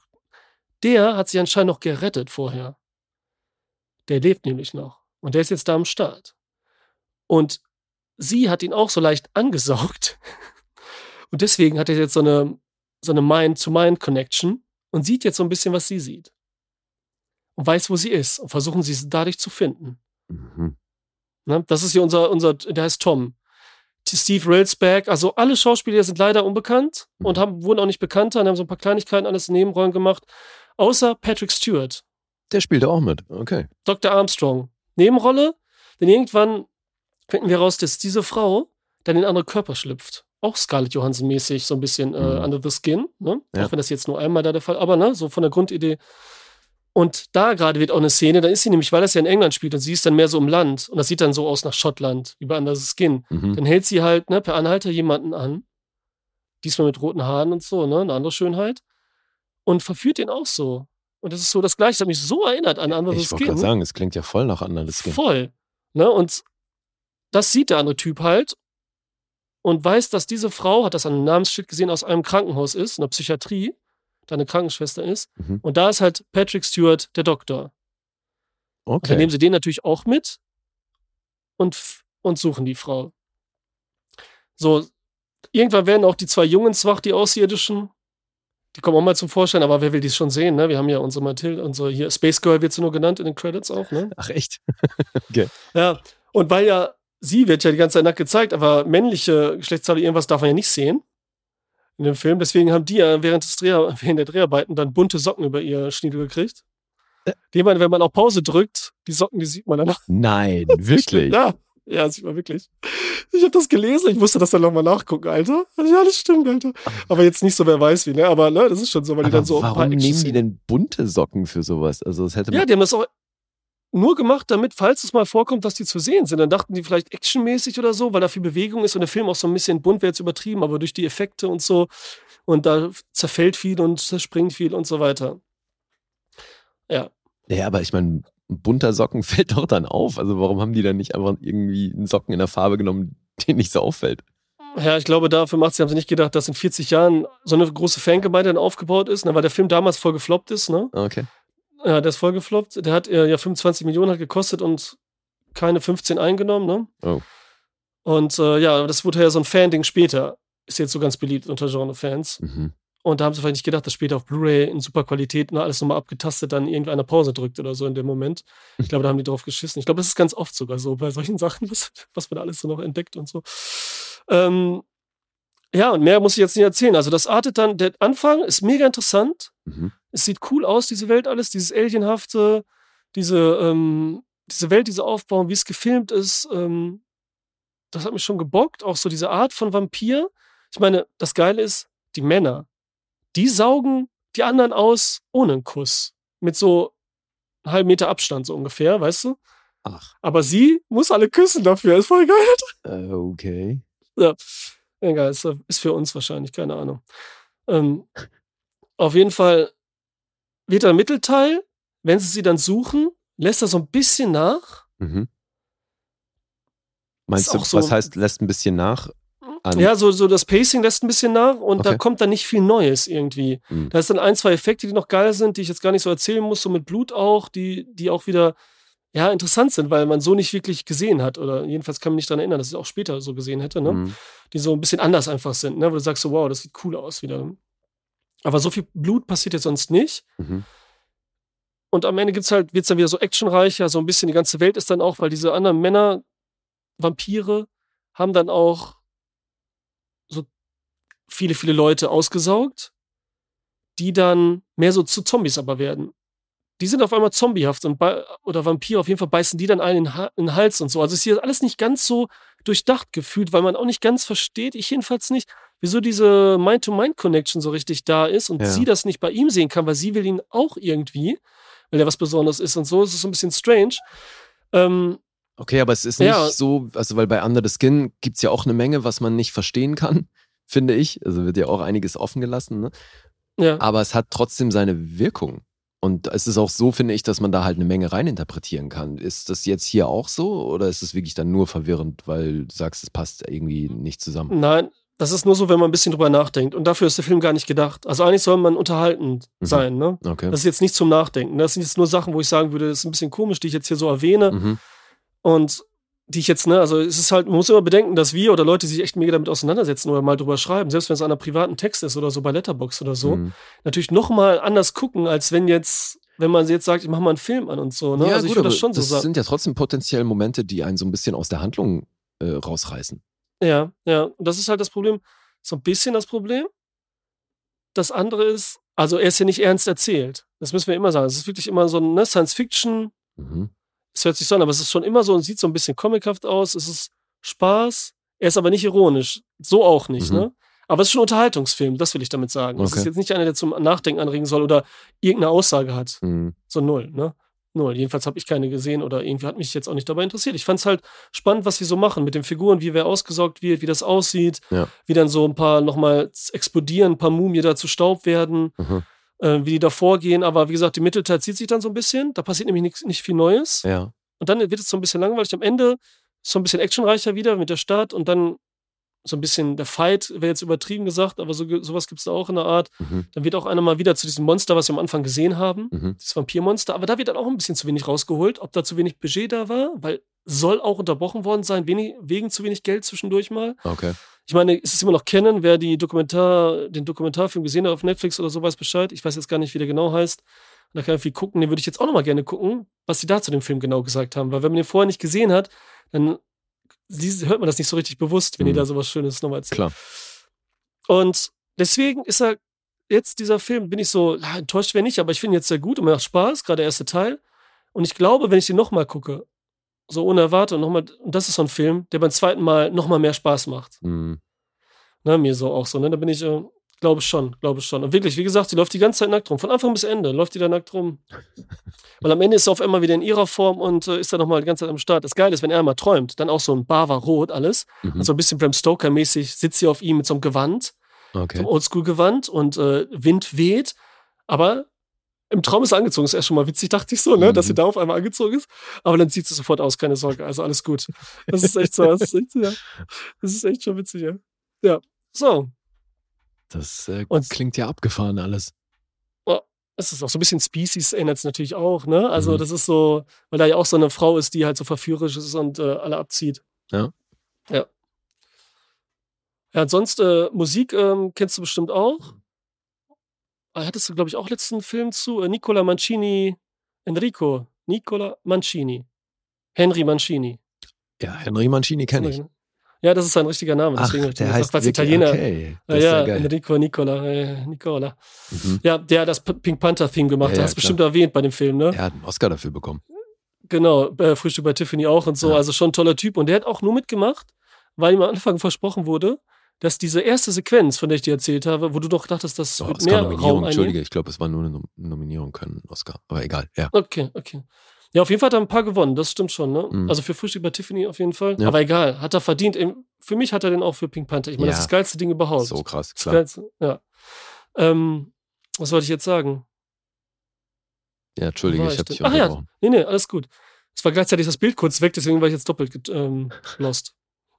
der hat sich anscheinend noch gerettet vorher. Der lebt nämlich noch. Und der ist jetzt da am Start. Und sie hat ihn auch so leicht angesaugt. Und deswegen hat er jetzt so eine, so eine Mind-to-Mind-Connection und sieht jetzt so ein bisschen, was sie sieht. Und weiß, wo sie ist. Und versuchen sie es dadurch zu finden. Mhm. Ne? Das ist hier unser, unser, der heißt Tom. Steve Railsback, also alle Schauspieler sind leider unbekannt und haben, wurden auch nicht bekannter und haben so ein paar Kleinigkeiten, alles in Nebenrollen gemacht. Außer Patrick Stewart, Der spielt auch mit. Okay. Dr. Armstrong. Nebenrolle, denn irgendwann finden wir raus, dass diese Frau dann in andere Körper schlüpft. Auch Scarlett Johansson-mäßig, so ein bisschen äh, Mhm. under the skin. Ne? Ja. Auch wenn das jetzt nur einmal da der Fall aber ne, so von der Grundidee. Und da gerade wird auch eine Szene, da ist sie nämlich, weil das ja in England spielt und sie ist dann mehr so im Land und das sieht dann so aus nach Schottland, wie bei Under the Skin. Mhm. Dann hält sie halt ne, per Anhalter jemanden an. Diesmal mit roten Haaren und so, ne? Eine andere Schönheit. Und verführt ihn auch so. Und das ist so das Gleiche. Das hat mich so erinnert an Under the Ich wollte sagen, es klingt ja voll nach anderen Skin. Voll. Ne? Und das sieht der andere Typ halt und weiß, dass diese Frau, hat das an einem Namensschild gesehen, aus einem Krankenhaus ist, einer Psychiatrie, da eine Krankenschwester ist. Mhm. Und da ist halt Patrick Stewart der Doktor. Und dann Okay. nehmen sie den natürlich auch mit und, und suchen die Frau. So, irgendwann werden auch die zwei Jungens wach, die Außerirdischen. Die kommen auch mal zum Vorschein, aber wer will die schon sehen, ne? Wir haben ja unsere Mathilde, unsere hier, Space Girl wird sie nur genannt in den Credits auch, ne? Ach echt? Ja, und weil ja, sie wird ja die ganze Zeit nackt gezeigt, aber männliche Geschlechtsteile, irgendwas darf man ja nicht sehen in dem Film. Deswegen haben die ja während, des Dreh, während der Dreharbeiten dann bunte Socken über ihr Schniedel gekriegt. Äh. Die man, wenn man auf Pause drückt, die Socken, die sieht man dann. Nein, wirklich. Ja, ja, sieht man wirklich. Ich habe das gelesen, ich musste das dann nochmal nachgucken, Alter. Also, ja, das stimmt, Alter. Aber jetzt nicht so, wer weiß wie, ne? Aber ne, das ist schon so, weil die Aber dann so warum nehmen die denn bunte Socken für sowas? Also es hätte Ja, die haben das auch nur gemacht, damit, falls es mal vorkommt, dass die zu sehen sind. Dann dachten die vielleicht actionmäßig oder so, weil da viel Bewegung ist und der Film auch so ein bisschen bunt wäre jetzt übertrieben, aber durch die Effekte und so und da zerfällt viel und zerspringt viel und so weiter. Ja, ja, aber ich meine, ein bunter Socken fällt doch dann auf. Also warum haben die dann nicht einfach irgendwie einen Socken in der Farbe genommen, den nicht so auffällt? ja, ich glaube, dafür macht sie, haben sie nicht gedacht, dass in 40 Jahren so eine große Fangemeinde dann aufgebaut ist, ne, weil der Film damals voll gefloppt ist, ne? Okay. Ja, der ist voll gefloppt. Der hat äh, ja 25 Millionen hat gekostet und keine 15 eingenommen, ne? Oh. Und äh, ja, das wurde ja so ein Fan-Ding später. Ist jetzt so ganz beliebt unter Genre-Fans. Mhm. Und da haben sie vielleicht nicht gedacht, dass später auf Blu-ray in super Qualität ne, alles nochmal abgetastet dann irgendeiner Pause drückt oder so in dem Moment. Ich glaube, da haben die drauf geschissen. Ich glaube, das ist ganz oft sogar so bei solchen Sachen, was, was man da alles so noch entdeckt und so. Ähm, ja, und mehr muss ich jetzt nicht erzählen. Also das artet dann, der Anfang ist mega interessant. Mhm. Es sieht cool aus, diese Welt alles, dieses Alienhafte, diese, ähm, diese Welt, diese Aufbauen, wie es gefilmt ist. Ähm, das hat mich schon gebockt. Auch so diese Art von Vampir. Ich meine, das Geile ist, die Männer, die saugen die anderen aus ohne einen Kuss. Mit so einem halben Meter Abstand, so ungefähr, weißt du? Ach, Aber sie muss alle küssen dafür. Ist voll geil. äh, okay. Ja, egal, ist, ist für uns wahrscheinlich, keine Ahnung. Ähm, auf jeden Fall wird der Mittelteil, wenn sie sie dann suchen, lässt er so ein bisschen nach. Mhm. Meinst du, so- was heißt, lässt ein bisschen nach? An. Ja, so, so das Pacing lässt ein bisschen nach und da Okay. kommt dann nicht viel Neues irgendwie. Mhm. Da ist dann ein, zwei Effekte, die noch geil sind, die ich jetzt gar nicht so erzählen muss, so mit Blut auch, die, die auch wieder ja, interessant sind, weil man so nicht wirklich gesehen hat. Oder jedenfalls kann mich nicht daran erinnern, dass ich es auch später so gesehen hätte, ne? Mhm. Die so ein bisschen anders einfach sind, ne? Wo du sagst so, wow, das sieht cool aus wieder. Aber so viel Blut passiert jetzt sonst nicht. Mhm. Und am Ende gibt's halt, wird's dann wieder so actionreicher, so ein bisschen die ganze Welt ist dann auch, weil diese anderen Männer, Vampire, haben dann auch viele, viele Leute ausgesaugt, die dann mehr so zu Zombies aber werden. Die sind auf einmal zombiehaft und oder Vampire, auf jeden Fall beißen die dann allen in, den Hals und so. Also es ist hier alles nicht ganz so durchdacht gefühlt, weil man auch nicht ganz versteht, ich jedenfalls nicht, wieso diese Mind-to-Mind-Connection so richtig da ist und Ja. sie das nicht bei ihm sehen kann, weil sie will ihn auch irgendwie, weil er was Besonderes ist und so. Es ist so ein bisschen strange. Ähm, Okay, aber es ist nicht Ja. so, also weil bei Under the Skin gibt es ja auch eine Menge, was man nicht verstehen kann, finde ich. Also wird ja auch einiges offen gelassen, ne? ja. Aber es hat trotzdem seine Wirkung. Und es ist auch so, finde ich, dass man da halt eine Menge reininterpretieren kann. Ist das jetzt hier auch so oder ist es wirklich dann nur verwirrend, weil du sagst, es passt irgendwie nicht zusammen? Nein, das ist nur so, wenn man ein bisschen drüber nachdenkt. Und dafür ist der Film gar nicht gedacht. Also eigentlich soll man unterhaltend Mhm. sein, ne? Okay. Das ist jetzt nicht zum Nachdenken. Das sind jetzt nur Sachen, wo ich sagen würde, das ist ein bisschen komisch, die ich jetzt hier so erwähne. Mhm. Und die ich jetzt, ne, also es ist halt, man muss immer bedenken, dass wir oder Leute die sich echt mega damit auseinandersetzen oder mal drüber schreiben, selbst wenn es an einer privaten Text ist oder so bei Letterbox oder so, Mhm. natürlich nochmal anders gucken, als wenn jetzt, wenn man jetzt sagt, ich mach mal einen Film an und so, ne? Ja, also ich gut, würde aber das schon so das sagen. sind ja trotzdem potenziell Momente, die einen so ein bisschen aus der Handlung äh, rausreißen. Ja, ja. Und das ist halt das Problem, so ein bisschen das Problem. Das andere ist, also er ist ja nicht ernst erzählt. Das müssen wir immer sagen. Es ist wirklich immer so ein ne, Science Fiction. Mhm. Es hört sich so an, aber es ist schon immer so und sieht so ein bisschen comichaft aus. Es ist Spaß. Er ist aber nicht ironisch. So auch nicht, Mhm. ne? Aber es ist schon ein Unterhaltungsfilm, das will ich damit sagen. Es Okay. ist jetzt nicht einer, der zum Nachdenken anregen soll oder irgendeine Aussage hat. Mhm. So null, ne? Null. Jedenfalls habe ich keine gesehen oder irgendwie hat mich jetzt auch nicht dabei interessiert. Ich fand es halt spannend, was sie so machen mit den Figuren, wie wer ausgesaugt wird, wie das aussieht, Ja. wie dann so ein paar nochmal explodieren, ein paar Mumien da zu Staub werden, Mhm. Äh, wie die da vorgehen. Aber wie gesagt, die Mittelteil zieht sich dann so ein bisschen. Da passiert nämlich nix, nicht viel Neues. Ja. Und dann wird es so ein bisschen langweilig. Am Ende ist so ein bisschen actionreicher wieder mit der Stadt und dann so ein bisschen der Fight, wäre jetzt übertrieben gesagt, aber so, sowas gibt es da auch in der Art. Mhm. Dann wird auch einer mal wieder zu diesem Monster, was wir am Anfang gesehen haben Mhm. das Vampirmonster, aber da wird dann auch ein bisschen zu wenig rausgeholt, ob da zu wenig Budget da war, weil soll auch unterbrochen worden sein, wenig, wegen zu wenig Geld zwischendurch mal. Okay. Ich meine, es ist immer noch kennen, wer die Dokumentar, den Dokumentarfilm gesehen hat auf Netflix oder so weiß Bescheid. Ich weiß jetzt gar nicht, wie der genau heißt. Da kann ich viel gucken. Den würde ich jetzt auch noch mal gerne gucken, was sie da zu dem Film genau gesagt haben. Weil wenn man den vorher nicht gesehen hat, dann hört man das nicht so richtig bewusst, wenn Mhm. die da sowas Schönes nochmal erzählen. Klar. Und deswegen ist er jetzt dieser Film, bin ich so, ja, enttäuscht wäre nicht, aber ich finde ihn jetzt sehr gut und mir macht Spaß, gerade der erste Teil. Und ich glaube, wenn ich den nochmal gucke, so ohne Erwartung, nochmal, und das ist so ein Film, der beim zweiten Mal nochmal mehr Spaß macht. Mhm. Ne, mir so auch so, ne? Da bin ich, äh, glaube schon, glaube schon. Und wirklich, wie gesagt, sie läuft die ganze Zeit nackt rum. Von Anfang bis Ende läuft die da nackt rum. Weil am Ende ist sie auf einmal wieder in ihrer Form und äh, ist dann nochmal die ganze Zeit am Start. Das Geile ist, wenn er mal träumt, dann auch so ein Bava rot alles. Mhm. Und so ein bisschen Bram Stoker-mäßig sitzt sie auf ihm mit so einem Gewand Okay. so Oldschool-Gewand und äh, Wind weht. Aber im Traum ist angezogen. Ist erst schon mal witzig, dachte ich so, ne, Mhm. dass sie da auf einmal angezogen ist. Aber dann zieht sie sofort aus, keine Sorge. Also alles gut. Das ist echt so. Das ist echt, ja. das ist echt schon witzig, ja. Ja. So. Das äh, Und- klingt ja abgefahren alles. Es ist auch so ein bisschen Species, erinnert es natürlich auch, ne? Also, Mhm. das ist so, weil da ja auch so eine Frau ist, die halt so verführerisch ist und äh, alle abzieht. Ja. Ja. Ja, sonst, äh, Musik ähm, kennst du bestimmt auch. Ah, Hattest du, glaube ich, auch letzten Film zu? Äh, Nicola Mancini, Enrico. Nicola Mancini. Henry Mancini. Ja, Henry Mancini kenne ich. Ja, das ist sein richtiger Name. Ach, Deswegen den der gesagt, heißt wirklich, Italiener. Okay, Ja, das ist ja, ja. Enrico Nicola. Äh, Nicola. Mhm. Ja, der hat das Pink Panther-Theme gemacht. Ja, ja, hast du bestimmt erwähnt bei dem Film, ne? Er hat einen Oscar dafür bekommen. Genau, äh, Frühstück bei Tiffany auch und so. Ja. Also schon ein toller Typ. Und der hat auch nur mitgemacht, weil ihm am Anfang versprochen wurde, dass diese erste Sequenz, von der ich dir erzählt habe, wo du doch dachtest, das Oh, wird mehr Raum. Entschuldige, ich glaube, es war nur eine Nom Nominierung, kein Oscar. Aber egal, ja. Okay, okay. Ja, auf jeden Fall hat er ein paar gewonnen, das stimmt schon, ne? Mhm. Also für Frühstück bei Tiffany auf jeden Fall. Ja. Aber egal, hat er verdient. Im- Für mich hat er den auch für Pink Panther. Ich meine, das Ja. ist das geilste Ding überhaupt. So krass, das klar. geilste, ja. Ähm, was wollte ich jetzt sagen? Ja, Entschuldige, ich ich habe dich denn? Ach ja. unterbrochen. Nee, nee, alles gut. Es war gleichzeitig das Bild kurz weg, deswegen war ich jetzt doppelt ähm, lost.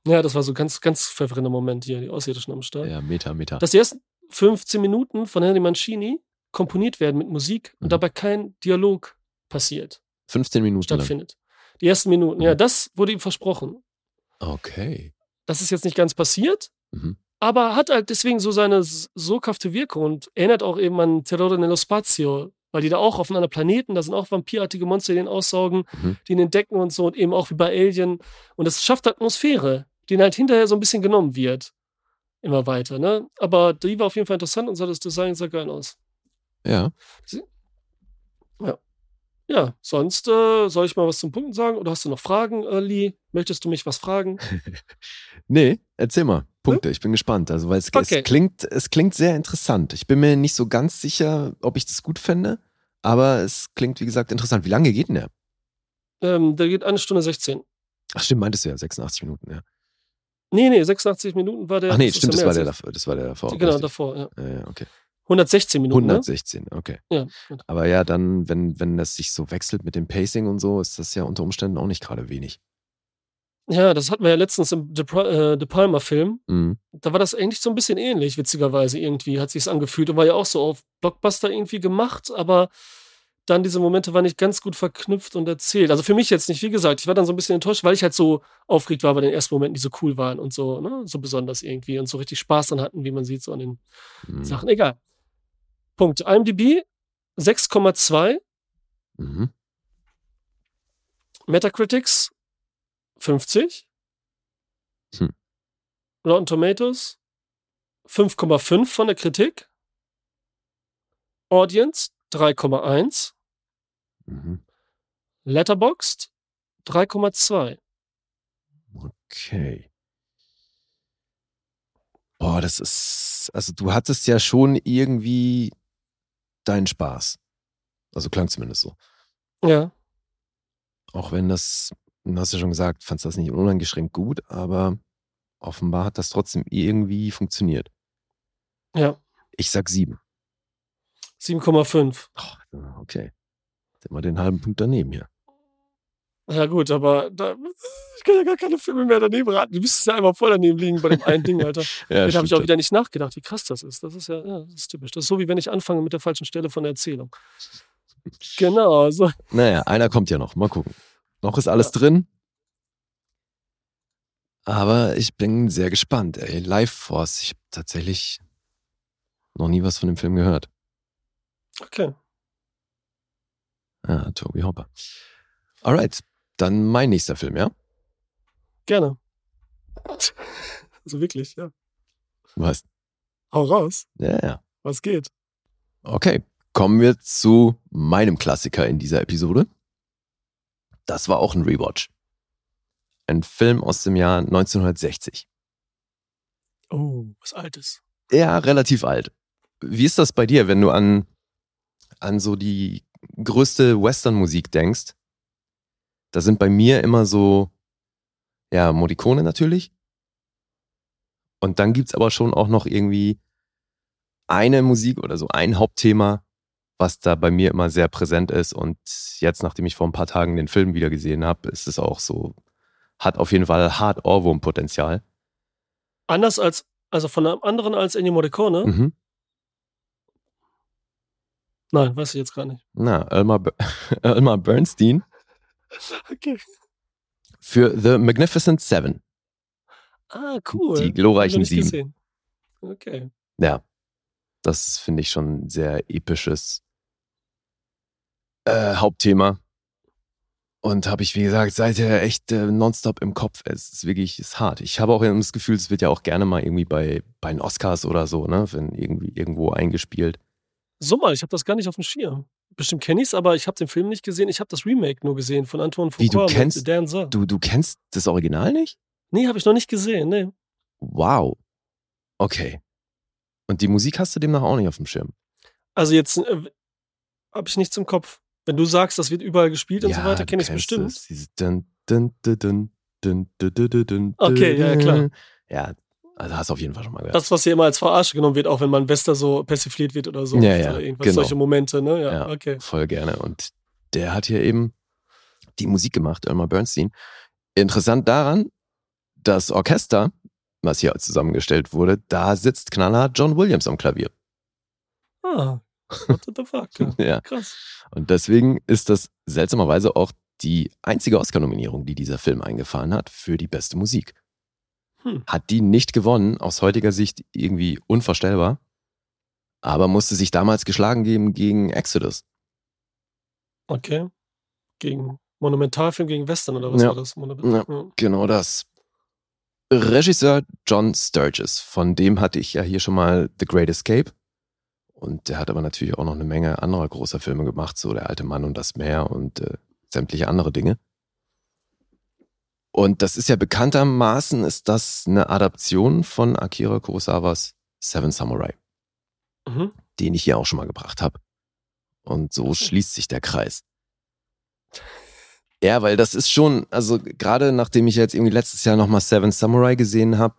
Ja, das war so ganz, ganz verwirrender Moment hier, die Außerirdischen am Start. Ja, Meta, Meta. Dass die ersten 15 Minuten von Henry Mancini komponiert werden mit Musik Mhm. und dabei kein Dialog passiert, 15 Minuten lang. stattfindet. Die ersten Minuten, ja, Mhm. das wurde ihm versprochen. Okay. Das ist jetzt nicht ganz passiert, Mhm. aber hat halt deswegen so seine s- soghafte Wirkung und erinnert auch eben an Terrore nello Spazio, weil die da auch auf einem anderen Planeten, da sind auch vampirartige Monster, die ihn aussaugen, Mhm. die ihn entdecken und so und eben auch wie bei Alien. Und das schafft Atmosphäre, die ihnen halt hinterher so ein bisschen genommen wird. Immer weiter, ne? Aber die war auf jeden Fall interessant und sah das Design sah geil aus. Ja. Ja, sonst äh, soll ich mal was zum Punkten sagen oder hast du noch Fragen, äh, Lee? Möchtest du mich was fragen? Nee, erzähl mal. Punkte, ich bin gespannt. Also, weil es, Okay. es, klingt, es klingt sehr interessant. Ich bin mir nicht so ganz sicher, ob ich das gut fände, aber es klingt, wie gesagt, interessant. Wie lange geht denn der? Ähm, der geht eine Stunde 16. Ach, stimmt, meintest du ja, 86 Minuten, ja. Nee, nee, 86 Minuten war der. Ach nee, das stimmt, ja das war, der das war der davor. Genau, richtig. davor, ja. Ja, ja, okay. 116 Minuten. 116, okay. Ne? Ja, gut. Aber ja, dann, wenn, wenn das sich so wechselt mit dem Pacing und so, ist das ja unter Umständen auch nicht gerade wenig. ja, das hatten wir ja letztens im De, äh, De Palma-Film. Mhm. Da war das eigentlich so ein bisschen ähnlich, witzigerweise irgendwie, hat sich's angefühlt und war ja auch so auf Blockbuster irgendwie gemacht, aber dann diese Momente waren nicht ganz gut verknüpft und erzählt. Also für mich jetzt nicht, wie gesagt, ich war dann so ein bisschen enttäuscht, weil ich halt so aufgeregt war bei den ersten Momenten, die so cool waren und so, ne, so besonders irgendwie und so richtig Spaß dran hatten, wie man sieht, so an den Mhm. Sachen. Egal. Punkt. IMDb 6,2, Mhm. Metacritics 50, Hm. Rotten Tomatoes 5,5 von der Kritik, Audience 3,1, Mhm. Letterboxd 3,2. Okay. Boah, das ist, also du hattest ja schon irgendwie deinen Spaß. Also klang zumindest so. Ja, Auch wenn das, du hast ja schon gesagt, fandst das nicht uneingeschränkt gut, aber offenbar hat das trotzdem irgendwie funktioniert. ja, Ich sag sieben. 7,5. Oh, okay. Immer den halben Punkt daneben hier. Ja gut, aber da, ich kann ja gar keine Filme mehr daneben raten. Du müsstest ja einmal voll daneben liegen bei dem einen Ding, Alter. Ja, da habe ich auch wieder nicht nachgedacht, wie krass das ist. Das ist ja, ja das ist typisch. Das ist so, wie wenn ich anfange mit der falschen Stelle von der Erzählung. Genau, so. Naja, einer kommt ja noch. Mal gucken. Noch ist alles drin. Aber ich bin sehr gespannt. Ey, Life Force, ich habe tatsächlich noch nie was von dem Film gehört. Okay. Ah, Toby Hopper. Alright, dann mein nächster Film, ja? Gerne. Also wirklich, ja. Was? Hau raus. Ja, ja. Was geht? Okay, kommen wir zu meinem Klassiker in dieser Episode. Das war auch ein Rewatch. Ein Film aus dem Jahr 1960. Oh, was Altes. Ja, relativ alt. Wie ist das bei dir, wenn du an, an so die größte Western-Musik denkst? Da sind bei mir immer so, ja, Morricone natürlich. Und dann gibt's aber schon auch noch irgendwie eine Musik oder so ein Hauptthema, was da bei mir immer sehr präsent ist. Und jetzt, nachdem ich vor ein paar Tagen den Film wieder gesehen habe, ist es auch so, hat auf jeden Fall hart Ohrwurm-Potenzial. Anders als, also von einem anderen als Ennio Morricone? Mhm. Nein, weiß ich jetzt gar nicht. Na, Elmar, Elmar Bernstein Okay. für The Magnificent Seven. Ah, cool. Die glorreichen Sieben. gesehen. Okay. Ja, das finde ich schon ein sehr episches äh, Hauptthema. Und habe ich, wie gesagt, seither echt äh, nonstop im Kopf. Es ist wirklich ist hart. Ich habe auch immer das Gefühl, es wird ja auch gerne mal irgendwie bei, bei den Oscars oder so, ne, wenn irgendwie irgendwo eingespielt. Sommer, ich habe das gar nicht auf dem Schirm. Bestimmt kenne ich es, aber ich habe den Film nicht gesehen. Ich habe das Remake nur gesehen von Antoine Foucault Wie, du kennst, Dan Sir. Du, du kennst das Original nicht? Nee, habe ich noch nicht gesehen, nee. Wow. Okay. Und die Musik hast du demnach auch nicht auf dem Schirm? Also jetzt äh, habe ich nichts im Kopf. Wenn du sagst, das wird überall gespielt und ja, so weiter, kenne ich es bestimmt. Dun, dun, dun, okay, ja, klar. Ja, also hast du auf jeden Fall schon mal gehört. Das, was hier immer als Verarsche genommen wird, auch wenn man Wester so persifliert wird oder so. Ja, ja, Oder irgendwas, genau. solche Momente, ne? Ja, Ja. okay. Voll gerne. Und der hat hier eben die Musik gemacht, Elmar Bernstein. Interessant daran, das Orchester, was hier zusammengestellt wurde, da sitzt knaller John Williams am Klavier. Ah, what the fuck? Ja. Krass. Und deswegen ist das seltsamerweise auch die einzige Oscar-Nominierung, die dieser Film eingefahren hat für die beste Musik. Hm. Hat die nicht gewonnen, aus heutiger Sicht irgendwie unvorstellbar, aber musste sich damals geschlagen geben gegen Exodus. Okay. Gegen Monumentalfilm gegen Western oder was Ja. war das? Ja. ja. Genau das. Regisseur John Sturges, von dem hatte ich ja hier schon mal The Great Escape. Und der hat aber natürlich auch noch eine Menge anderer großer Filme gemacht, so Der alte Mann und das Meer und äh, sämtliche andere Dinge. Und das ist ja bekanntermaßen, ist das eine Adaption von Akira Kurosawas Seven Samurai, Mhm. den ich hier auch schon mal gebracht habe. Und so schließt sich der Kreis. Ja, weil das ist schon, also gerade nachdem ich jetzt irgendwie letztes Jahr nochmal Seven Samurai gesehen habe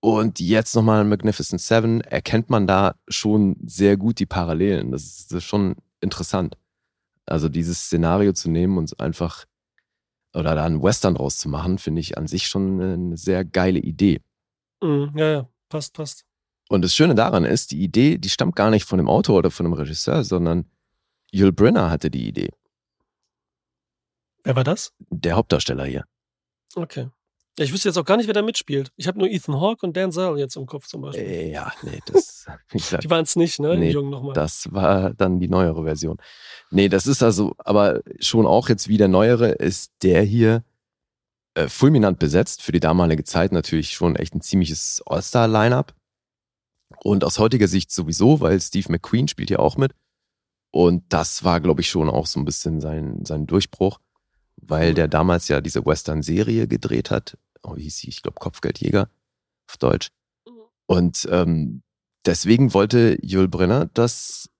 und jetzt nochmal Magnificent Seven, erkennt man da schon sehr gut die Parallelen. Das ist, das ist schon interessant. Also dieses Szenario zu nehmen und einfach oder da einen Western draus zu machen, finde ich an sich schon eine sehr geile Idee. Mhm. Ja, ja, passt, passt. Und das Schöne daran ist, die Idee, die stammt gar nicht von dem Autor oder von dem Regisseur, sondern Yul Brynner hatte die Idee, Wer war das? der Hauptdarsteller hier. Okay. Ja, ich wüsste jetzt auch gar nicht, wer da mitspielt. Ich habe nur Ethan Hawke und Dan Sell jetzt im Kopf zum Beispiel. Äh, ja, nee, das, gesagt, Die waren es nicht, ne? Nee, Im Jungen nochmal. das war dann die neuere Version. Nee, das ist also, aber schon auch jetzt wie der neuere, ist der hier äh, fulminant besetzt. Für die damalige Zeit natürlich schon echt ein ziemliches All-Star-Line-Up. Und aus heutiger Sicht sowieso, weil Steve McQueen spielt ja auch mit. Und das war, glaube ich, schon auch so ein bisschen sein, sein Durchbruch, weil Mhm. der damals ja diese Western-Serie gedreht hat. Oh, wie hieß sie? Ich glaube, Kopfgeldjäger auf Deutsch. Und ähm, deswegen wollte Yul Brynner, dass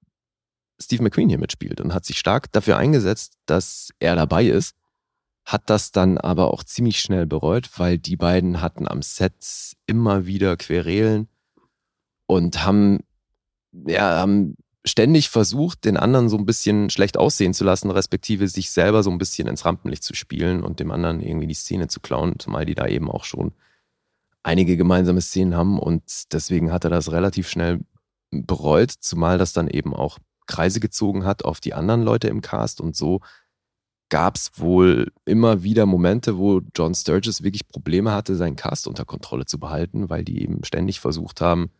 Steve McQueen hier mitspielt und hat sich stark dafür eingesetzt, dass er dabei ist. Hat das dann aber auch ziemlich schnell bereut, weil die beiden hatten am Set immer wieder Querelen und haben, ja, haben ständig versucht, den anderen so ein bisschen schlecht aussehen zu lassen, respektive sich selber so ein bisschen ins Rampenlicht zu spielen und dem anderen irgendwie die Szene zu klauen, zumal die da eben auch schon einige gemeinsame Szenen haben und deswegen hat er das relativ schnell bereut, zumal das dann eben auch Kreise gezogen hat auf die anderen Leute im Cast und so gab es wohl immer wieder Momente, wo John Sturges wirklich Probleme hatte, seinen Cast unter Kontrolle zu behalten, weil die eben ständig versucht haben,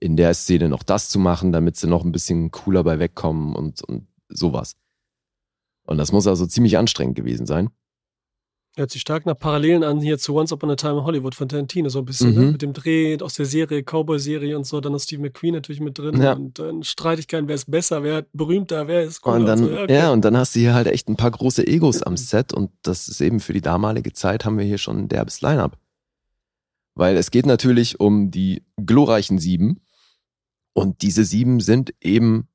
in der Szene noch das zu machen, damit sie noch ein bisschen cooler bei wegkommen und, und sowas. Und das muss also ziemlich anstrengend gewesen sein. Hört sich stark nach Parallelen an hier zu Once Upon a Time in Hollywood von Tarantino, so ein bisschen, Mhm. ne? Mit dem Dreh aus der Serie, Cowboy-Serie und so, dann ist Steve McQueen natürlich mit drin Ja. und dann Streitigkeiten, wer ist besser, wer ist berühmter, wer ist cooler Und dann, so. ja, okay. und dann hast du hier halt echt ein paar große Egos am Set und das ist eben für die damalige Zeit haben wir hier schon ein derbes Line-Up. Weil es geht natürlich um die glorreichen Sieben und diese Sieben sind eben,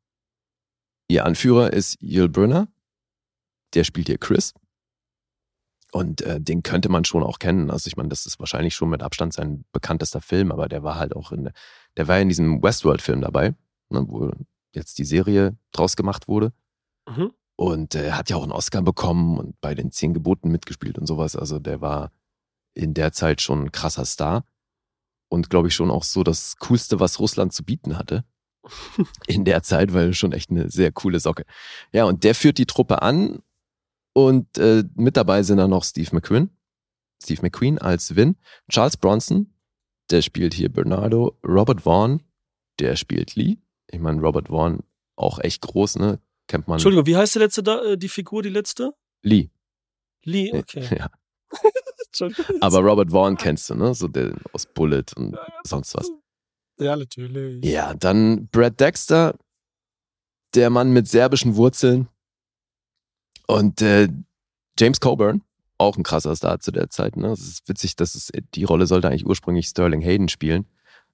ihr Anführer ist Yul Brynner, der spielt hier Chris und äh, den könnte man schon auch kennen. Also ich meine, das ist wahrscheinlich schon mit Abstand sein bekanntester Film, aber der war halt auch in, der war in diesem Westworld-Film dabei, ne, wo jetzt die Serie draus gemacht wurde. Mhm. Und er hat ja auch einen Oscar bekommen und bei den Zehn Geboten mitgespielt und sowas. Also der war in der Zeit schon ein krasser Star. Und glaube ich schon auch so das Coolste, was Russland zu bieten hatte. In der Zeit, weil schon echt eine sehr coole Socke. Ja, und der führt die Truppe an. Und äh, mit dabei sind dann noch Steve McQueen. Steve McQueen als Vin. Charles Bronson, der spielt hier Bernardo. Robert Vaughn, der spielt Lee. Ich meine, Robert Vaughn auch echt groß, ne? Kennt man. Entschuldigung, wie heißt die letzte da, äh, die Figur, die letzte? Lee. Lee, okay. Ja. Entschuldigung. Aber Robert Vaughn kennst du, ne? So der aus Bullet und sonst was. Ja, natürlich. Ja, dann Brad Dexter, der Mann mit serbischen Wurzeln. Und äh, James Coburn, auch ein krasser Star zu der Zeit. Ne? Es ist witzig, dass es, die Rolle sollte eigentlich ursprünglich Sterling Hayden spielen.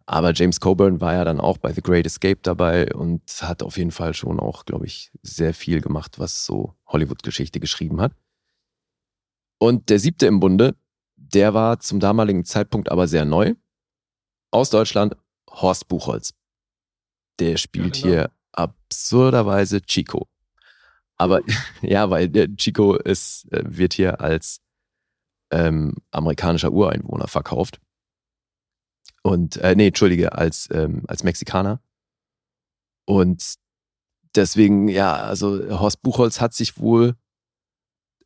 Aber James Coburn war ja dann auch bei The Great Escape dabei und hat auf jeden Fall schon auch, glaube ich, sehr viel gemacht, was so Hollywood-Geschichte geschrieben hat. Und der siebte im Bunde, der war zum damaligen Zeitpunkt aber sehr neu. Aus Deutschland, Horst Buchholz. Der spielt Ja, genau. hier absurderweise Chico. Aber ja, weil der Chico ist, äh, wird hier als ähm, amerikanischer Ureinwohner verkauft. Und, äh, nee, Entschuldige, als, ähm, als Mexikaner. Und deswegen, ja, also Horst Buchholz hat sich wohl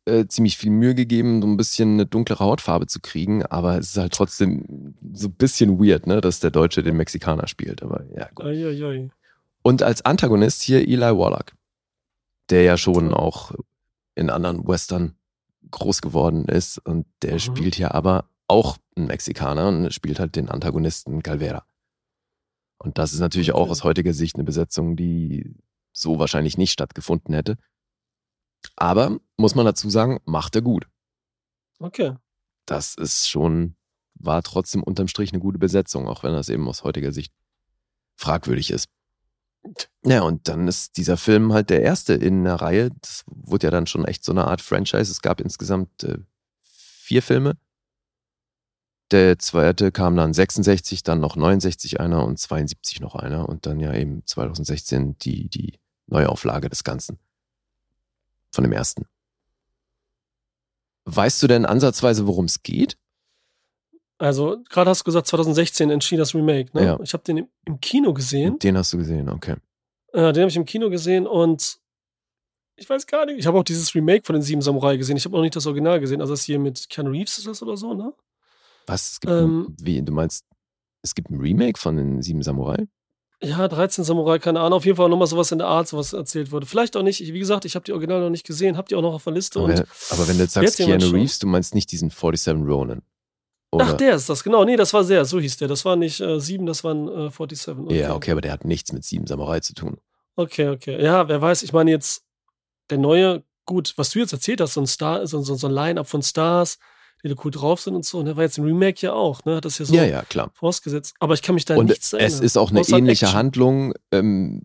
äh, ziemlich viel Mühe gegeben, so ein bisschen eine dunklere Hautfarbe zu kriegen, aber es ist halt trotzdem so ein bisschen weird, ne, dass der Deutsche den Mexikaner spielt. Aber ja, gut. Ai, ai, ai. Und als Antagonist hier Eli Wallach, der ja schon auch in anderen Western groß geworden ist und der Mhm. spielt hier aber auch einen Mexikaner und spielt halt den Antagonisten Calvera. Und das ist natürlich auch Okay. aus heutiger Sicht eine Besetzung, die so wahrscheinlich nicht stattgefunden hätte. Aber muss man dazu sagen, macht er gut. Okay. Das ist schon, war trotzdem unterm Strich eine gute Besetzung, auch wenn das eben aus heutiger Sicht fragwürdig ist. Ja, und dann ist dieser Film halt der erste in der Reihe. Das wurde ja dann schon echt so eine Art Franchise. Es gab insgesamt äh, vier Filme. Der zweite kam dann 66, dann noch 69 einer und 72 noch einer und dann ja eben 2016 die, die Neuauflage des Ganzen. Von dem ersten. Weißt du denn ansatzweise, worum es geht? Also, gerade hast du gesagt, 2016 entschied das Remake, ne? Ja. Ich habe den im, Kino gesehen. Den hast du gesehen, okay. Äh, den habe ich im Kino gesehen und ich weiß gar nicht. Ich habe auch dieses Remake von den Sieben Samurai gesehen. Ich habe noch nicht das Original gesehen. Also das hier mit Keanu Reeves ist das oder so, ne? Was? Es gibt Ähm, ein, wie, du meinst, es gibt ein Remake von den Sieben Samurai? Ja, 13 Samurai, keine Ahnung. Auf jeden Fall nochmal sowas in der Art, sowas erzählt wurde. Vielleicht auch nicht. Ich, wie gesagt, ich habe die Original noch nicht gesehen. Hab die auch noch auf der Liste. Aber, Und aber wenn du jetzt sagst Keanu? Reeves, du meinst nicht diesen 47 Ronin. Oder? Ach, der ist das, genau. Nee, das war der. So hieß der. Das war nicht äh, 7, das waren äh, 47. Ja, okay, aber der hat nichts mit Sieben Samurai zu tun. Okay, okay. Ja, wer weiß. Ich meine jetzt, der neue, gut, was du jetzt erzählt hast, so ein Star, so, so, so ein Line-Up von Stars, die da cool drauf sind und so. Und der war jetzt im Remake ja auch, ne? Hat das ja so ja, ja, klar. vorausgesetzt. Aber ich kann mich da Und nichts erinnern. es ist auch eine ähnliche Action. Handlung. Ähm,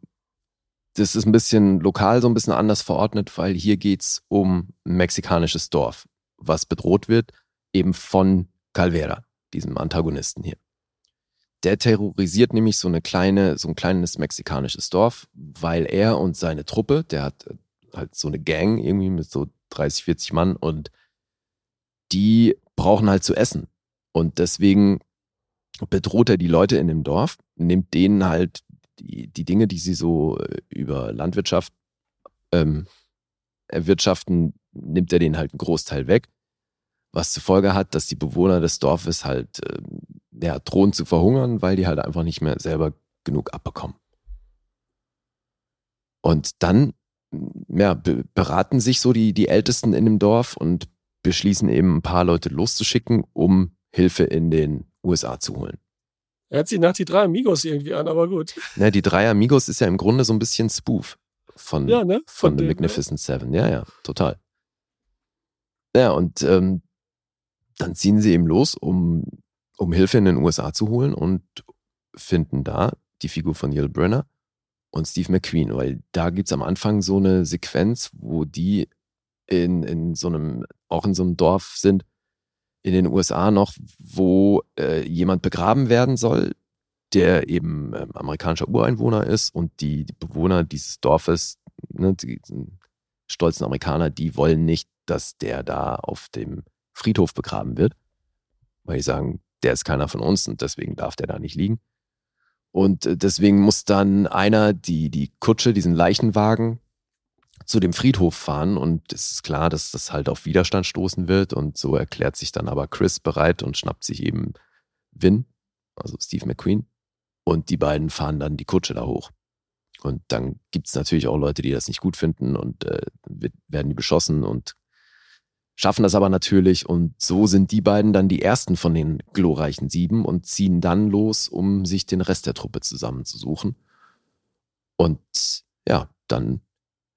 das ist ein bisschen lokal so ein bisschen anders verordnet, weil hier geht's um ein mexikanisches Dorf, was bedroht wird, eben von Calvera, diesem Antagonisten hier. Der terrorisiert nämlich so eine kleine, so ein kleines mexikanisches Dorf, weil er und seine Truppe, der hat halt so eine Gang irgendwie mit so 30, 40 Mann und die brauchen halt zu essen. Und deswegen bedroht er die Leute in dem Dorf, nimmt denen halt die, die Dinge, die sie so äh, über Landwirtschaft ähm, erwirtschaften, nimmt er denen halt einen Großteil weg. Was zur Folge hat, dass die Bewohner des Dorfes halt ähm, ja, drohen zu verhungern, weil die halt einfach nicht mehr selber genug abbekommen. Und dann ja, be beraten sich so die, die Ältesten in dem Dorf und beschließen eben ein paar Leute loszuschicken, um Hilfe in den USA zu holen. Er hat sich nach die drei Amigos irgendwie an, aber gut. Na, die drei Amigos ist ja im Grunde so ein bisschen Spoof von, Ja, ne? von The denen, Magnificent Seven. Ja, ja, total. Ja, und ähm, dann ziehen sie eben los, um, um Hilfe in den USA zu holen und finden da die Figur von Yul Brenner und Steve McQueen, weil da gibt's am Anfang so eine Sequenz, wo die in, in so einem, auch in so einem Dorf sind, in den USA noch, wo äh, jemand begraben werden soll, der eben ähm, amerikanischer Ureinwohner ist und die, die Bewohner dieses Dorfes, ne, die, die stolzen Amerikaner, die wollen nicht, dass der da auf dem Friedhof begraben wird, weil die sagen, der ist keiner von uns und deswegen darf der da nicht liegen. Und äh, deswegen muss dann einer die, die Kutsche, diesen Leichenwagen zu dem Friedhof fahren und es ist klar, dass das halt auf Widerstand stoßen wird und so erklärt sich dann aber Chris bereit und schnappt sich eben Vin, also Steve McQueen und die beiden fahren dann die Kutsche da hoch. Und dann gibt's natürlich auch Leute, die das nicht gut finden und äh, werden die beschossen und schaffen das aber natürlich und so sind die beiden dann die ersten von den glorreichen sieben und ziehen dann los, um sich den Rest der Truppe zusammenzusuchen. Und ja, dann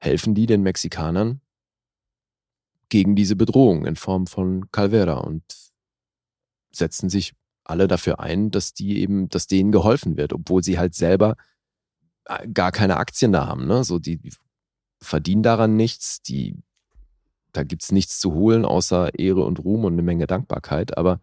helfen die den Mexikanern gegen diese Bedrohung in Form von Calvera und setzen sich alle dafür ein, dass die eben, dass denen geholfen wird, obwohl sie halt selber äh, gar keine Aktien da haben. Ne? So die, die verdienen daran nichts, die da gibt's nichts zu holen außer Ehre und Ruhm und eine Menge Dankbarkeit. Aber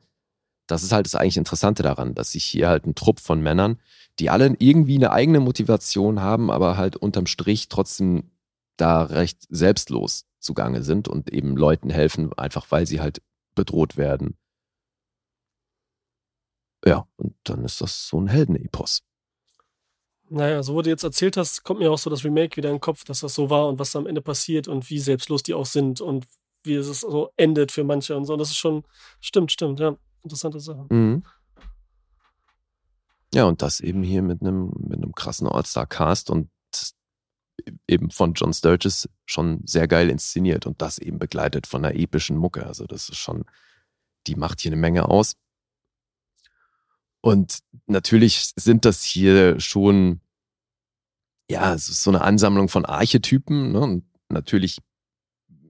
das ist halt das eigentlich Interessante daran, dass sich hier halt ein Trupp von Männern, die alle irgendwie eine eigene Motivation haben, aber halt unterm Strich trotzdem da recht selbstlos zugange sind und eben Leuten helfen, einfach weil sie halt bedroht werden. Ja, und dann ist das so ein Heldenepos. Naja, so wo du jetzt erzählt hast, kommt mir auch so das Remake wieder in den Kopf, dass das so war und was am Ende passiert und wie selbstlos die auch sind und wie es so endet für manche und so. Das ist schon, stimmt, stimmt, ja. Interessante Sache. Mhm. Ja, und das eben hier mit einem, mit einem krassen All-Star-Cast und eben von John Sturges schon sehr geil inszeniert und das eben begleitet von einer epischen Mucke. Also das ist schon, die macht hier eine Menge aus. Und natürlich sind das hier schon, ja, so eine Ansammlung von Archetypen. Ne? Und natürlich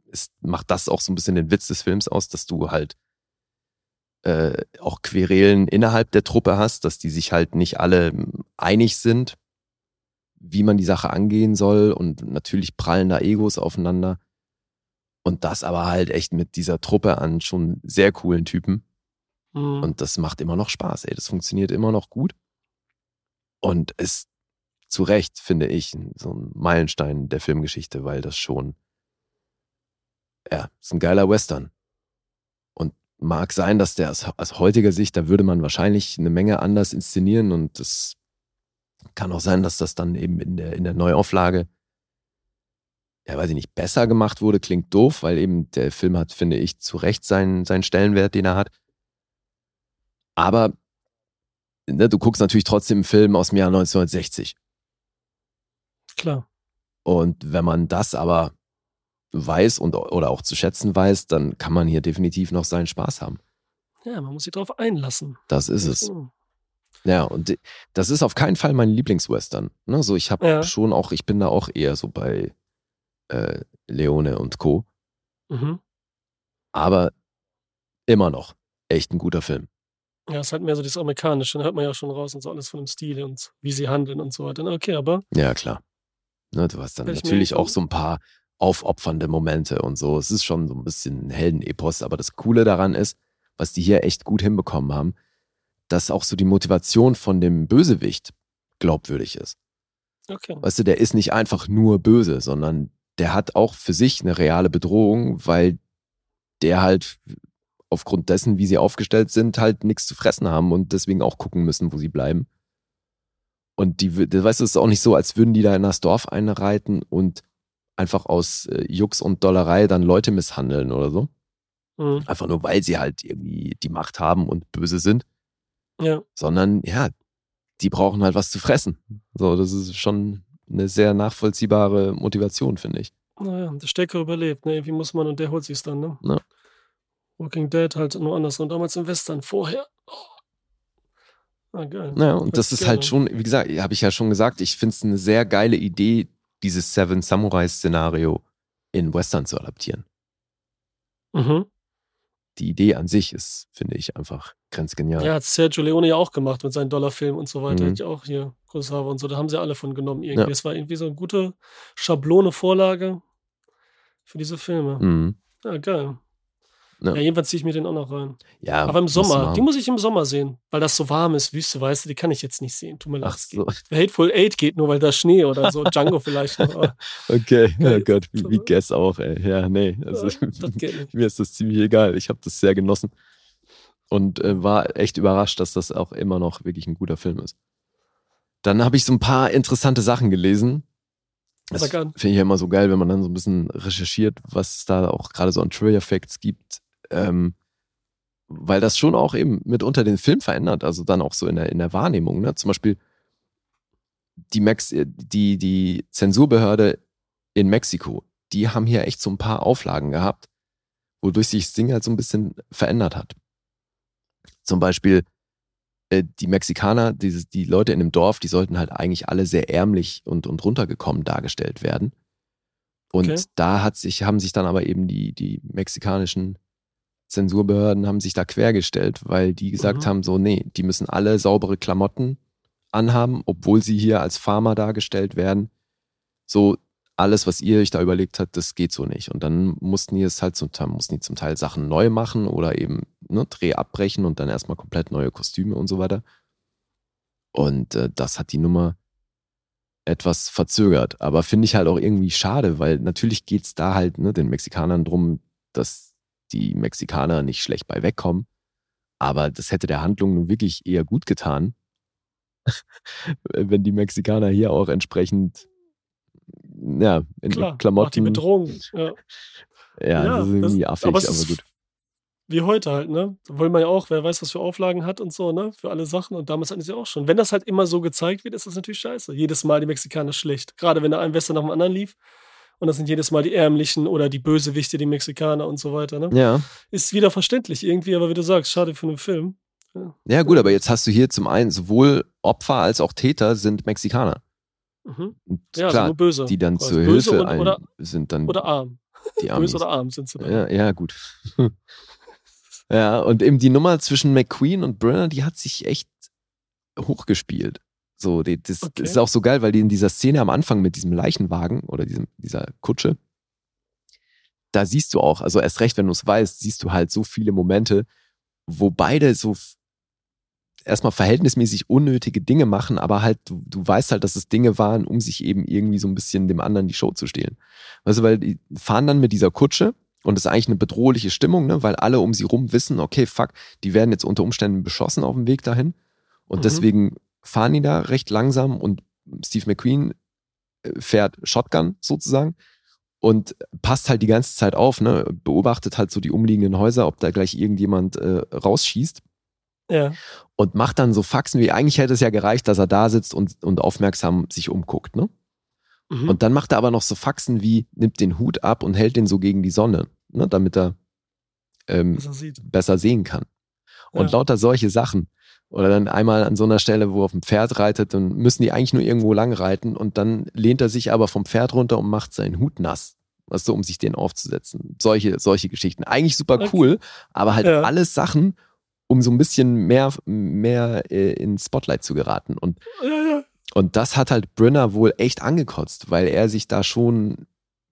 ist, macht das auch so ein bisschen den Witz des Films aus, dass du halt äh, auch Querelen innerhalb der Truppe hast, dass die sich halt nicht alle einig sind, wie man die Sache angehen soll. Und natürlich prallen da Egos aufeinander. Und das aber halt echt mit dieser Truppe an schon sehr coolen Typen. Mhm. Und das macht immer noch Spaß, ey. Das funktioniert immer noch gut. Und ist zu Recht, finde ich, so ein Meilenstein der Filmgeschichte, weil das schon, ja, ist ein geiler Western. Und mag sein, dass der aus, aus heutiger Sicht, da würde man wahrscheinlich eine Menge anders inszenieren und das kann auch sein, dass das dann eben in der, in der Neuauflage, ja, weiß ich nicht, besser gemacht wurde, klingt doof, weil eben der Film hat, finde ich, zu Recht seinen, seinen Stellenwert, den er hat. Aber ne, du guckst natürlich trotzdem einen Film aus dem Jahr 1960. Klar. Und wenn man das aber weiß und oder auch zu schätzen weiß, dann kann man hier definitiv noch seinen Spaß haben. Ja, man muss sich darauf einlassen. Das ist es. Ja, und das ist auf keinen Fall mein Lieblingswestern. Ne? So, ich habe ja. schon auch, ich bin da auch eher so bei äh, Leone und Co. Mhm. Aber immer noch echt ein guter Film. Ja, es ist halt mehr so das Amerikanische, da hört man ja schon raus und so alles von dem Stil und wie sie handeln und so weiter. Okay, aber. Ja, klar. Ne, du hast dann natürlich auch so ein paar aufopfernde Momente und so. Es ist schon so ein bisschen ein Heldenepos, aber das Coole daran ist, was die hier echt gut hinbekommen haben, dass auch so die Motivation von dem Bösewicht glaubwürdig ist. Okay. Weißt du, der ist nicht einfach nur böse, sondern der hat auch für sich eine reale Bedrohung, weil der halt aufgrund dessen, wie sie aufgestellt sind, halt nichts zu fressen haben und deswegen auch gucken müssen, wo sie bleiben. Und die, weißt du, es ist auch nicht so, als würden die da in das Dorf einreiten und einfach aus äh, Jux und Dollerei dann Leute misshandeln oder so. Mhm. Einfach nur, weil sie halt irgendwie die Macht haben und böse sind. Ja. Sondern, ja, die brauchen halt was zu fressen. So, das ist schon eine sehr nachvollziehbare Motivation, finde ich. Naja, der Stecker überlebt, ne? Wie muss man und der holt sich's dann, ne? Ja. Walking Dead halt nur anders und damals im Western vorher. Oh. Ah, geil. Ja, und das ist halt gerne. halt schon, wie gesagt, habe ich ja schon gesagt, ich finde es eine sehr geile Idee, dieses Seven Samurai-Szenario in Western zu adaptieren. Mhm. Die Idee an sich ist, finde ich, einfach grenzgenial. Ja, hat Sergio Leone ja auch gemacht mit seinen Dollarfilmen und so weiter. Mhm. Hat ja auch hier Kurosawa und so. Da haben sie alle von genommen irgendwie. Ja. Es war irgendwie so eine gute Schablone, Vorlage für diese Filme. Mhm. Ja, geil. Ja, jedenfalls ziehe ich mir den auch noch rein. Ja, aber im Sommer, die muss ich im Sommer sehen, weil das so warm ist, Wüste, weißt du, die kann ich jetzt nicht sehen. Tut mir leid. Ach so. Hateful Eight geht nur, weil da Schnee oder so, Django vielleicht. Noch, okay, oh Gott, wie, wie Guess auch, ey. Ja, nee, also, mir ist das ziemlich egal. Ich habe das sehr genossen und äh, war echt überrascht, dass das auch immer noch wirklich ein guter Film ist. Dann habe ich so ein paar interessante Sachen gelesen. Das finde ich ja immer so geil, wenn man dann so ein bisschen recherchiert, was es da auch gerade so an Trivia Facts gibt ähm, weil das schon auch eben mitunter den Film verändert, also dann auch so in der, in der Wahrnehmung. Ne? Zum Beispiel die, Mex die, die Zensurbehörde in Mexiko, die haben hier echt so ein paar Auflagen gehabt, wodurch sich das Ding halt so ein bisschen verändert hat. Zum Beispiel äh, die Mexikaner, dieses, die Leute in dem Dorf, die sollten halt eigentlich alle sehr ärmlich und, und runtergekommen dargestellt werden. Und okay. da hat sich, haben sich dann aber eben die, die mexikanischen Zensurbehörden haben sich da quergestellt, weil die gesagt mhm. haben, so, nee, die müssen alle saubere Klamotten anhaben, obwohl sie hier als Farmer dargestellt werden. So, alles, was ihr euch da überlegt habt, das geht so nicht. Und dann mussten die es halt zum Teil, mussten die zum Teil Sachen neu machen oder eben ne, Dreh abbrechen und dann erstmal komplett neue Kostüme und so weiter. Und äh, das hat die Nummer etwas verzögert. Aber finde ich halt auch irgendwie schade, weil natürlich geht es da halt ne, den Mexikanern drum, dass die Mexikaner nicht schlecht bei wegkommen. Aber das hätte der Handlung nun wirklich eher gut getan, wenn die Mexikaner hier auch entsprechend ja, in Klar, Klamotten. Die Bedrohung. Ja. Ja, Ja, das ist irgendwie das- affig, aber aber, gut. Wie heute halt, ne? Da wollen wir ja auch, wer weiß, was für Auflagen hat und so, ne? Für alle Sachen. Und damals hatten sie auch schon. Wenn das halt immer so gezeigt wird, ist das natürlich scheiße. Jedes Mal die Mexikaner schlecht. Gerade wenn da ein Western nach dem anderen lief. Und das sind jedes Mal die Ärmlichen oder die Bösewichte, die Mexikaner und so weiter, ne? Ja. Ist wieder verständlich irgendwie, aber wie du sagst, schade für einen Film. Ja, gut, aber jetzt hast du hier zum einen sowohl Opfer als auch Täter sind Mexikaner. Mhm. Und Ja, also klar, nur böse. die dann zur böse Hilfe und, oder, sind dann oder arm. die Amis. Böse oder arm sind sie dann. Ja, ja, gut. ja, und eben die Nummer zwischen McQueen und Brenner, die hat sich echt hochgespielt. So, die, das, Okay. das ist auch so geil, weil die in dieser Szene am Anfang mit diesem Leichenwagen oder diesem, dieser Kutsche, da siehst du auch, also erst recht, wenn du es weißt, siehst du halt so viele Momente, wo beide so erstmal verhältnismäßig unnötige Dinge machen, aber halt, du, du weißt halt, dass es Dinge waren, um sich eben irgendwie so ein bisschen dem anderen die Show zu stehlen. Weißt du, weil die fahren dann mit dieser Kutsche und es ist eigentlich eine bedrohliche Stimmung, ne? weil alle um sie rum wissen, okay, fuck, die werden jetzt unter Umständen beschossen auf dem Weg dahin. Und Mhm. deswegen fahren die da recht langsam und Steve McQueen äh, fährt Shotgun sozusagen und passt halt die ganze Zeit auf, ne? beobachtet halt so die umliegenden Häuser, ob da gleich irgendjemand äh, rausschießt Ja. und macht dann so Faxen wie, eigentlich hätte es ja gereicht, dass er da sitzt und, und aufmerksam sich umguckt. Ne? Mhm. Und dann macht er aber noch so Faxen wie, nimmt den Hut ab und hält den so gegen die Sonne, ne, damit er ähm, er sieht. besser sehen kann. Und Ja. lauter solche Sachen. Oder dann einmal an so einer Stelle, wo er auf dem Pferd reitet, dann müssen die eigentlich nur irgendwo lang reiten und dann lehnt er sich aber vom Pferd runter und macht seinen Hut nass. Weißt du, um sich den aufzusetzen. Solche, solche Geschichten. Eigentlich super Okay. cool, aber halt Ja. alles Sachen, um so ein bisschen mehr, mehr äh, ins Spotlight zu geraten. Und Ja, ja. und das hat halt Brynner wohl echt angekotzt, weil er sich da schon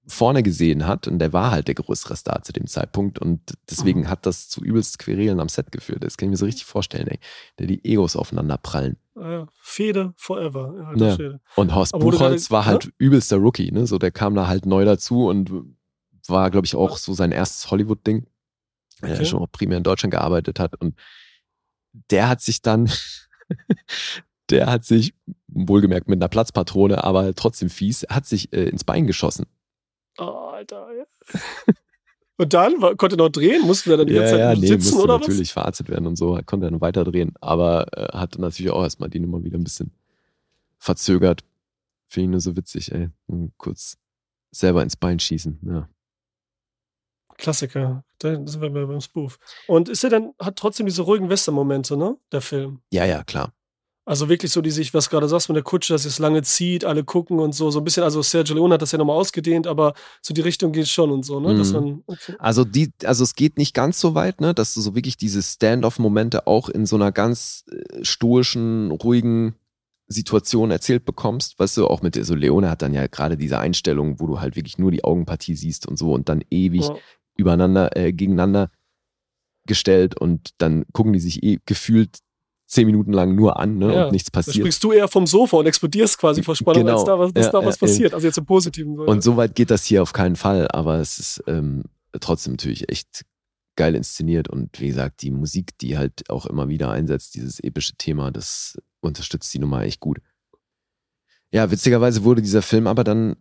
vorne gesehen hat und der war halt der größere Star zu dem Zeitpunkt und deswegen Mhm. hat das zu übelst Querelen am Set geführt. Das kann ich mir so richtig vorstellen, ey. Der die Egos aufeinander prallen. Ja, ja. Fehde forever. Ja, Ja. Und Horst Aber Buchholz war halt übelster Rookie, ne? So, der kam da halt neu dazu und war, glaube ich, auch so sein erstes Hollywood-Ding. weil Er Okay. schon auch primär in Deutschland gearbeitet hat und der hat sich dann, der hat sich, wohlgemerkt mit einer Platzpatrone, aber trotzdem fies, hat sich äh, ins Bein geschossen. Oh, Alter. Ja. Und dann war, konnte er noch drehen? Mussten wir dann die ganze Zeit nee, sitzen musste oder was? natürlich verarztet werden und so, konnte er noch weiterdrehen, aber äh, hat natürlich auch erstmal die Nummer wieder ein bisschen verzögert. Finde ich nur so witzig, ey. Und Kurz selber ins Bein schießen, ja. Klassiker. Da sind wir bei- beim Spoof. Und ist er dann, hat trotzdem diese ruhigen Western-Momente, ne? Der Film. Ja, ja, klar. Also wirklich so, die sich, was gerade sagst mit der Kutsche, dass es lange zieht, alle gucken und so, so ein bisschen, also Sergio Leone hat das ja nochmal ausgedehnt, aber so die Richtung geht schon und so, ne? Mhm. man, okay. Also die, also es geht nicht ganz so weit, ne, dass du so wirklich diese Stand-off-Momente auch in so einer ganz äh, stoischen, ruhigen Situation erzählt bekommst. Weißt du, auch mit so Leone hat dann ja gerade diese Einstellung, wo du halt wirklich nur die Augenpartie siehst und so und dann ewig Ja. übereinander, äh, gegeneinander gestellt und dann gucken die sich eh gefühlt zehn Minuten lang nur an, ne, Ja, und nichts Da passiert. springst du eher vom Sofa und explodierst quasi vor Spannung, Genau. als da was, dass Ja, da was ja, passiert. Also jetzt im Positiven. Und so weit geht das hier auf keinen Fall, aber es ist ähm, trotzdem natürlich echt geil inszeniert und wie gesagt, die Musik, die halt auch immer wieder einsetzt, dieses epische Thema, das unterstützt die Nummer echt gut. Ja, witzigerweise wurde dieser Film aber dann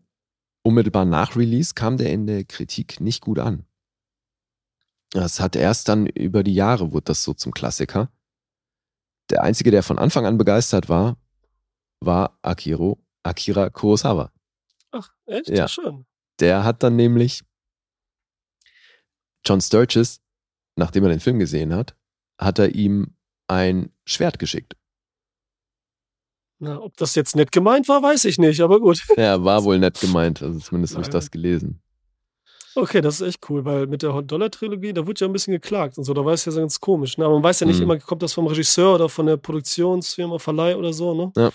unmittelbar nach Release kam der in der Kritik nicht gut an. Das hat erst dann über die Jahre wurde das so zum Klassiker. Der einzige, der von Anfang an begeistert war, war Akiro, Akira Kurosawa. Ach, echt? Ja. Schön. Der hat dann nämlich John Sturges, nachdem er den Film gesehen hat, hat er ihm ein Schwert geschickt. Na, ob das jetzt nett gemeint war, weiß ich nicht, aber gut. Ja, war wohl nett gemeint, also zumindest habe ich das gelesen. Okay, das ist echt cool, weil mit der Hot-Dollar-Trilogie, da wurde ja ein bisschen geklagt und so, da war es ja so ganz komisch. Ne? Aber man weiß ja nicht Mhm. immer, kommt das vom Regisseur oder von der Produktionsfirma, Verleih oder so, ne? Ja.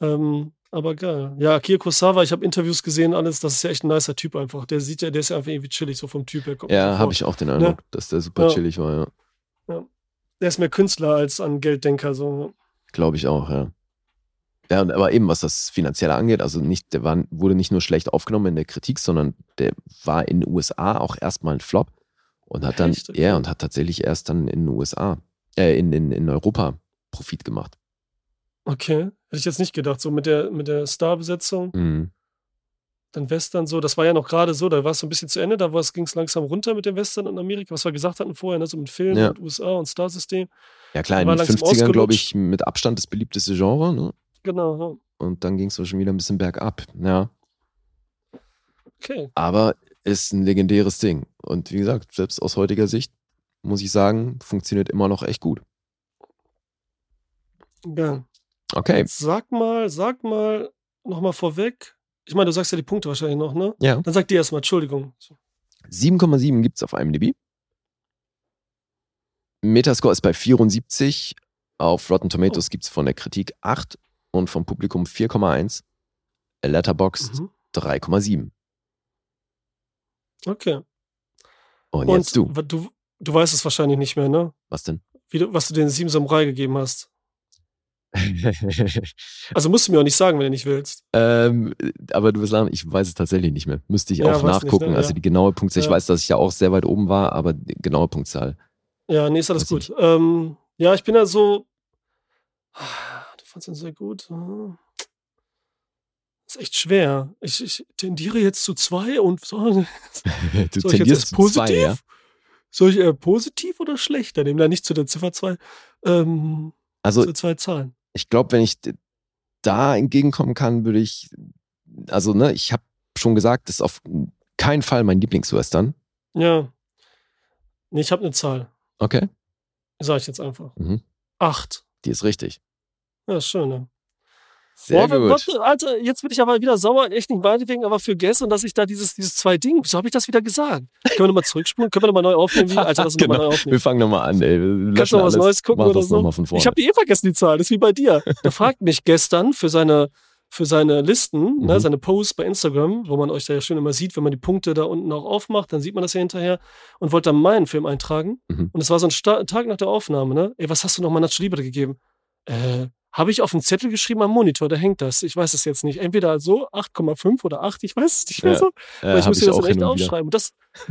Ähm, aber geil. Ja, Akira Kurosawa, ich habe Interviews gesehen, alles, das ist ja echt ein nicer Typ einfach. Der sieht ja, der ist ja einfach irgendwie chillig, so vom Typ her. Ja, habe ich auch den Eindruck, dass der super Ja. chillig war, ja. Der ist mehr Künstler als an Gelddenker, so. Glaube ich auch, ja. Ja, und aber eben, was das Finanzielle angeht, also nicht, der war, wurde nicht nur schlecht aufgenommen in der Kritik, sondern der war in den USA auch erstmal ein Flop. Und hat dann, Echt? Ja, und hat tatsächlich erst dann in den USA, äh, in, in, in Europa Profit gemacht. Okay. Hätte ich jetzt nicht gedacht. So mit der, mit der Starbesetzung, Mhm. dann Western so. Das war ja noch gerade so, da war es so ein bisschen zu Ende, da ging es langsam runter mit dem Western in Amerika, was wir gesagt hatten vorher, ne? so mit Film Ja. und USA und Starsystem. Ja klar, in den langsam 50ern, glaube ich, mit Abstand das beliebteste Genre. Ne? Genau. Und dann ging es schon wieder ein bisschen bergab. Ja. Okay. Aber ist ein legendäres Ding. Und wie gesagt, selbst aus heutiger Sicht muss ich sagen, funktioniert immer noch echt gut. Ja. Okay. Jetzt Sag mal, sag mal nochmal vorweg. Ich meine, du sagst ja die Punkte wahrscheinlich noch, ne? Ja. Dann sag dir erstmal, Entschuldigung. 7,7 gibt es auf IMDb. Metascore ist bei 74. Auf Rotten Tomatoes Oh. gibt es von der Kritik 8 und vom Publikum 4,1. Letterboxd Mhm. 3,7. Okay. Und, Und jetzt du. du. Du weißt es wahrscheinlich nicht mehr, ne? Was denn? Du, was du den Sieben Samurai gegeben hast. Also musst du mir auch nicht sagen, wenn du nicht willst. ähm, aber du wirst sagen, ich weiß es tatsächlich nicht mehr. Müsste ich Ja, auch weiß nicht, nachgucken. ne? Also die genaue Punktzahl. Ich Ja. weiß, dass ich ja auch sehr weit oben war, aber die genaue Punktzahl. Ja, nee, ist alles Weiß gut. Ähm, ja, ich bin ja so. Du fandst ihn sehr gut. Ah. Ist echt schwer. Ich, ich tendiere jetzt zu zwei und so. du Soll ich jetzt tendierst positiv? zwei, ja? Soll ich eher positiv oder schlechter nehmen? Da nicht zu der Ziffer 2. Ähm, Also zu zwei Zahlen. ich glaube, wenn ich da entgegenkommen kann, würde ich, also ne, ich habe schon gesagt, das ist auf keinen Fall mein Lieblingswestern. Ja. Nee, ich habe eine Zahl. Okay, Sag ich jetzt einfach. mhm. Acht. die ist richtig. Ja, schön, ne? Sehr Boah, gut. warte, Alter, jetzt bin ich aber wieder sauer, echt nicht meinetwegen, aber für gestern, dass ich da dieses, dieses zwei Ding, wieso habe ich das wieder gesagt? Können wir nochmal zurückspulen? Können wir nochmal neu aufnehmen? Wie? Alter, das Genau. nochmal neu Wir aufnehmen. fangen nochmal an, ey. Wir Kannst du noch was Neues gucken oder so? Ich habe die eh vergessen, die Zahl, das ist wie bei dir. Der fragt mich gestern für seine, für seine Listen, ne, Mhm. seine Posts bei Instagram, wo man euch da ja schön immer sieht, wenn man die Punkte da unten auch aufmacht, dann sieht man das ja hinterher und wollte dann meinen Film eintragen. Mhm. Und es war so ein Sta Tag nach der Aufnahme, ne? Ey, was hast du nochmal Nacho Libre gegeben? Äh, habe ich auf einen Zettel geschrieben am Monitor, da hängt das. Ich weiß es jetzt nicht. Entweder so 8,5 oder 8, ich weiß es nicht mehr Ja, so. äh, Aber ich muss mir das auch echt aufschreiben. Und das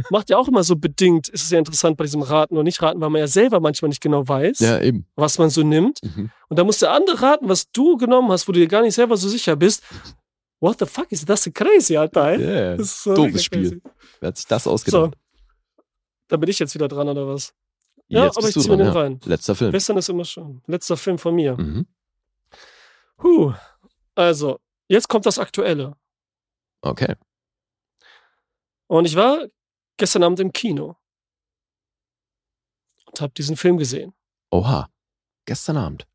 macht ja auch immer so bedingt, ist es ja interessant bei diesem Raten oder nicht raten, weil man ja selber manchmal nicht genau weiß, Ja, was man so nimmt. Mhm. Und da muss der andere raten, was du genommen hast, wo du dir gar nicht selber so sicher bist. What the fuck is das crazy, Alter? Yeah. Das ist so Doofes Spiel. crazy. Wer hat sich das So, ausgedacht? da bin ich jetzt wieder dran, oder was? Ja, Jetzt aber ich ziehe mir den dran, rein. ja. Letzter Film. Western ist immer schön. Letzter Film von mir. Mhm. Huh. Also, jetzt kommt das Aktuelle. Okay. Und ich war gestern Abend im Kino und habe diesen Film gesehen. Oha. Gestern Abend.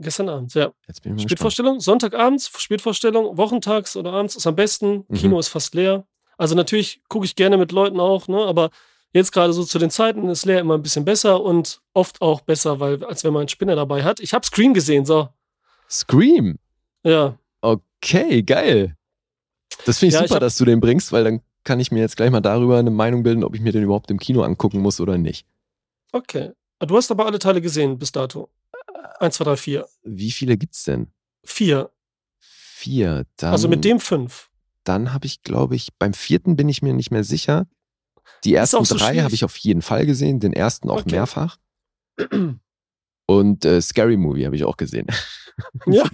Gestern Abend, ja. Jetzt bin ich mal gespannt. Spätvorstellung, Sonntagabends, Spätvorstellung, wochentags oder abends ist am besten. Mhm. Kino ist fast leer. Also natürlich gucke ich gerne mit Leuten auch, ne? aber jetzt gerade so zu den Zeiten ist leer immer ein bisschen besser und oft auch besser, weil als wenn man einen Spinner dabei hat. Ich habe Scream gesehen, so. Scream. Ja, Okay, geil. Das finde ich Ja, ich super, hab- dass du den bringst, weil dann kann ich mir jetzt gleich mal darüber eine Meinung bilden, ob ich mir den überhaupt im Kino angucken muss oder nicht. okay. Du hast aber alle Teile gesehen bis dato. Eins, zwei, drei, vier. Wie viele gibt's denn? Vier. Vier. Dann, Also mit dem fünf. Dann habe ich, glaube ich, beim vierten bin ich mir nicht mehr sicher. Die ersten so drei habe ich auf jeden Fall gesehen, den ersten auch Okay. mehrfach. Und äh, Scary Movie habe ich auch gesehen. Ja.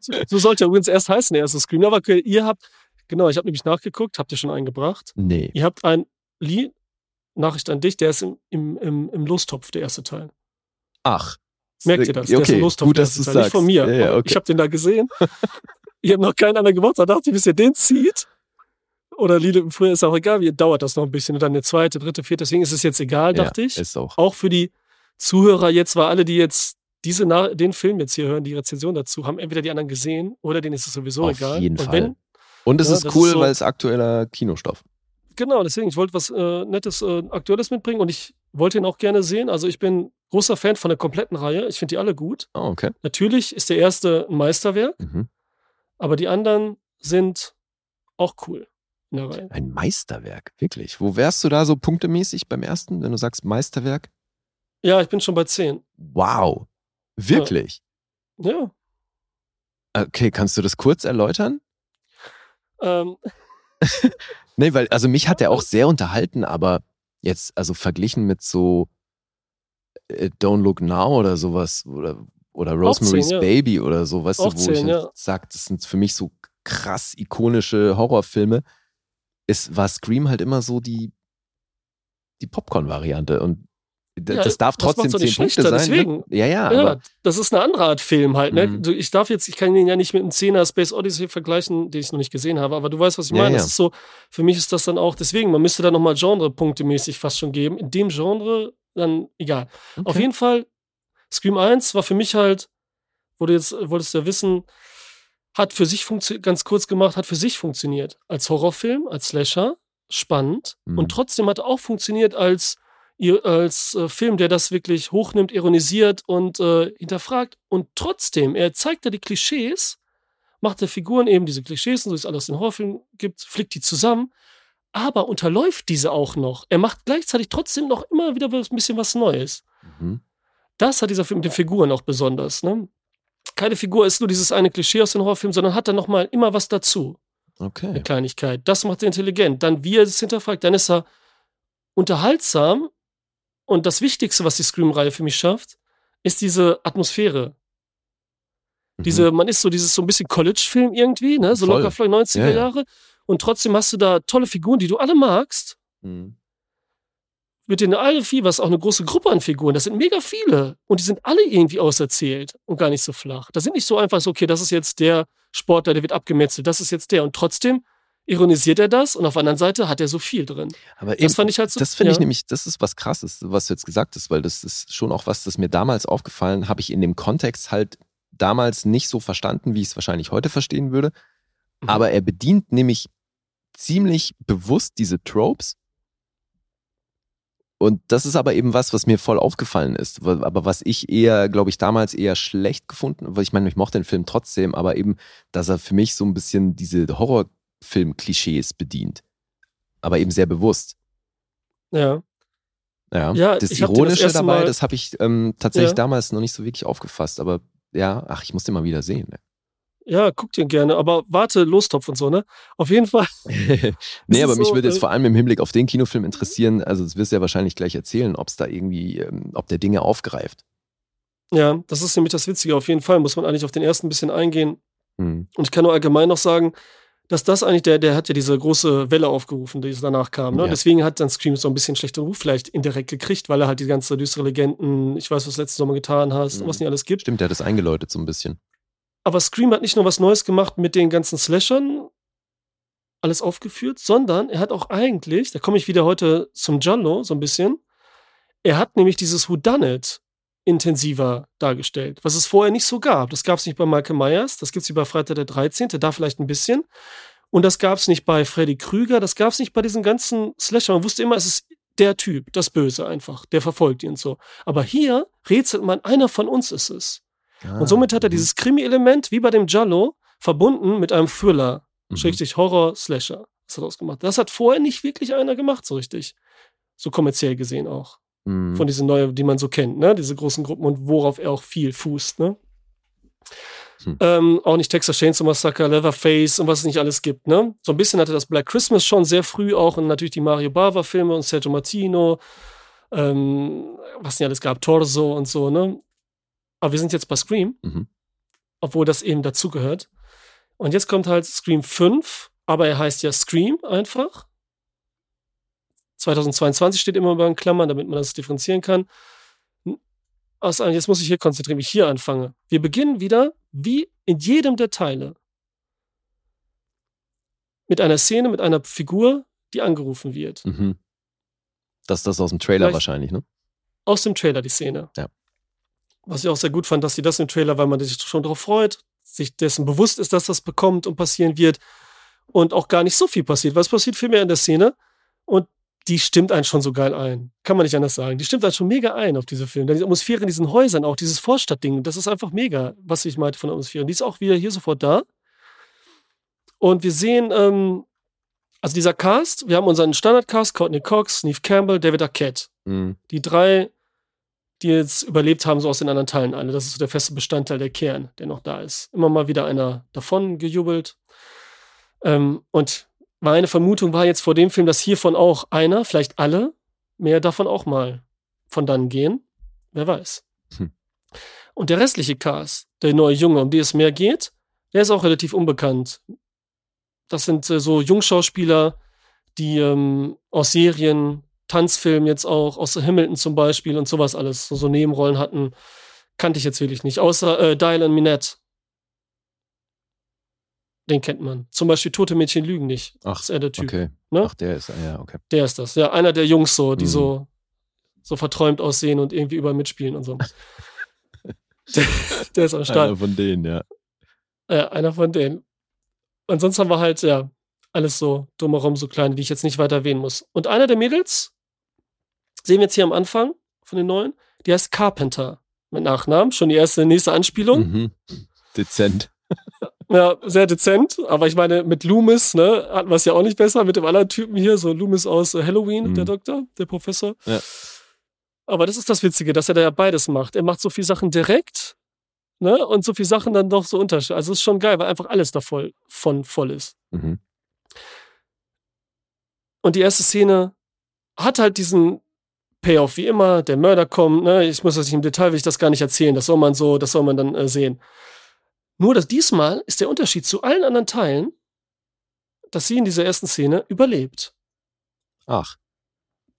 so, so sollte er übrigens erst heißen, der erste Scream. Aber ihr habt, genau, ich habe nämlich nachgeguckt, habt ihr schon eingebracht. Nee. Ihr habt ein Lied, Nachricht an dich, der ist im, im, im, im Lostopf, der erste Teil. Ach. Merkt ihr das? Der ist Okay, im Lostopf, gut, der erste Teil. sagst. Nicht von mir. Ja, ja, okay. Ich habe den da gesehen. ich habe noch keinen anderen gemacht. Da dachte ich, bis ihr den zieht. Oder Lied früher ist auch egal, wie dauert das noch ein bisschen. Und dann der zweite, dritte, vierte. Deswegen ist es jetzt egal, dachte ja, ich. Ist auch. auch für die Zuhörer jetzt, weil alle, die jetzt diese den Film jetzt hier hören, die Rezension dazu, haben entweder die anderen gesehen oder denen ist es sowieso Auf egal. jeden Und Fall. wenn, Und es Ja, ist das cool, ist so- weil es aktueller Kinostoff. genau, deswegen, ich wollte was äh, Nettes, äh, Aktuelles mitbringen und ich wollte ihn auch gerne sehen. Also ich bin großer Fan von der kompletten Reihe. Ich finde die alle gut. Oh, okay. Natürlich ist der erste ein Meisterwerk, Mhm. aber die anderen sind auch cool in der Reihe. Ein Meisterwerk, wirklich. Wo wärst du da so punktemäßig beim ersten, wenn du sagst Meisterwerk? Ja, ich bin schon bei 10. Wow. Wirklich? Ja. Okay, kannst du das kurz erläutern? Ähm, Nee, weil, also mich hat er auch sehr unterhalten, aber Jetzt, also verglichen mit so äh, Don't Look Now oder sowas oder, oder Rosemary's 10, ja. Baby oder so, weißt Auch du, wo 10, ich ja. halt sag, das sind für mich so krass ikonische Horrorfilme, ist, war Scream halt immer so die, die Popcorn-Variante und d- Ja, das darf das trotzdem nicht zehn Punkte sein. deswegen. Ne? Ja, ja, Ja, das ist eine andere Art Film halt. Ne? Mhm. Ich darf jetzt, ich kann ihn ja nicht mit einem 10er Space Odyssey vergleichen, den ich noch nicht gesehen habe, aber du weißt, was ich Ja, meine. Das ist so, für mich ist das dann auch, deswegen, man müsste da nochmal Genre-punktemäßig fast schon geben. In dem Genre, dann egal. Auf Okay. jeden Fall, Scream 1 war für mich halt, wo du jetzt, wolltest du ja wissen, hat für sich funktioniert, ganz kurz gemacht, hat für sich funktioniert. Als Horrorfilm, als Slasher, spannend. Mhm. Und trotzdem hat er auch funktioniert als, als äh, Film, der das wirklich hochnimmt, ironisiert und äh, hinterfragt. Und trotzdem, er zeigt da die Klischees, macht der Figuren eben diese Klischees und so wie es alles in Horrorfilmen gibt, flickt die zusammen, aber unterläuft diese auch noch. Er macht gleichzeitig trotzdem noch immer wieder ein bisschen was Neues. Mhm. Das hat dieser Film mit den Figuren auch besonders. Ne? Keine Figur ist nur dieses eine Klischee aus den Horrorfilmen, sondern hat dann noch mal immer was dazu. Eine Okay. Kleinigkeit. Das macht er intelligent. Dann, wie er es hinterfragt, dann ist er unterhaltsam. Und das Wichtigste, was die Scream-Reihe für mich schafft, ist diese Atmosphäre. Mhm. Diese, man ist so dieses so ein bisschen College-Film irgendwie, ne? So Voll. locker vielleicht 90er Ja, ja. Jahre. Und trotzdem hast du da tolle Figuren, die du alle magst. Mhm. Mit denen alle viel, was auch eine große Gruppe an Figuren, das sind mega viele. Und die sind alle irgendwie auserzählt und gar nicht so flach. Das sind nicht so einfach so, okay, das ist jetzt der Sportler, der wird abgemetzelt, das ist jetzt der. Und trotzdem ironisiert er das und auf der anderen Seite hat er so viel drin. Aber Das eben, fand ich halt so. das finde ich ja. nämlich, das ist was krasses, was du jetzt gesagt hast, weil das ist schon auch was, das mir damals aufgefallen, habe ich in dem Kontext halt damals nicht so verstanden, wie ich es wahrscheinlich heute verstehen würde. Mhm. Aber er bedient nämlich ziemlich bewusst diese Tropes. Und das ist aber eben was, was mir voll aufgefallen ist. Aber was ich eher, glaube ich, damals eher schlecht gefunden, weil ich meine, ich mochte den Film trotzdem, aber eben, dass er für mich so ein bisschen diese Horrorfilm-Klischees bedient. Aber eben sehr bewusst. Ja. Ja, Ja, das den das Ironische erste dabei, Mal- das habe ich ähm, tatsächlich Ja. damals noch nicht so wirklich aufgefasst. Aber ja, ach, ich muss den mal wieder sehen. Ne? Ja, guck dir gerne, aber warte, Lostopf und so, ne? Auf jeden Fall. nee, aber mich so, würde jetzt äh, vor allem im Hinblick auf den Kinofilm interessieren, also das wirst du ja wahrscheinlich gleich erzählen, ob es da irgendwie, ähm, ob der Dinge aufgreift. Ja, das ist nämlich das Witzige. Auf jeden Fall muss man eigentlich auf den ersten ein bisschen eingehen. Hm. Und ich kann nur allgemein noch sagen, dass das eigentlich, der, der hat ja diese große Welle aufgerufen, die danach kam. Ne? Ja. Deswegen hat dann Scream so ein bisschen schlechten Ruf vielleicht indirekt gekriegt, weil er halt die ganze düstere Legenden, ich weiß, was du letzten Sommer getan hast, Mhm. was nicht alles gibt. Stimmt, der hat das eingeläutet so ein bisschen. Aber Scream hat nicht nur was Neues gemacht mit den ganzen Slashern, alles aufgeführt, sondern er hat auch eigentlich, da komme ich wieder heute zum Giallo so ein bisschen, er hat nämlich dieses Whodunit intensiver dargestellt, was es vorher nicht so gab. Das gab es nicht bei Michael Myers, das gibt es wie bei Freitag der 13., da vielleicht ein bisschen. Und das gab es nicht bei Freddy Krüger, das gab es nicht bei diesen ganzen Slasher. Man wusste immer, es ist der Typ, das Böse einfach, der verfolgt ihn so. Aber hier rätselt man, einer von uns ist es. Ah, Und somit hat er mhm, dieses Krimi-Element, wie bei dem Giallo, verbunden mit einem Thriller, mhm. schrägstrich Horror-Slasher. Das hat er ausgemacht. Das hat vorher nicht wirklich einer gemacht, so richtig. So kommerziell gesehen auch. Mhm. Von diesen neuen, die man so kennt, ne? Diese großen Gruppen und worauf er auch viel fußt, ne? Hm. Ähm, auch nicht Texas Chainsaw Massacre, Leatherface und was es nicht alles gibt, ne? So ein bisschen hatte das Black Christmas schon sehr früh auch und natürlich die Mario Bava-Filme und Sergio Martino, ähm, was nicht alles gab, Torso und so, ne? Aber wir sind jetzt bei Scream Mhm. obwohl das eben dazugehört. Und jetzt kommt halt Scream 5, aber er heißt ja Scream einfach. 2022 steht immer über in Klammern, damit man das differenzieren kann. Aus, jetzt muss ich hier konzentrieren, wie ich hier anfange. Wir beginnen wieder, wie in jedem der Teile, mit einer Szene, mit einer Figur, die angerufen wird. Mhm. Das ist das aus dem Trailer Vielleicht- wahrscheinlich, ne? Aus dem Trailer die Szene. Ja. Was ich auch sehr gut fand, dass sie das im Trailer, weil man sich schon darauf freut, sich dessen bewusst ist, dass das bekommt und passieren wird und auch gar nicht so viel passiert. Was passiert viel mehr in der Szene und die stimmt einen schon so geil ein. Kann man nicht anders sagen. Die stimmt einen schon mega ein auf diese Filme. Die Atmosphäre in diesen Häusern, auch dieses Vorstadtding, das ist einfach mega, was ich meinte von der Atmosphäre. Die ist auch wieder hier sofort da. Und wir sehen, ähm, also dieser Cast, wir haben unseren Standardcast, Courtney Cox, Neve Campbell, David Arquette Mhm. die drei, die jetzt überlebt haben, so aus den anderen Teilen alle. Das ist so der feste Bestandteil, der Kern, der noch da ist. Immer mal wieder einer davon gejubelt. Ähm, und meine Vermutung war jetzt vor dem Film, dass hiervon auch einer, vielleicht alle, mehr davon auch mal von dann gehen. Wer weiß. Hm. Und der restliche Cast, der neue Junge, um die es mehr geht, der ist auch relativ unbekannt. Das sind äh, so Jungschauspieler, die ähm, aus Serien, Tanzfilmen jetzt auch, aus Hamilton zum Beispiel und sowas alles, so, so Nebenrollen hatten, kannte ich jetzt wirklich nicht. Außer äh, Dylan Minette. Den kennt man. Zum Beispiel Tote Mädchen lügen nicht. Ach, ist er der Typ. Okay. Ne? Ach, der ist, ja, okay. Der ist das. Ja, einer der Jungs so, die Mhm. so, so verträumt aussehen und irgendwie überall mitspielen und so. der, der ist am Start. Einer von denen, ja. Ja, einer von denen. Und sonst haben wir halt, ja, alles so drumherum, so kleine, die ich jetzt nicht weiter erwähnen muss. Und einer der Mädels, sehen wir jetzt hier am Anfang von den neuen, die heißt Carpenter mit Nachnamen. Schon die erste, nächste Anspielung. Mhm. Dezent. Ja, sehr dezent. Aber ich meine, mit Loomis, ne, hatten wir es ja auch nicht besser. Mit dem anderen Typen hier, so Loomis aus äh, Halloween, Mhm. der Doktor, der Professor. Ja. Aber das ist das Witzige, dass er da ja beides macht. Er macht so viel Sachen direkt, ne, und so viel Sachen dann doch so unterschiedlich. Also es ist schon geil, weil einfach alles da voll, von voll ist. Mhm. Und die erste Szene hat halt diesen Payoff wie immer, der Mörder kommt, ne? Ich muss das nicht im Detail, will ich das gar nicht erzählen. Das soll man so, das soll man dann äh, sehen. Nur, dass diesmal ist der Unterschied zu allen anderen Teilen, dass sie in dieser ersten Szene überlebt. Ach,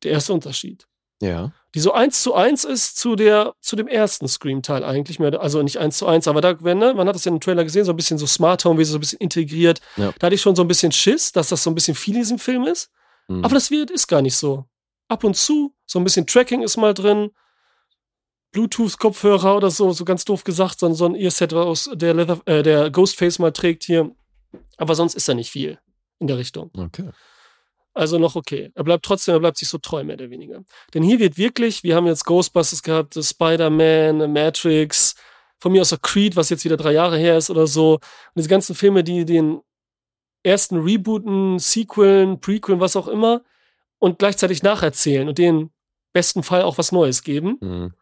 Der erste Unterschied. ja. Die so eins zu eins ist zu der, zu dem ersten Scream-Teil eigentlich mehr, also nicht eins zu eins, aber da, wenn, ne, man hat das ja im Trailer gesehen, so ein bisschen so Smart Home, wie so ein bisschen integriert. Ja. Da hatte ich schon so ein bisschen Schiss, dass das so ein bisschen viel in diesem Film ist. Mhm. Aber das wird, ist gar nicht so. Ab und zu, so ein bisschen Tracking ist mal drin. Bluetooth-Kopfhörer oder so, so ganz doof gesagt, so, so ein Earset, was der, Leather, äh, der Ghostface mal trägt hier. Aber sonst ist da nicht viel in der Richtung. okay. Also noch okay. Er bleibt trotzdem, er bleibt sich so treu, mehr oder weniger. Denn hier wird wirklich, wir haben jetzt Ghostbusters gehabt, Spider-Man, Matrix, von mir aus auch Creed, was jetzt wieder drei Jahre her ist oder so. Und diese ganzen Filme, die den ersten Rebooten, Sequeln, Prequeln, was auch immer, und gleichzeitig nacherzählen und den besten Fall auch was Neues geben, Mhm.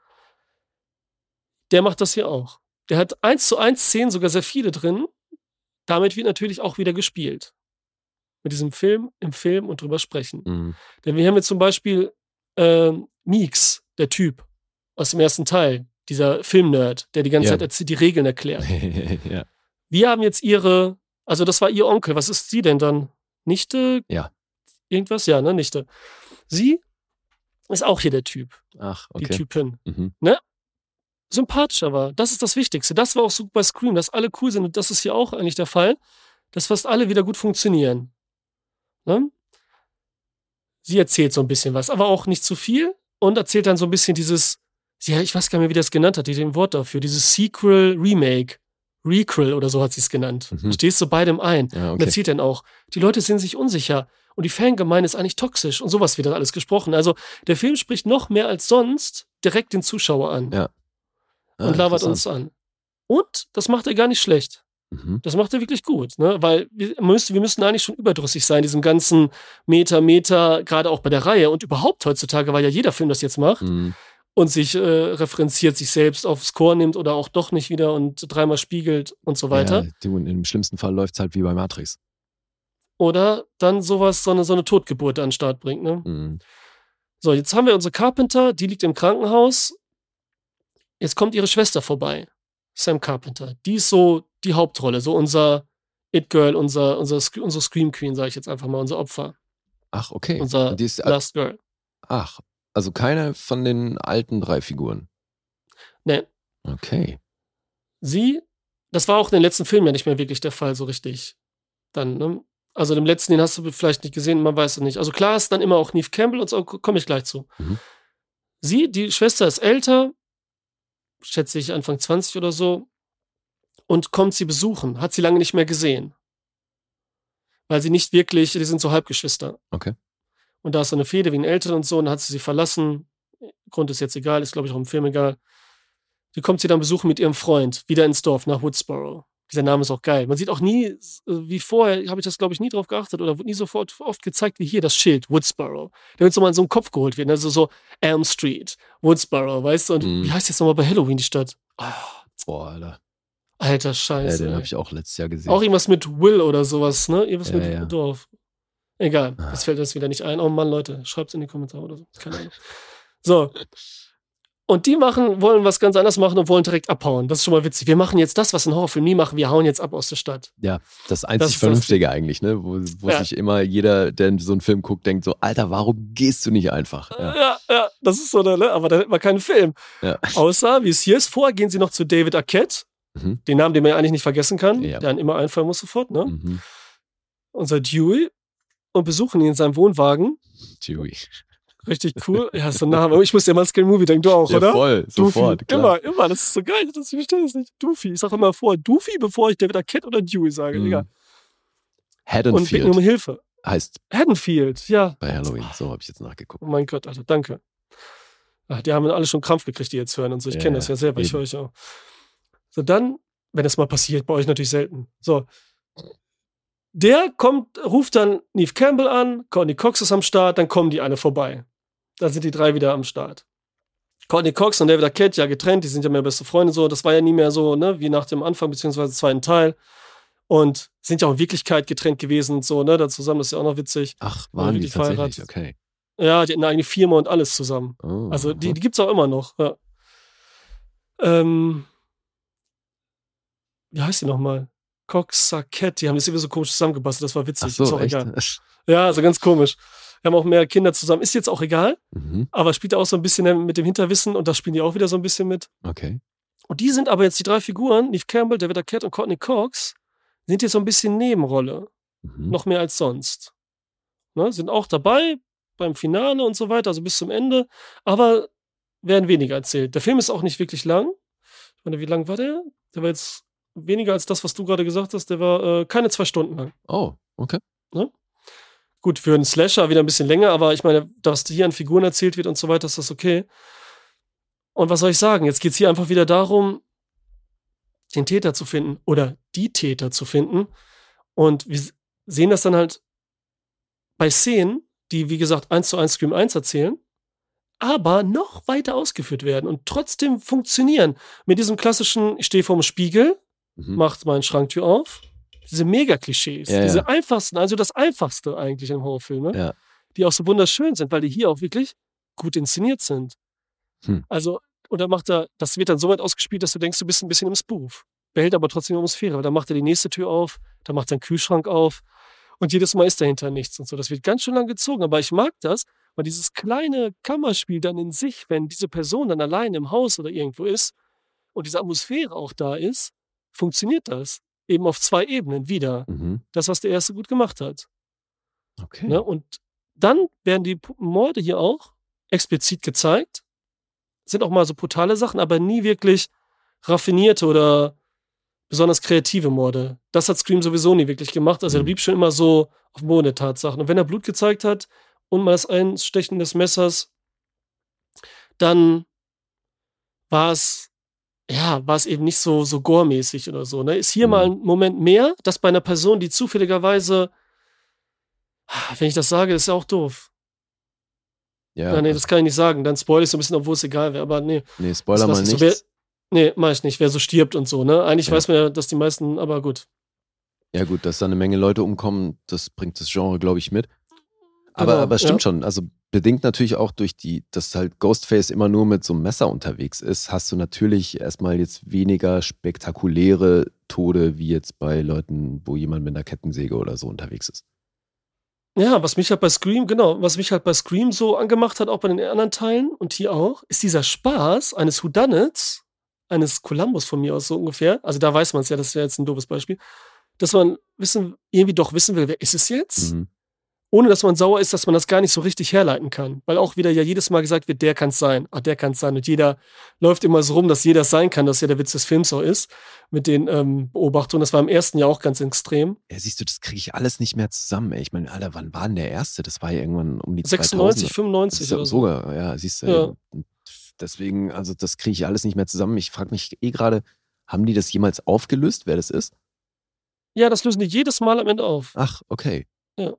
Der macht das hier auch. Der hat eins zu eins Szenen, sogar sehr viele drin. Damit wird natürlich auch wieder gespielt. Mit diesem Film, im Film und drüber sprechen. Mhm. Denn wir haben jetzt zum Beispiel ähm, Meeks, der Typ aus dem ersten Teil, dieser Filmnerd, der die ganze Ja. Zeit die Regeln erklärt. ja. Wir haben jetzt ihre, also das war ihr Onkel. Was ist sie denn dann? Nichte? Ja. Irgendwas? Ja, ne? Nichte. Sie ist auch hier der Typ, Ach, die okay. Typin. Mhm. Sympathisch aber. Das ist das Wichtigste. Das war auch so bei Scream, dass alle cool sind. Und das ist hier auch eigentlich der Fall, dass fast alle wieder gut funktionieren. Ne? Sie erzählt so ein bisschen was, aber auch nicht zu viel und erzählt dann so ein bisschen dieses, ja, ich weiß gar nicht mehr, wie das genannt hat, die den Wort dafür, dieses Sequel, Remake, Recall oder so hat sie es genannt. Mhm. Stehst du beidem ein. Ja, Und okay. erzählt dann auch, die Leute sind sich unsicher und die Fangemeinde ist eigentlich toxisch und sowas wird dann alles gesprochen. Also der Film spricht noch mehr als sonst direkt den Zuschauer an Ja. Ah, und labert uns an. Und das macht er gar nicht schlecht. Mhm. Das macht er wirklich gut, ne? Weil wir müssen, wir müssen eigentlich schon überdrüssig sein, diesem ganzen Meter, Meter, gerade auch bei der Reihe und überhaupt heutzutage, weil ja jeder Film das jetzt macht Mhm. und sich äh, referenziert, sich selbst aufs Chor nimmt oder auch doch nicht wieder und dreimal spiegelt und so weiter. Ja, du, im schlimmsten Fall läuft es halt wie bei Matrix. Oder dann sowas, so eine, so eine Totgeburt an den Start bringt, ne? Mhm. So, jetzt haben wir unsere Carpenter, die liegt im Krankenhaus. Jetzt kommt ihre Schwester vorbei, Sam Carpenter. Die ist so die Hauptrolle, so unser It Girl, unser, unser, unsere Scream Queen, sage ich jetzt einfach mal, unser Opfer, Ach, okay. unser die ist, Last Girl. ach, also keine von den alten drei Figuren. Ne, Okay. sie, das war auch in den letzten Filmen ja nicht mehr wirklich der Fall, so richtig. Dann, ne? Also den letzten, den hast du vielleicht nicht gesehen, man weiß es nicht. Also klar ist dann immer auch Neve Campbell und so, komme ich gleich zu. Mhm. Sie, die Schwester ist älter, schätze ich Anfang 20 oder so, und kommt sie besuchen, hat sie lange nicht mehr gesehen. Weil sie nicht wirklich, die sind so Halbgeschwister. Okay. Und da ist so eine Fehde wegen Eltern und so, und dann hat sie sie verlassen. Grund ist jetzt egal, ist glaube ich auch im Film egal. Die kommt sie dann besuchen mit ihrem Freund, wieder ins Dorf, nach Woodsboro. Dieser Name ist auch geil. Man sieht auch nie, äh, wie vorher, habe ich das glaube ich nie drauf geachtet oder wurde nie sofort oft gezeigt, wie hier das Schild, Woodsboro. Damit so mal in so einen Kopf geholt wird. Also so Elm Street, Woodsboro, weißt du? Und Mhm. wie heißt jetzt nochmal bei Halloween die Stadt? Ah, Boah, Alter. alter Ja, Scheiße. den ey. habe ich auch letztes Jahr gesehen. auch irgendwas mit Will oder sowas, ne? Irgendwas Ja, mit ja. Dorf. Egal, Ah. das fällt uns wieder nicht ein. Oh Mann, Leute, schreibt's in die Kommentare oder so. Keine Ahnung. So. Und die machen, wollen was ganz anderes machen und wollen direkt abhauen. Das ist schon mal witzig. Wir machen jetzt das, was ein Horrorfilm nie machen. Wir hauen jetzt ab aus der Stadt. Ja, das Das einzig das- Vernünftige eigentlich, ne? Wo, wo Ja. sich immer jeder, der so einen Film guckt, denkt so, Alter, warum gehst du nicht einfach? Ja. Ja, ja, das ist so, ne? aber da hätten wir keinen Film. Ja. Außer, wie es hier ist, vorher gehen sie noch zu David Arquette, Mhm. den Namen, den man ja eigentlich nicht vergessen kann, Ja. der einem immer einfallen muss sofort, ne? Mhm. Unser Dewey, und besuchen ihn in seinem Wohnwagen. Chewie. Richtig cool. Ja, so ein Name. Ich muss ja mal an Scary Movie denken, du auch, Ja, oder? voll, sofort, klar. Immer, immer. Das ist so geil. Das, ich verstehe das nicht. Doofy. Ich sage immer vor, Doofy, bevor ich David Arquette oder Dewey sage. Mhm. Egal. Und bitten Haddonfield um Hilfe. heißt Haddonfield, ja. bei Halloween. So habe ich jetzt nachgeguckt. Oh mein Gott, Alter, danke. Ach, die haben alle schon Krampf gekriegt, die jetzt hören und so. Ich Ja, kenne das ja selber, ich eben. höre euch auch. So, dann, wenn das mal passiert, bei euch natürlich selten. So. Der kommt, ruft dann Neve Campbell an, Courtney Cox ist am Start, dann kommen die alle vorbei. Dann sind die drei wieder am Start. Courtney Cox und David Arquette ja getrennt, die sind ja mehr beste Freunde so. Das war ja nie mehr so, ne, wie nach dem Anfang beziehungsweise zweiten Teil. Und sind ja auch in Wirklichkeit getrennt gewesen und so, ne, da zusammen, das ist ja auch noch witzig. Ach, Waren die tatsächlich? verheiratet. Okay. Ja, die hatten eine eigene Firma und alles zusammen. Oh, Also die, die gibt es auch immer noch. Ja. Ähm, wie heißt die nochmal? Coxsacette, die haben das irgendwie so komisch zusammengebastelt, das war witzig. Ach ist so, auch echt? egal. Ja, also ganz komisch. Wir haben auch mehr Kinder zusammen. Ist jetzt auch egal, Mhm. aber spielt auch so ein bisschen mit dem Hinterwissen und das spielen die auch wieder so ein bisschen mit. Okay. Und die sind aber jetzt die drei Figuren, Neve Campbell, David Arquette und Courtney Cox, sind jetzt so ein bisschen Nebenrolle. Mhm. Noch mehr als sonst. Ne, sind auch dabei beim Finale und so weiter, also bis zum Ende, aber werden weniger erzählt. Der Film ist auch nicht wirklich lang. Ich meine, wie lang war der? Der war jetzt weniger als das, was du gerade gesagt hast. Der war äh, keine zwei Stunden lang. Oh, okay. Gut, für einen Slasher wieder ein bisschen länger, aber ich meine, dass hier an Figuren erzählt wird und so weiter, ist das okay. Und was soll ich sagen? Jetzt geht es hier einfach wieder darum, den Täter zu finden oder die Täter zu finden. Und wir sehen das dann halt bei Szenen, die, wie gesagt, eins zu eins Scream 1 erzählen, aber noch weiter ausgeführt werden und trotzdem funktionieren. Mit diesem klassischen, ich stehe vorm Spiegel, Mhm. macht meine Schranktür auf. Diese Mega-Klischees, Ja, diese ja. einfachsten, also das Einfachste eigentlich im Horrorfilm, ne? Ja. die auch so wunderschön sind, weil die hier auch wirklich gut inszeniert sind. Hm. Also, und dann macht er, das wird dann so weit ausgespielt, dass du denkst, du bist ein bisschen im Spoof. Behält aber trotzdem die Atmosphäre, weil dann macht er die nächste Tür auf, dann macht er einen Kühlschrank auf und jedes Mal ist dahinter nichts und so. Das wird ganz schön lang gezogen, aber ich mag das, weil dieses kleine Kammerspiel dann in sich, wenn diese Person dann allein im Haus oder irgendwo ist und diese Atmosphäre auch da ist, funktioniert das. Eben auf zwei Ebenen wieder. Mhm. Das, was der erste gut gemacht hat. Okay. Ne? Und dann werden die Morde hier auch explizit gezeigt. Sind auch mal so brutale Sachen, aber nie wirklich raffinierte oder besonders kreative Morde. Das hat Scream sowieso nie wirklich gemacht. Also er Mhm. blieb schon immer so auf dem Boden der Tatsachen. Und wenn er Blut gezeigt hat und mal das Einstechen des Messers, dann war es ja, war es eben nicht so, so gore-mäßig oder so. Ne? Ist hier Mhm. mal ein Moment mehr, dass bei einer Person, die zufälligerweise wenn ich das sage, ist ja auch doof. ja, Ja, nee, das kann ich nicht sagen. Dann spoil ich so ein bisschen, obwohl es egal wäre. Aber nee, nee, Spoiler mal ich so. Wer, nee, mach ich nicht. Wer so stirbt und so, ne? Eigentlich Ja. weiß man ja, dass die meisten, aber gut. Ja, gut, dass da eine Menge Leute umkommen, das bringt das Genre, glaube ich, mit. Aber, Genau, aber es stimmt ja. schon. Also bedingt natürlich auch durch die, dass halt Ghostface immer nur mit so einem Messer unterwegs ist, hast du natürlich erstmal jetzt weniger spektakuläre Tode, wie jetzt bei Leuten, wo jemand mit einer Kettensäge oder so unterwegs ist. Ja, was mich halt bei Scream, genau, was mich halt bei Scream so angemacht hat, auch bei den anderen Teilen und hier auch, ist dieser Spaß eines Whodunits, eines Columbus von mir aus so ungefähr. Also da weiß man es ja, das wäre jetzt ein doofes Beispiel, dass man wissen, irgendwie doch wissen will, wer ist es jetzt? Mhm. Ohne dass man sauer ist, dass man das gar nicht so richtig herleiten kann. Weil auch wieder ja jedes Mal gesagt wird, der kann es sein, ah, der kann es sein. Und jeder läuft immer so rum, dass jeder es sein kann, dass ja der Witz des Films auch ist, mit den ähm, Beobachtungen. Das war im ersten Jahr auch ganz extrem. Ja, siehst du, das kriege ich alles nicht mehr zusammen. Ey. Ich meine, Alter, wann war denn der erste? Das war ja irgendwann um die 96, 2000er. 95 Das ist ja oder so. sogar, ja, siehst du. Ja. Deswegen, also das kriege ich alles nicht mehr zusammen. Ich frage mich eh gerade, haben die das jemals aufgelöst, wer das ist? Ja, das lösen die jedes Mal am Ende auf. Ach, okay. Ja.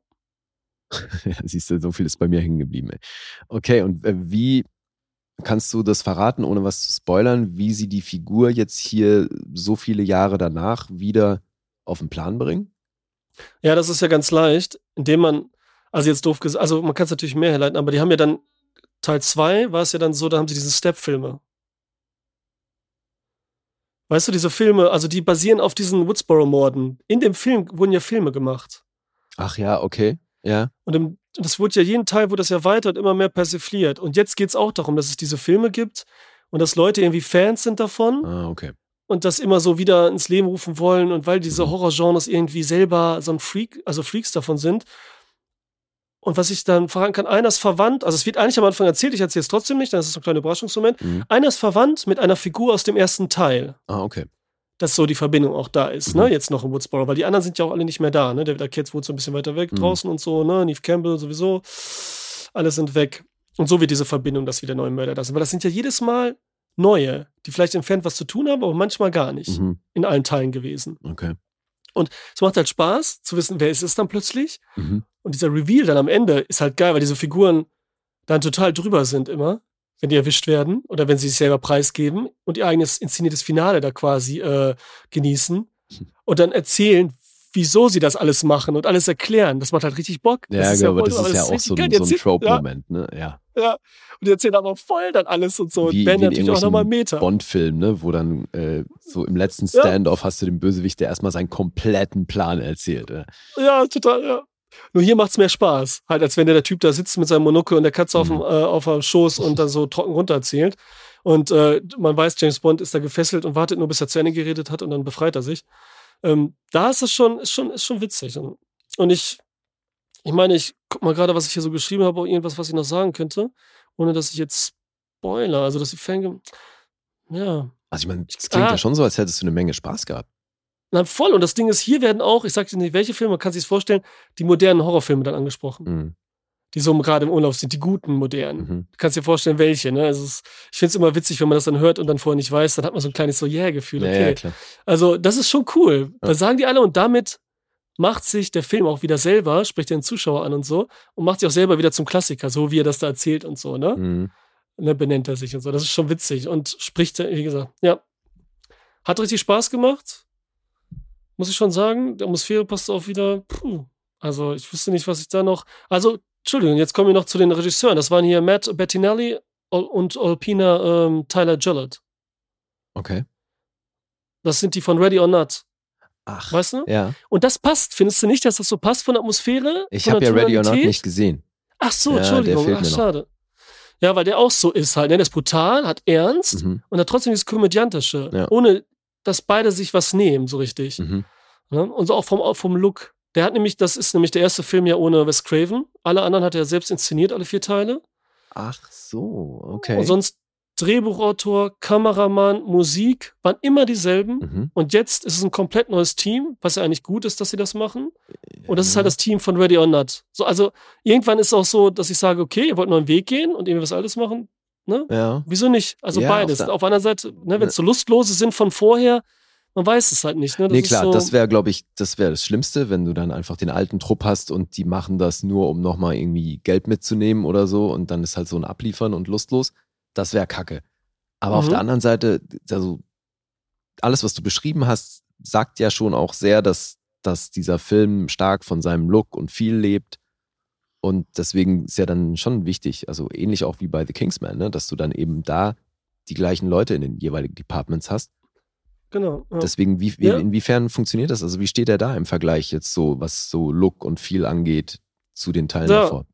siehst du, so viel ist bei mir hängen geblieben. Ey. Okay, und äh, wie kannst du das verraten, ohne was zu spoilern, wie sie die Figur jetzt hier so viele Jahre danach wieder auf den Plan bringen? Ja, das ist ja ganz leicht, indem man Also jetzt doof gesagt, also man kann es natürlich mehr herleiten, aber die haben ja dann, Teil 2 war es ja dann so, da haben sie diese Step-Filme. Weißt du, diese Filme, also die basieren auf diesen Woodsboro-Morden. In dem Film wurden ja Filme gemacht. Ach ja, okay. Ja. Und im, das wurde ja jeden Teil, wurde das ja weiter und immer mehr persifliert. Und jetzt geht es auch darum, dass es diese Filme gibt und dass Leute irgendwie Fans sind davon Ah, okay. und das immer so wieder ins Leben rufen wollen und weil diese Mhm. Horrorgenres irgendwie selber so ein Freak, also Freaks davon sind. Und was ich dann fragen kann, einer ist verwandt, also es wird eigentlich am Anfang erzählt, ich erzähle es trotzdem nicht, dann ist es so ein kleiner Überraschungsmoment. Mhm. Einer ist verwandt mit einer Figur aus dem ersten Teil, Ah, okay. Dass so die Verbindung auch da ist, Mhm. ne, jetzt noch in Woodsboro, weil die anderen sind ja auch alle nicht mehr da, ne, der, der Kids wohnt so ein bisschen weiter weg Mhm. draußen und so, ne, Neve Campbell sowieso, alle sind weg. Und so wird diese Verbindung, dass wieder neue Mörder da sind, weil das sind ja jedes Mal neue, die vielleicht entfernt was zu tun haben, aber manchmal gar nicht Mhm. in allen Teilen gewesen. Okay. Es macht halt Spaß zu wissen, wer ist es dann plötzlich. Mhm. Und dieser Reveal dann am Ende ist halt geil, weil diese Figuren dann total drüber sind immer, wenn die erwischt werden oder wenn sie sich selber preisgeben und ihr eigenes inszeniertes Finale da quasi äh, genießen und dann erzählen, wieso sie das alles machen und alles erklären. Das macht halt richtig Bock. Ja, das genau, aber voll- das ist ja auch so geil. so ein Trope-Moment, ne? Ja. Ja, ja. Und die erzählen aber voll dann alles und so. Wie- und in natürlich auch nochmal Meter. Bond-Film, ne? Wo dann äh, so im letzten Ja. Standoff hast du den Bösewicht, der erstmal seinen kompletten Plan erzählt. Äh. Ja, total, ja. Nur hier macht's mehr Spaß. Halt, als wenn der, der Typ da sitzt mit seinem Monokel und der Katze auf, dem, Mhm. äh, auf dem Schoß und dann so trocken runterzählt. Und äh, man weiß, James Bond ist da gefesselt und wartet nur, bis er zu Ende geredet hat und dann befreit er sich. Ähm, da ist es schon, ist schon, ist schon witzig. Und, ich, ich meine, ich guck mal gerade, was ich hier so geschrieben habe, irgendwas, was ich noch sagen könnte, ohne dass ich jetzt spoiler. Also, dass die Fange. Ja. Also ich meine, es klingt Ah. ja schon so, als hättest du eine Menge Spaß gehabt. Na, voll. Und das Ding ist, hier werden auch, ich sag dir nicht, welche Filme, man kann sich vorstellen, die modernen Horrorfilme dann angesprochen. Mhm. Die so gerade im Urlaub sind, die guten, modernen. Mhm. Du kannst dir vorstellen, welche. Ne? Also es, ich finde es immer witzig, wenn man das dann hört und dann vorher nicht weiß, dann hat man so ein kleines so Yeah-Gefühl. Ja, Okay. ja, klar. Also, das ist schon cool. Ja. Da sagen die alle und damit macht sich der Film auch wieder selber, spricht den Zuschauer an und so und macht sich auch selber wieder zum Klassiker, so wie er das da erzählt und so, ne? Mhm. ne benennt er sich und so. Das ist schon witzig und spricht, wie gesagt, ja. Hat richtig Spaß gemacht. Muss ich schon sagen. Die Atmosphäre passt auch wieder. Puh. Also, ich wüsste nicht, was ich da noch. Also, Entschuldigung, jetzt kommen wir noch zu den Regisseuren. Das waren hier Matt Bettinelli und Alpina ähm, Tyler Gillett. Okay. Das sind die von Ready or Not. Ach. Weißt du? Ja. Und das passt. Findest du nicht, dass das so passt von der Atmosphäre? Ich habe ja Ready or Not nicht gesehen. Ach so, Ja, Entschuldigung. Ach, noch. schade. Ja, weil der auch so ist halt. Ne? Der ist brutal, hat Ernst Mhm. und hat trotzdem dieses Komödiantische. Ja. Ohne, dass beide sich was nehmen, so richtig. Mhm. Ne? Und so auch vom, vom Look. Der hat nämlich, das ist nämlich der erste Film ja ohne Wes Craven. Alle anderen hat er selbst inszeniert, alle vier Teile. Ach so, okay. Und sonst Drehbuchautor, Kameramann, Musik waren immer dieselben. mhm. Und jetzt ist es ein komplett neues Team, was ja eigentlich gut ist, dass sie das machen. Und das ist halt das Team von Ready or Not. So, also irgendwann ist es auch so, dass ich sage, okay, ihr wollt einen neuen Weg gehen und irgendwie was Altes machen. Ne? Ja. Wieso nicht? Also Ja, beides. auf der- Auf, einer Seite, ne, wenn es so lustlose sind von vorher, man weiß es halt nicht. Ne? Das nee, klar, so, das wäre, glaube ich, das wäre das Schlimmste, wenn du dann einfach den alten Trupp hast und die machen das nur, um nochmal irgendwie Geld mitzunehmen oder so und dann ist halt so ein Abliefern und lustlos. Das wäre kacke. Aber auf Mhm. der anderen Seite, also alles, was du beschrieben hast, sagt ja schon auch sehr, dass, dass dieser Film stark von seinem Look und viel lebt. Und deswegen ist ja dann schon wichtig, also ähnlich auch wie bei The Kingsman, ne, dass du dann eben da die gleichen Leute in den jeweiligen Departments hast. genau. Ja. Deswegen, wie, Ja. inwiefern funktioniert das? Also wie steht er da im Vergleich jetzt so, was so Look und viel angeht, zu den Teilen Ja. davor?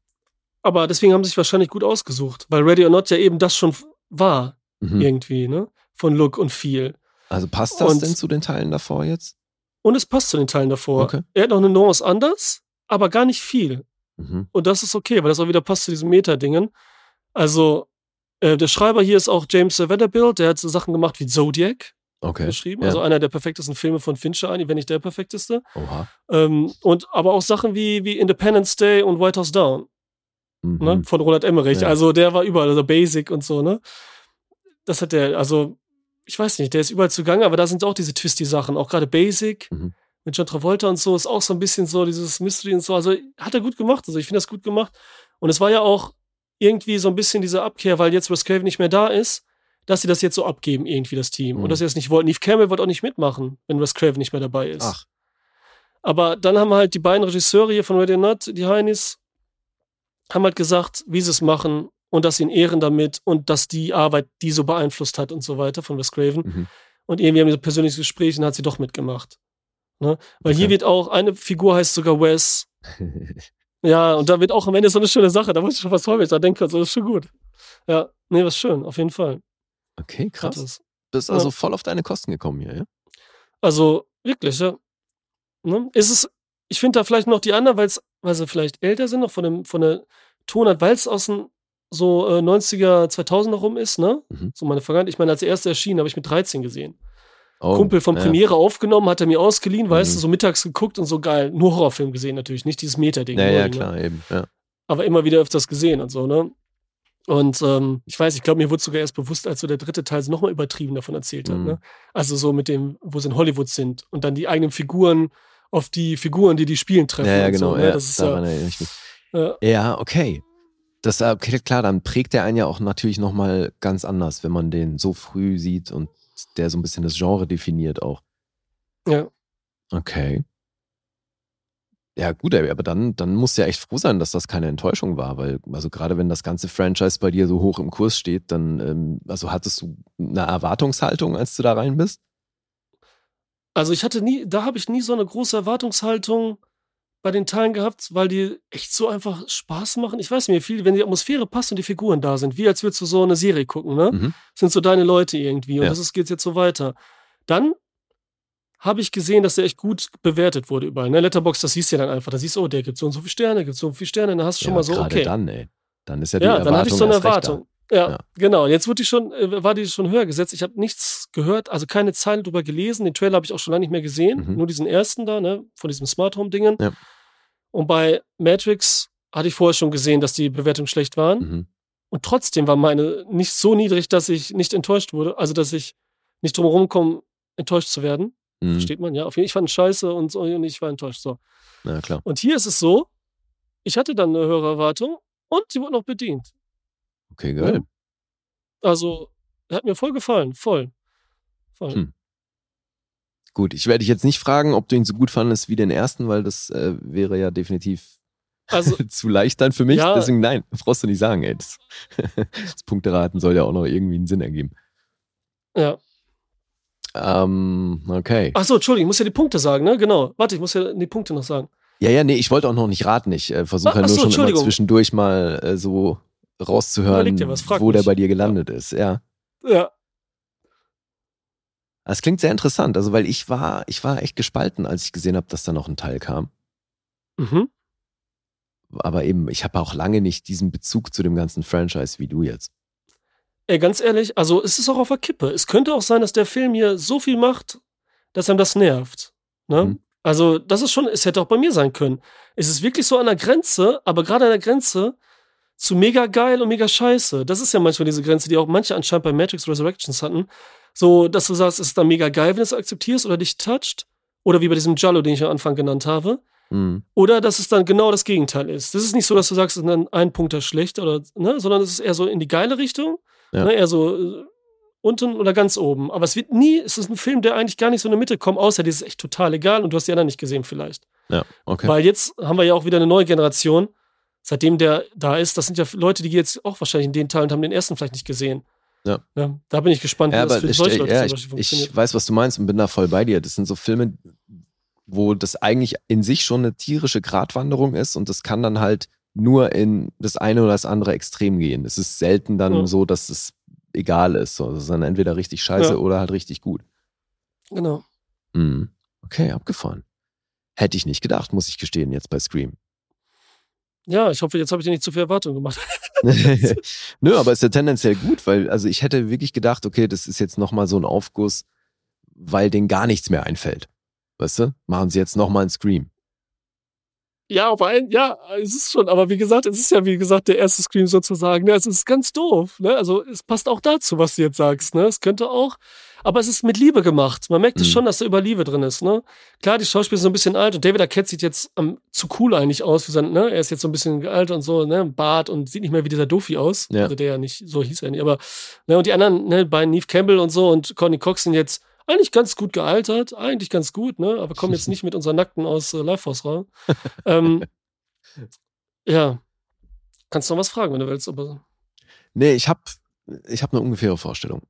Aber deswegen haben sie sich wahrscheinlich gut ausgesucht, weil Ready or Not ja eben das schon war, Mhm. irgendwie, ne? Von Look und viel. Also passt das Und- denn zu den Teilen davor jetzt? Und es passt zu den Teilen davor. Okay. Er hat noch eine Nuance anders, aber gar nicht viel. Mhm. Und das ist okay, weil das auch wieder passt zu diesen Meta-Dingen. Also, äh, der Schreiber hier ist auch James Vanderbilt, der hat so Sachen gemacht wie Zodiac Okay. geschrieben, Ja. also einer der perfektesten Filme von Fincher, eigentlich, wenn nicht der perfekteste. Oha. Ähm, und aber auch Sachen wie, wie Independence Day und White House Down, Mhm. ne? Von Roland Emmerich. Ja. Also der war überall, also Basic und so, ne? Das hat der, also, ich weiß nicht, der ist überall zugange, aber da sind auch diese Twisty-Sachen, auch gerade Basic Mhm. Mit John Travolta und so, ist auch so ein bisschen so dieses Mystery und so. Also hat er gut gemacht, also ich finde das gut gemacht. Und es war ja auch irgendwie so ein bisschen diese Abkehr, weil jetzt Wes Craven nicht mehr da ist, dass sie das jetzt so abgeben, irgendwie das Team. Mhm. Und dass sie das nicht wollten. Neve Campbell wollte auch nicht mitmachen, wenn Wes Craven nicht mehr dabei ist. Ach, Aber dann haben halt die beiden Regisseure hier von Ready Not, die Heinis, haben halt gesagt, wie sie es machen und dass sie ihn ehren damit und dass die Arbeit die so beeinflusst hat und so weiter von Wes Craven. Mhm. Und irgendwie haben so ein persönliches Gespräch und hat sie doch mitgemacht. Ne? Weil hier Okay. wird auch, eine Figur heißt sogar Wes. Ja, und da wird auch am Ende so eine schöne Sache. Da muss ich schon was häufig da denken, also das ist schon gut. Ja, nee, was schön, auf jeden Fall. okay, krass. es. Bist Ja. also voll auf deine Kosten gekommen hier, ja? Also, wirklich, ja. Ne? Ist es, ich finde da vielleicht noch die anderen, weil's, weil sie vielleicht älter sind, noch von, dem, von der Tonart, weil es aus den so äh, 90er, 2000er rum ist, ne? Mhm. So meine Vergangenheit. Ich meine, als erste erschien, habe ich mit 13 gesehen. Oh, Kumpel von ja. Premiere aufgenommen, hat er mir ausgeliehen, weißt Mhm. du, so mittags geguckt und so geil. Nur Horrorfilm gesehen natürlich, nicht dieses Meta-Ding. Ja, ja, ne? klar, eben. Ja. aber immer wieder öfters gesehen und so, ne? Und ähm, ich weiß, ich glaube, mir wurde sogar erst bewusst, als so der dritte Teil so nochmal übertrieben davon erzählt hat, Mhm. ne? Also so mit dem, wo sie in Hollywood sind und dann die eigenen Figuren auf die Figuren, die die spielen, treffen. Ja, ja, genau. So, ne? ja, Das ist ja, Ja, okay. Das, äh, okay, klar, dann prägt der einen ja auch natürlich nochmal ganz anders, wenn man den so früh sieht und der so ein bisschen das Genre definiert auch. ja. Okay. Ja, gut, aber dann, dann musst du ja echt froh sein, dass das keine Enttäuschung war, weil, also gerade wenn das ganze Franchise bei dir so hoch im Kurs steht, dann, ähm, also hattest du eine Erwartungshaltung, als du da rein bist? Also ich hatte nie, da habe ich nie so eine große Erwartungshaltung bei den Teilen gehabt, weil die echt so einfach Spaß machen. Ich weiß mir viel, wenn die Atmosphäre passt und die Figuren da sind, wie als würdest du so eine Serie gucken, ne? Mhm. sind so deine Leute irgendwie und Ja. das ist, geht jetzt so weiter. Dann habe ich gesehen, dass der echt gut bewertet wurde überall. Ne? Letterbox, das siehst du ja dann einfach. Da siehst du, oh, der gibt so und so viele Sterne, gibt so und so viele Sterne, dann hast du schon ja, mal so, okay. dann, ey. Dann ist ja die ja, Erwartung dann hatte ich so eine. Erwartung. Ja, Ja. genau. Jetzt wurde die schon, äh, war die schon höher gesetzt. Ich habe nichts gehört, also keine Zeile drüber gelesen. Den Trailer habe ich auch schon lange nicht mehr gesehen. Mhm. Nur diesen ersten da, ne, von diesem Smart Home Dingen. Ja. Und bei Matrix hatte ich vorher schon gesehen, dass die Bewertungen schlecht waren. Mhm. Und trotzdem war meine nicht so niedrig, dass ich nicht enttäuscht wurde. Also, dass ich nicht drum herum komme, enttäuscht zu werden. Mhm. Versteht man? Ja, auf jeden Fall. Ich fand es scheiße und, so, und ich war enttäuscht. So. Ja, klar. Und hier ist es so, ich hatte dann eine höhere Erwartung und sie wurde noch bedient. Okay, geil. Ja. Also, hat mir voll gefallen. Voll. voll. Hm. Gut, ich werde dich jetzt nicht fragen, ob du ihn so gut fandest wie den ersten, weil das äh, wäre ja definitiv Also, zu leicht dann für mich. Ja. Deswegen nein, brauchst du nicht sagen, ey. Das, das Punkteraten soll ja auch noch irgendwie einen Sinn ergeben. ja. Ähm, okay. Ach so, Entschuldigung, ich muss ja die Punkte sagen, ne? Genau. Warte, ich muss ja die Punkte noch sagen. Ja, ja, nee, ich wollte auch noch nicht raten. Ich äh, versuche Ah, ja ach nur so, schon immer zwischendurch mal äh, so rauszuhören, was, wo der mich. bei dir gelandet ist. Ja. Ja. Das klingt sehr interessant, also weil ich war, ich war echt gespalten, als ich gesehen habe, dass da noch ein Teil kam. Mhm. Aber eben, ich habe auch lange nicht diesen Bezug zu dem ganzen Franchise wie du jetzt. Ey, ganz ehrlich, also es ist auch auf der Kippe. Es könnte auch sein, dass der Film hier so viel macht, dass einem das nervt. Ne? Mhm. Also, das ist schon, es hätte auch bei mir sein können. Es ist wirklich so an der Grenze, aber gerade an der Grenze zu mega geil und mega scheiße. Das ist ja manchmal diese Grenze, die auch manche anscheinend bei Matrix Resurrections hatten. So, dass du sagst, es ist dann mega geil, wenn du es akzeptierst oder dich toucht. Oder wie bei diesem Jallo, den ich am Anfang genannt habe. Mhm. Oder dass es dann genau das Gegenteil ist. Das ist nicht so, dass du sagst, es ist dann ein Punkt das schlecht, oder, ne, sondern es ist eher so in die geile Richtung. Ja. Ne, eher so äh, unten oder ganz oben. Aber es wird nie, es ist ein Film, der eigentlich gar nicht so in der Mitte kommt, außer dir ist echt total egal und du hast die anderen nicht gesehen vielleicht. Ja, okay. Weil jetzt haben wir ja auch wieder eine neue Generation. Seitdem der da ist, das sind ja Leute, die jetzt auch wahrscheinlich in den Teilen haben den ersten vielleicht nicht gesehen. Ja. da bin ich gespannt, wie Ja, das für ich, solche Leute ja, zum ich, Beispiel ich funktioniert. weiß, was du meinst und bin da voll bei dir. Das sind so Filme, wo das eigentlich in sich schon eine tierische Gratwanderung ist und das kann dann halt nur in das eine oder das andere Extrem gehen. Es ist selten dann Ja. so, dass es egal ist. So, Es ist dann entweder richtig scheiße Ja. oder halt richtig gut. Genau. Mhm. Okay, abgefahren. Hätte ich nicht gedacht, muss ich gestehen, jetzt bei Scream. Ja, ich hoffe, jetzt habe ich dir nicht zu viel Erwartung gemacht. Nö, aber ist ja tendenziell gut, weil, also ich hätte wirklich gedacht, okay, das ist jetzt nochmal so ein Aufguss, weil denen gar nichts mehr einfällt. Weißt du? Machen sie jetzt nochmal einen Scream. Ja, aber ein, ja, es ist schon, aber wie gesagt, es ist ja wie gesagt der erste Scream sozusagen. Ne? Es ist ganz doof. Ne? Also es passt auch dazu, was du jetzt sagst. Ne? Es könnte auch, aber es ist mit Liebe gemacht. Man merkt es Mhm. schon, dass da über Liebe drin ist. Ne? Klar, die Schauspieler sind so ein bisschen alt und David Arquette sieht jetzt ähm, zu cool eigentlich aus. Für sein, ne? Er ist jetzt so ein bisschen alt und so, ne? Bart und sieht nicht mehr wie dieser Doofy aus. Ja. Also der ja nicht, so hieß er nicht. Aber ne? und die anderen, ne, bei Neve Campbell und so und Connie Cox sind jetzt eigentlich ganz gut gealtert, eigentlich ganz gut, ne? Aber kommen jetzt nicht mit unserer Nackten aus äh, Live Force raus. ähm, ja. Kannst du noch was fragen, wenn du willst. Aber Nee, ich habe ich hab eine ungefähre Vorstellung.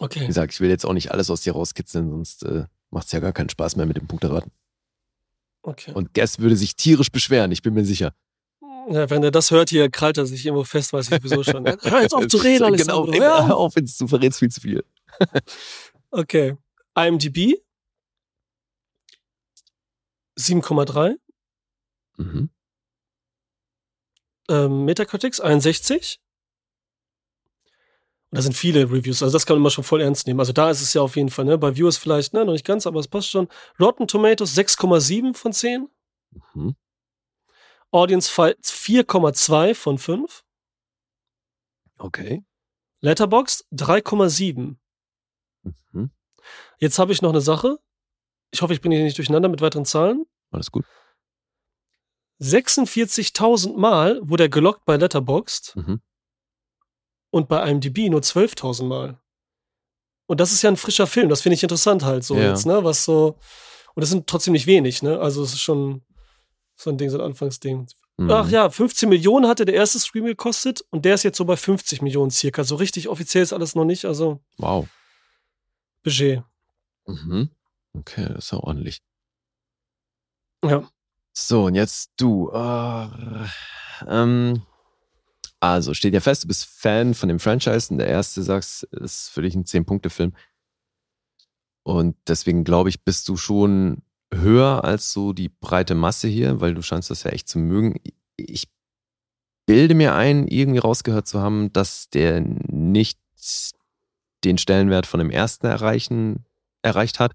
Wie okay. gesagt, ich will jetzt auch nicht alles aus dir rauskitzeln, sonst äh, macht es ja gar keinen Spaß mehr mit dem Punkteraten. okay. Und Guess würde sich tierisch beschweren, ich bin mir sicher. Ja, wenn er das hört hier, krallt er sich irgendwo fest, weiß ich sowieso schon. Hör jetzt auf zu reden, Genau, Alessandro. Hör auf, jetzt, du verrätst viel zu viel. Okay. IMDb 7,3. Mhm. Ähm, Metacritics 61. Da sind viele Reviews, also das kann man schon voll ernst nehmen. Also da ist es ja auf jeden Fall, ne? Bei Viewers vielleicht, ne, noch nicht ganz, aber es passt schon. Rotten Tomatoes 6,7 von 10. Mhm. Audience Fights 4,2 von 5. Okay. Letterboxd 3,7. Mhm. Jetzt habe ich noch eine Sache. Ich hoffe, ich bin hier nicht durcheinander mit weiteren Zahlen. Alles gut. 46.000 Mal wurde er gelockt bei Letterboxd Mhm. Und bei IMDb nur 12.000 Mal. Und das ist ja ein frischer Film, das finde ich interessant halt so Ja. jetzt, ne, was so und das sind trotzdem nicht wenig, ne? Also es ist schon so ein Ding, so ein Anfangsding. Mhm. Ach ja, 15 Millionen hatte der erste Stream gekostet und der ist jetzt so bei 50 Millionen circa. So richtig offiziell ist alles noch nicht, also Wow. Budget. Mhm. Okay, ist ja ordentlich. Ja. So, und jetzt du. Äh, ähm, also, steht ja fest, du bist Fan von dem Franchise und der erste, sagst, ist für dich ein 10-Punkte-Film. Und deswegen glaube ich, bist du schon höher als so die breite Masse hier, weil du scheinst das ja echt zu mögen. Ich bilde mir ein, irgendwie rausgehört zu haben, dass der nicht den Stellenwert von dem ersten erreichen, erreicht hat.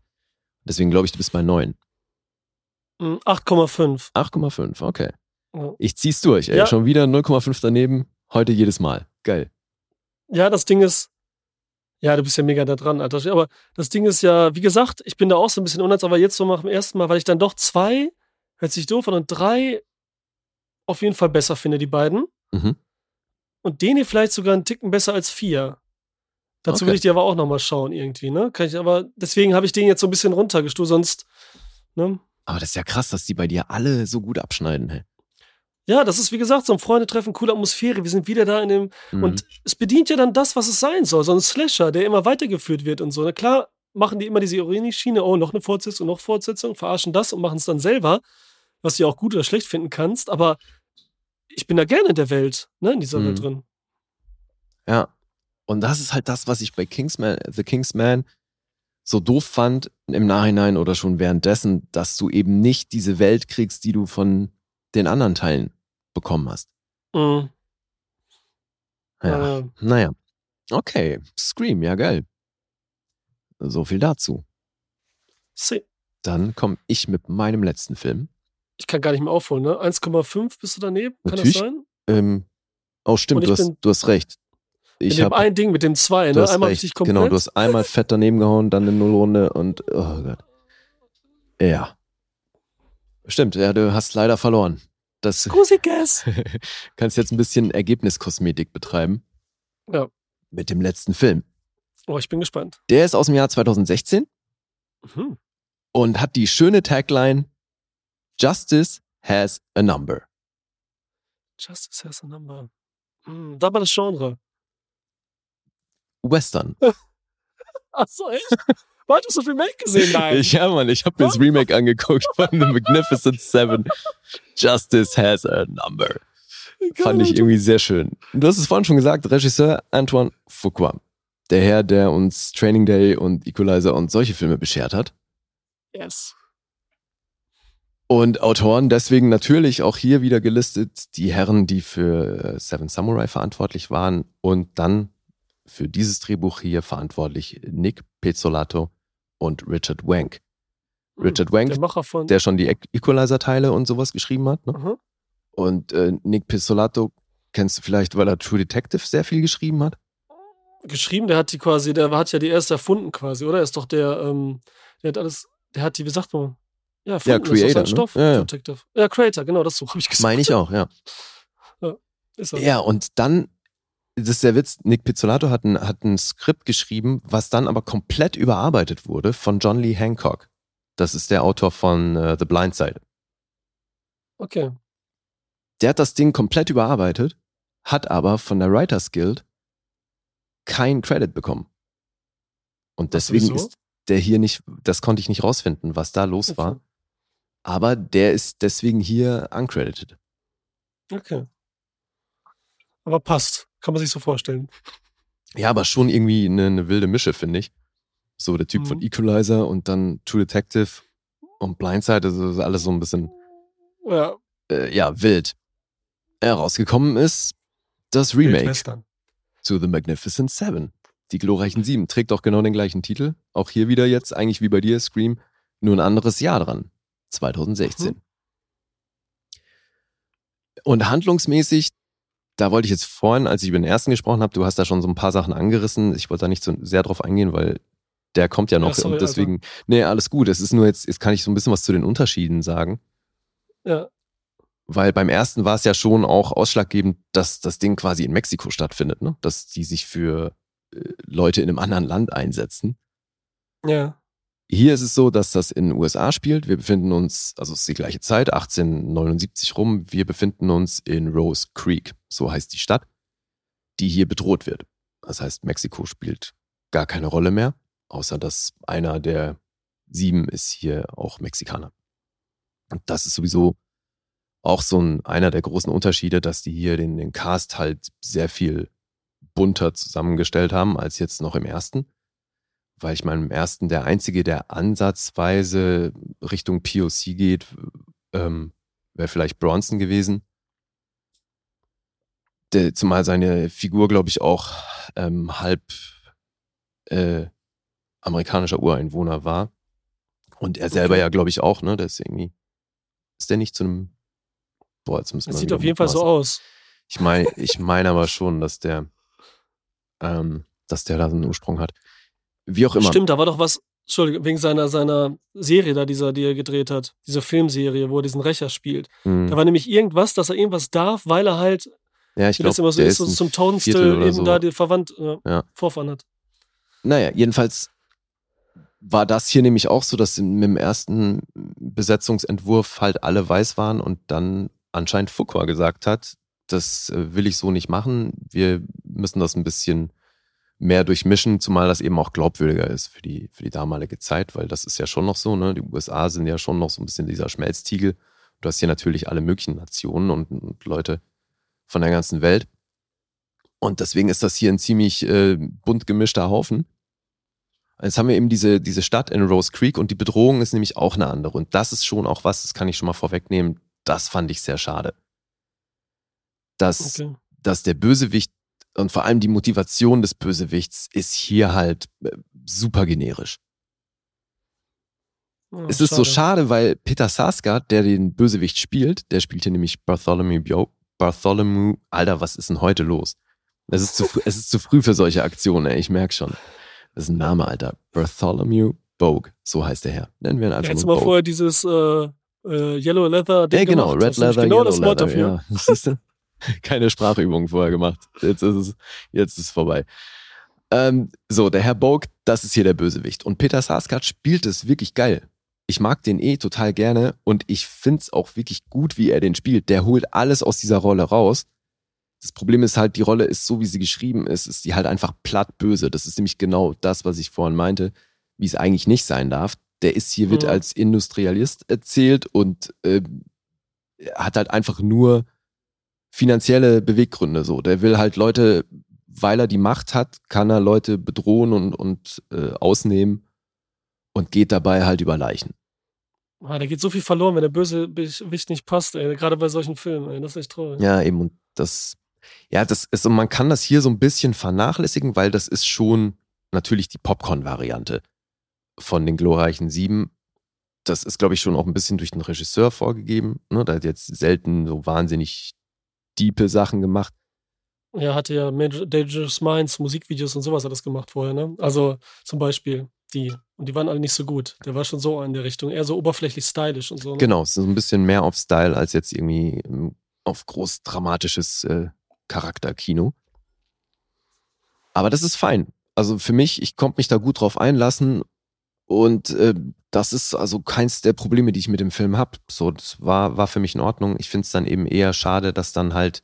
Deswegen glaube ich, du bist bei 9. Mm, 8,5. 8,5, okay. Ich zieh's durch, ey. Ja. Schon wieder 0,5 daneben. Heute jedes Mal. Geil. Ja, das Ding ist, ja, du bist ja mega da dran, Alter. Aber das Ding ist ja, wie gesagt, ich bin da auch so ein bisschen unnütz, aber jetzt so nach dem ersten Mal, weil ich dann doch zwei, hört sich doof an, und drei auf jeden Fall besser finde, die beiden. Mhm. Und den hier vielleicht sogar einen Ticken besser als vier. Dazu Okay. will ich dir aber auch nochmal schauen, irgendwie, ne? Kann ich aber, deswegen habe ich den jetzt so ein bisschen runtergestuft, sonst, ne? Aber das ist ja krass, dass die bei dir alle so gut abschneiden, hey. Ja, das ist wie gesagt so ein Freundetreffen, coole Atmosphäre. Wir sind wieder da in dem, Mhm. Und es bedient ja dann das, was es sein soll. So ein Slasher, der immer weitergeführt wird und so. Na klar, machen die immer diese Ironie-Schiene, oh, noch eine Fortsetzung, noch Fortsetzung, verarschen das und machen es dann selber, was du ja auch gut oder schlecht finden kannst. Aber ich bin da gerne in der Welt, ne, in dieser Mhm. Welt drin. Ja. Und das ist halt das, was ich bei Kingsman, The Kingsman so doof fand im Nachhinein oder schon währenddessen, dass du eben nicht diese Welt kriegst, die du von den anderen Teilen bekommen hast. Mhm. Ja. Äh, Naja. Okay. Scream, ja geil. So viel dazu. see. Dann komme ich mit meinem letzten Film. ich kann gar nicht mehr aufholen, ne? 1,5 bist du daneben? Kann Natürlich. das sein? Ähm, oh, stimmt, du hast, bin- du hast recht. Mit Ich dem habe ein Ding, mit dem zwei, Du ne? hast Einmal recht. richtig komplett. Genau, du hast einmal fett daneben gehauen, dann eine Nullrunde und oh Gott. Ja. Stimmt, ja, du hast leider verloren. Das Scusi, Guess. kannst jetzt ein bisschen Ergebniskosmetik betreiben. Ja. Mit dem letzten Film. Oh, ich bin gespannt. Der ist aus dem Jahr 2016 Mhm. und hat die schöne Tagline Justice has a number. Justice has a number. Hm, da war das Genre. Western. Achso, echt? Warte, hast du das Remake gesehen? Nein. Ich, ja, Mann, ich habe mir das Remake angeguckt von The Magnificent Seven. Justice has a number. Fand ich irgendwie sehr schön. Du hast es vorhin schon gesagt, Regisseur Antoine Fuqua. Der Herr, der uns Training Day und Equalizer und solche Filme beschert hat. Yes. Und Autoren deswegen natürlich auch hier wieder gelistet, die Herren, die für Seven Samurai verantwortlich waren und dann für dieses Drehbuch hier verantwortlich Nick Pezzolato und Richard Wank. Richard Wank, Der Macher von. der schon die Equ- Equalizer-Teile und sowas geschrieben hat. Ne? Mhm. Und äh, Nick Pizzolato kennst du vielleicht, weil er True Detective sehr viel geschrieben hat. Geschrieben, der hat die quasi, der hat ja die erste erfunden quasi, oder? Er ist doch der, ähm, der hat alles, der hat die, wie sagt man? Ja, erfunden, Creator, ne? Stoff, Ja, ja. Detective. Ja, Creator, genau, das so habe ich gesagt. Meine ich auch, ja. Er. Ja, und dann, das ist der Witz, Nick Pizzolato hat ein, hat ein Skript geschrieben, was dann aber komplett überarbeitet wurde von John Lee Hancock. Das ist der Autor von äh, The Blind Side. Okay. Der hat das Ding komplett überarbeitet, hat aber von der Writers Guild kein Credit bekommen. Und deswegen ist der hier nicht, das konnte ich nicht rausfinden, was da los war. Okay. Aber der ist deswegen hier uncredited. Okay. Aber passt. Kann man sich so vorstellen. Ja, aber schon irgendwie eine, eine wilde Mische, finde ich. So der Typ von Mhm. Equalizer und dann True Detective und Blindside, das ist alles so ein bisschen, Ja, äh, ja, wild. Herausgekommen ist das Remake zu The Magnificent Seven. Die glorreichen Sieben trägt auch genau den gleichen Titel. Auch hier wieder jetzt, eigentlich wie bei dir, Scream, nur ein anderes Jahr dran. 2016. Mhm. Und handlungsmäßig, da wollte ich jetzt vorhin, als ich über den ersten gesprochen habe, du hast da schon so ein paar Sachen angerissen. Ich wollte da nicht so sehr drauf eingehen, weil der kommt ja noch. Ja, sorry, und deswegen, nee, alles gut. Es ist nur jetzt, jetzt kann ich so ein bisschen was zu den Unterschieden sagen. Ja, Weil beim ersten war es ja schon auch ausschlaggebend, dass das Ding quasi in Mexiko stattfindet, ne? Dass die sich für äh, Leute in einem anderen Land einsetzen. ja. Hier ist es so, dass das in den USA spielt. Wir befinden uns, also es ist die gleiche Zeit, 1879 rum. Wir befinden uns in Rose Creek, so heißt die Stadt, die hier bedroht wird. Das heißt, Mexiko spielt gar keine Rolle mehr, außer dass einer der sieben ist hier auch Mexikaner. Und das ist sowieso auch so ein, einer der großen Unterschiede, dass die hier den, den Cast halt sehr viel bunter zusammengestellt haben als jetzt noch im ersten weil ich meine, im ersten der einzige, der ansatzweise Richtung POC geht, ähm, wäre vielleicht Bronson gewesen. Der, zumal seine Figur, glaube ich, auch ähm, halb äh, amerikanischer Ureinwohner war. Und er selber Okay. ja, glaube ich, auch, ne? Der ist irgendwie. Ist der nicht zu einem. Boah, jetzt müssen Das wir sieht auf jeden Fall so aus. Ich meine, ich meine aber schon, dass der, ähm, dass der da so einen Ursprung hat. Wie auch immer. Stimmt, da war doch was, Entschuldigung, wegen seiner, seiner Serie da, dieser, die er gedreht hat. Diese Filmserie, wo er diesen Rächer spielt. Hm. Da war nämlich irgendwas, dass er irgendwas darf, weil er halt, Ja, ich glaube, immer so der ist, so zum oder eben so. da die Verwandt, äh, Ja. Vorfahren hat. Naja, jedenfalls war das hier nämlich auch so, dass mit dem ersten Besetzungsentwurf halt alle weiß waren und dann anscheinend Fuqua gesagt hat, das äh, will ich so nicht machen. Wir müssen das ein bisschen mehr durchmischen, zumal das eben auch glaubwürdiger ist für die, für die damalige Zeit, weil das ist ja schon noch so, ne? Die USA sind ja schon noch so ein bisschen dieser Schmelztiegel. Du hast hier natürlich alle möglichen Nationen und, und Leute von der ganzen Welt. Und deswegen ist das hier ein ziemlich äh, bunt gemischter Haufen. Jetzt haben wir eben diese, diese Stadt in Rose Creek und die Bedrohung ist nämlich auch eine andere. Und das ist schon auch was, das kann ich schon mal vorwegnehmen, das fand ich sehr schade. Dass, Okay. dass der Bösewicht und vor allem die Motivation des Bösewichts ist hier halt äh, super generisch. Ja, es ist so schade, weil Peter Sarsgaard, der den Bösewicht spielt, der spielt hier nämlich Bartholomew Bio Bartholomew, Alter, was ist denn heute los? Es ist zu, früh- es ist zu früh für solche Aktionen, ey, ich merk schon. Das ist ein Name, Alter. Bartholomew Bogue, so heißt der Herr. Nennen wir ihn Ja, einfach du nur mal vorher dieses äh, äh, Yellow Leather Ding Ja, genau, gemacht. Red Leather, genau Yellow das Wort Leather, dafür. ja. Keine Sprachübung vorher gemacht. Jetzt ist es, jetzt ist es vorbei. Ähm, so, der Herr Bogue, das ist hier der Bösewicht. Und Peter Sarsgaard spielt es wirklich geil. Ich mag den eh total gerne und ich find's auch wirklich gut, wie er den spielt. Der holt alles aus dieser Rolle raus. Das Problem ist halt, die Rolle ist so, wie sie geschrieben ist, ist die halt einfach platt böse. Das ist nämlich genau das, was ich vorhin meinte, wie es eigentlich nicht sein darf. Der ist hier, wird Mhm. als Industrialist erzählt und äh, hat halt einfach nur finanzielle Beweggründe so. Der will halt Leute, weil er die Macht hat, kann er Leute bedrohen und, und äh, ausnehmen und geht dabei halt über Leichen. Ah, da geht so viel verloren, wenn der Bösewicht nicht passt, ey. Gerade bei solchen Filmen, ey. Das ist echt traurig. Ja, eben, und das, ja, das ist, und man kann das hier so ein bisschen vernachlässigen, weil das ist schon natürlich die Popcorn-Variante von den glorreichen Sieben. Das ist, glaube ich, schon auch ein bisschen durch den Regisseur vorgegeben. Ne? Da hat jetzt selten so wahnsinnig diepe Sachen gemacht. Er hatte ja Major, Dangerous Minds, Musikvideos und sowas alles gemacht vorher, ne? Also zum Beispiel die. Und die waren alle nicht so gut. Der war schon so in der Richtung, eher so oberflächlich stylisch und so. Ne? Genau, so ein bisschen mehr auf Style als jetzt irgendwie ähm, auf groß dramatisches äh, Charakterkino. Aber das ist fein. Also für mich, ich konnte mich da gut drauf einlassen Und äh, das ist also keins der Probleme, die ich mit dem Film habe. So, das war, war für mich in Ordnung. Ich finde es dann eben eher schade, dass dann halt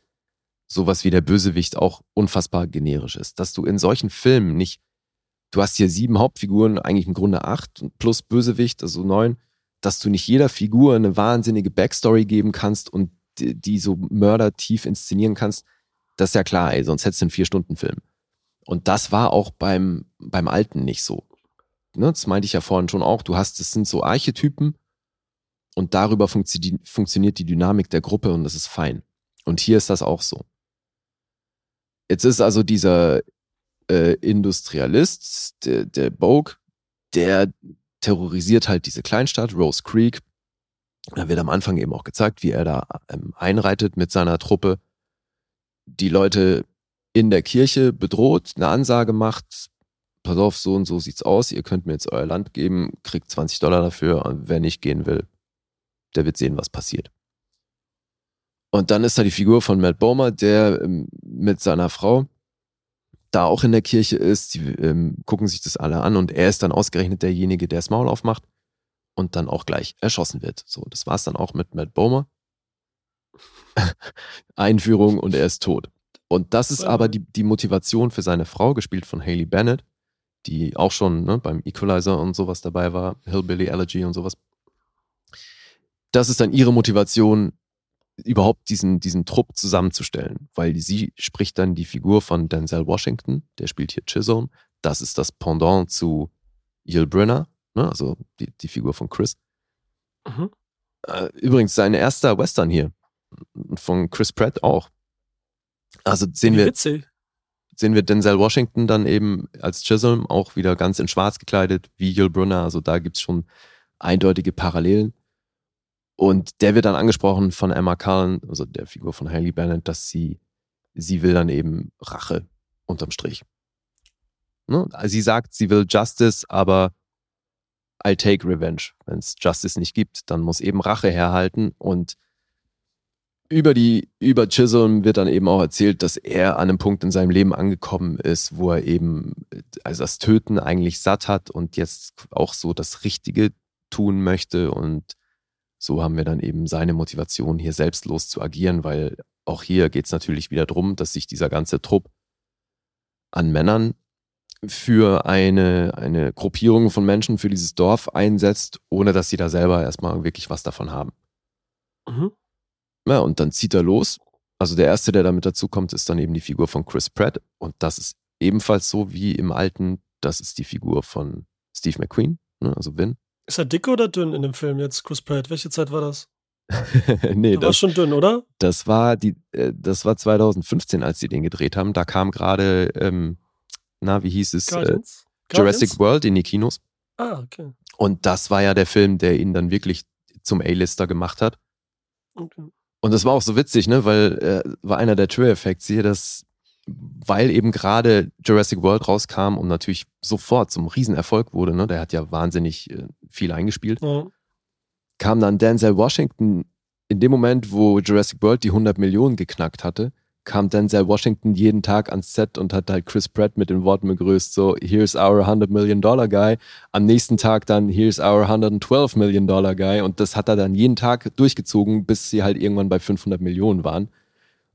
sowas wie der Bösewicht auch unfassbar generisch ist. Dass du in solchen Filmen nicht, du hast hier sieben Hauptfiguren, eigentlich im Grunde acht plus Bösewicht, also neun, dass du nicht jeder Figur eine wahnsinnige Backstory geben kannst und die, die so mördertief inszenieren kannst. Das ist ja klar, ey, sonst hättest du einen Vier-Stunden-Film. Und das war auch beim, beim Alten nicht so ne, das meinte ich ja vorhin schon auch, du hast, es sind so Archetypen und darüber funktio funktioniert die Dynamik der Gruppe und das ist fein. Und hier ist das auch so. Jetzt ist also dieser äh, Industrialist, der, der Bogue, der terrorisiert halt diese Kleinstadt, Rose Creek. Da wird am Anfang eben auch gezeigt, wie er da ähm, einreitet mit seiner Truppe, die Leute in der Kirche bedroht, eine Ansage macht, pass auf, so und so sieht's aus, ihr könnt mir jetzt euer Land geben, kriegt 20 Dollar dafür und wer nicht gehen will, der wird sehen, was passiert. Und dann ist da die Figur von Matt Bomer, der ähm, mit seiner Frau da auch in der Kirche ist, die ähm, gucken sich das alle an und er ist dann ausgerechnet derjenige, der das Maul aufmacht und dann auch gleich erschossen wird. So, das war's dann auch mit Matt Bomer. Einführung und er ist tot. Und das ist aber die, die Motivation für seine Frau, gespielt von Haley Bennett, die auch schon ne, beim Equalizer und sowas dabei war, Hillbilly Allergy und sowas. Das ist dann ihre Motivation, überhaupt diesen, diesen Trupp zusammenzustellen, weil sie spricht dann die Figur von Denzel Washington, der spielt hier Chisholm. Das ist das Pendant zu Yul Brynner, ne, also die, die Figur von Chris. Mhm. Äh, übrigens, sein erster Western hier, von Chris Pratt auch. Also sehen wir. Sehen wir Denzel Washington dann eben als Chisholm auch wieder ganz in schwarz gekleidet, wie Yul Brunner. Also da gibt's schon eindeutige Parallelen. Und der wird dann angesprochen von Emma Cullen, also der Figur von Haley Bennett, dass sie, sie will dann eben Rache unterm Strich. Ne? Sie sagt, sie will Justice, aber I'll take revenge. Wenn es Justice nicht gibt, dann muss eben Rache herhalten. Und über die, über Chisholm wird dann eben auch erzählt, dass er an einem Punkt in seinem Leben angekommen ist, wo er eben also das Töten eigentlich satt hat und jetzt auch so das Richtige tun möchte. Und so haben wir dann eben seine Motivation, hier selbstlos zu agieren, weil auch hier geht es natürlich wieder darum, dass sich dieser ganze Trupp an Männern für eine, eine Gruppierung von Menschen für dieses Dorf einsetzt, ohne dass sie da selber erstmal wirklich was davon haben. Mhm. Ja, und dann zieht er los. Also der erste, der damit dazu kommt, ist dann eben die Figur von Chris Pratt. Und das ist ebenfalls so wie im alten, das ist die Figur von Steve McQueen, ne? also Vin. Ist er dick oder dünn in dem Film jetzt, Chris Pratt? Welche Zeit war das? nee, das war schon dünn, oder? Das war die, äh, das war 2015, als sie den gedreht haben. Da kam gerade, ähm, na, wie hieß es? Äh, Jurassic World in die Kinos. Ah, okay. Und das war ja der Film, der ihn dann wirklich zum A-Lister gemacht hat. Okay. Und das war auch so witzig, ne, weil äh, war einer der True-Effekts hier, dass weil eben gerade Jurassic World rauskam und natürlich sofort zum Riesenerfolg wurde, ne, der hat ja wahnsinnig äh, viel eingespielt, ja. kam dann Denzel Washington in dem Moment, wo Jurassic World die 100 Millionen geknackt hatte, kam Denzel Washington jeden Tag ans Set und hat halt Chris Pratt mit den Worten begrüßt, so, here's our 100 Million Dollar Guy. Am nächsten Tag dann, here's our 112 Million Dollar Guy. Und das hat er dann jeden Tag durchgezogen, bis sie halt irgendwann bei 500 Millionen waren.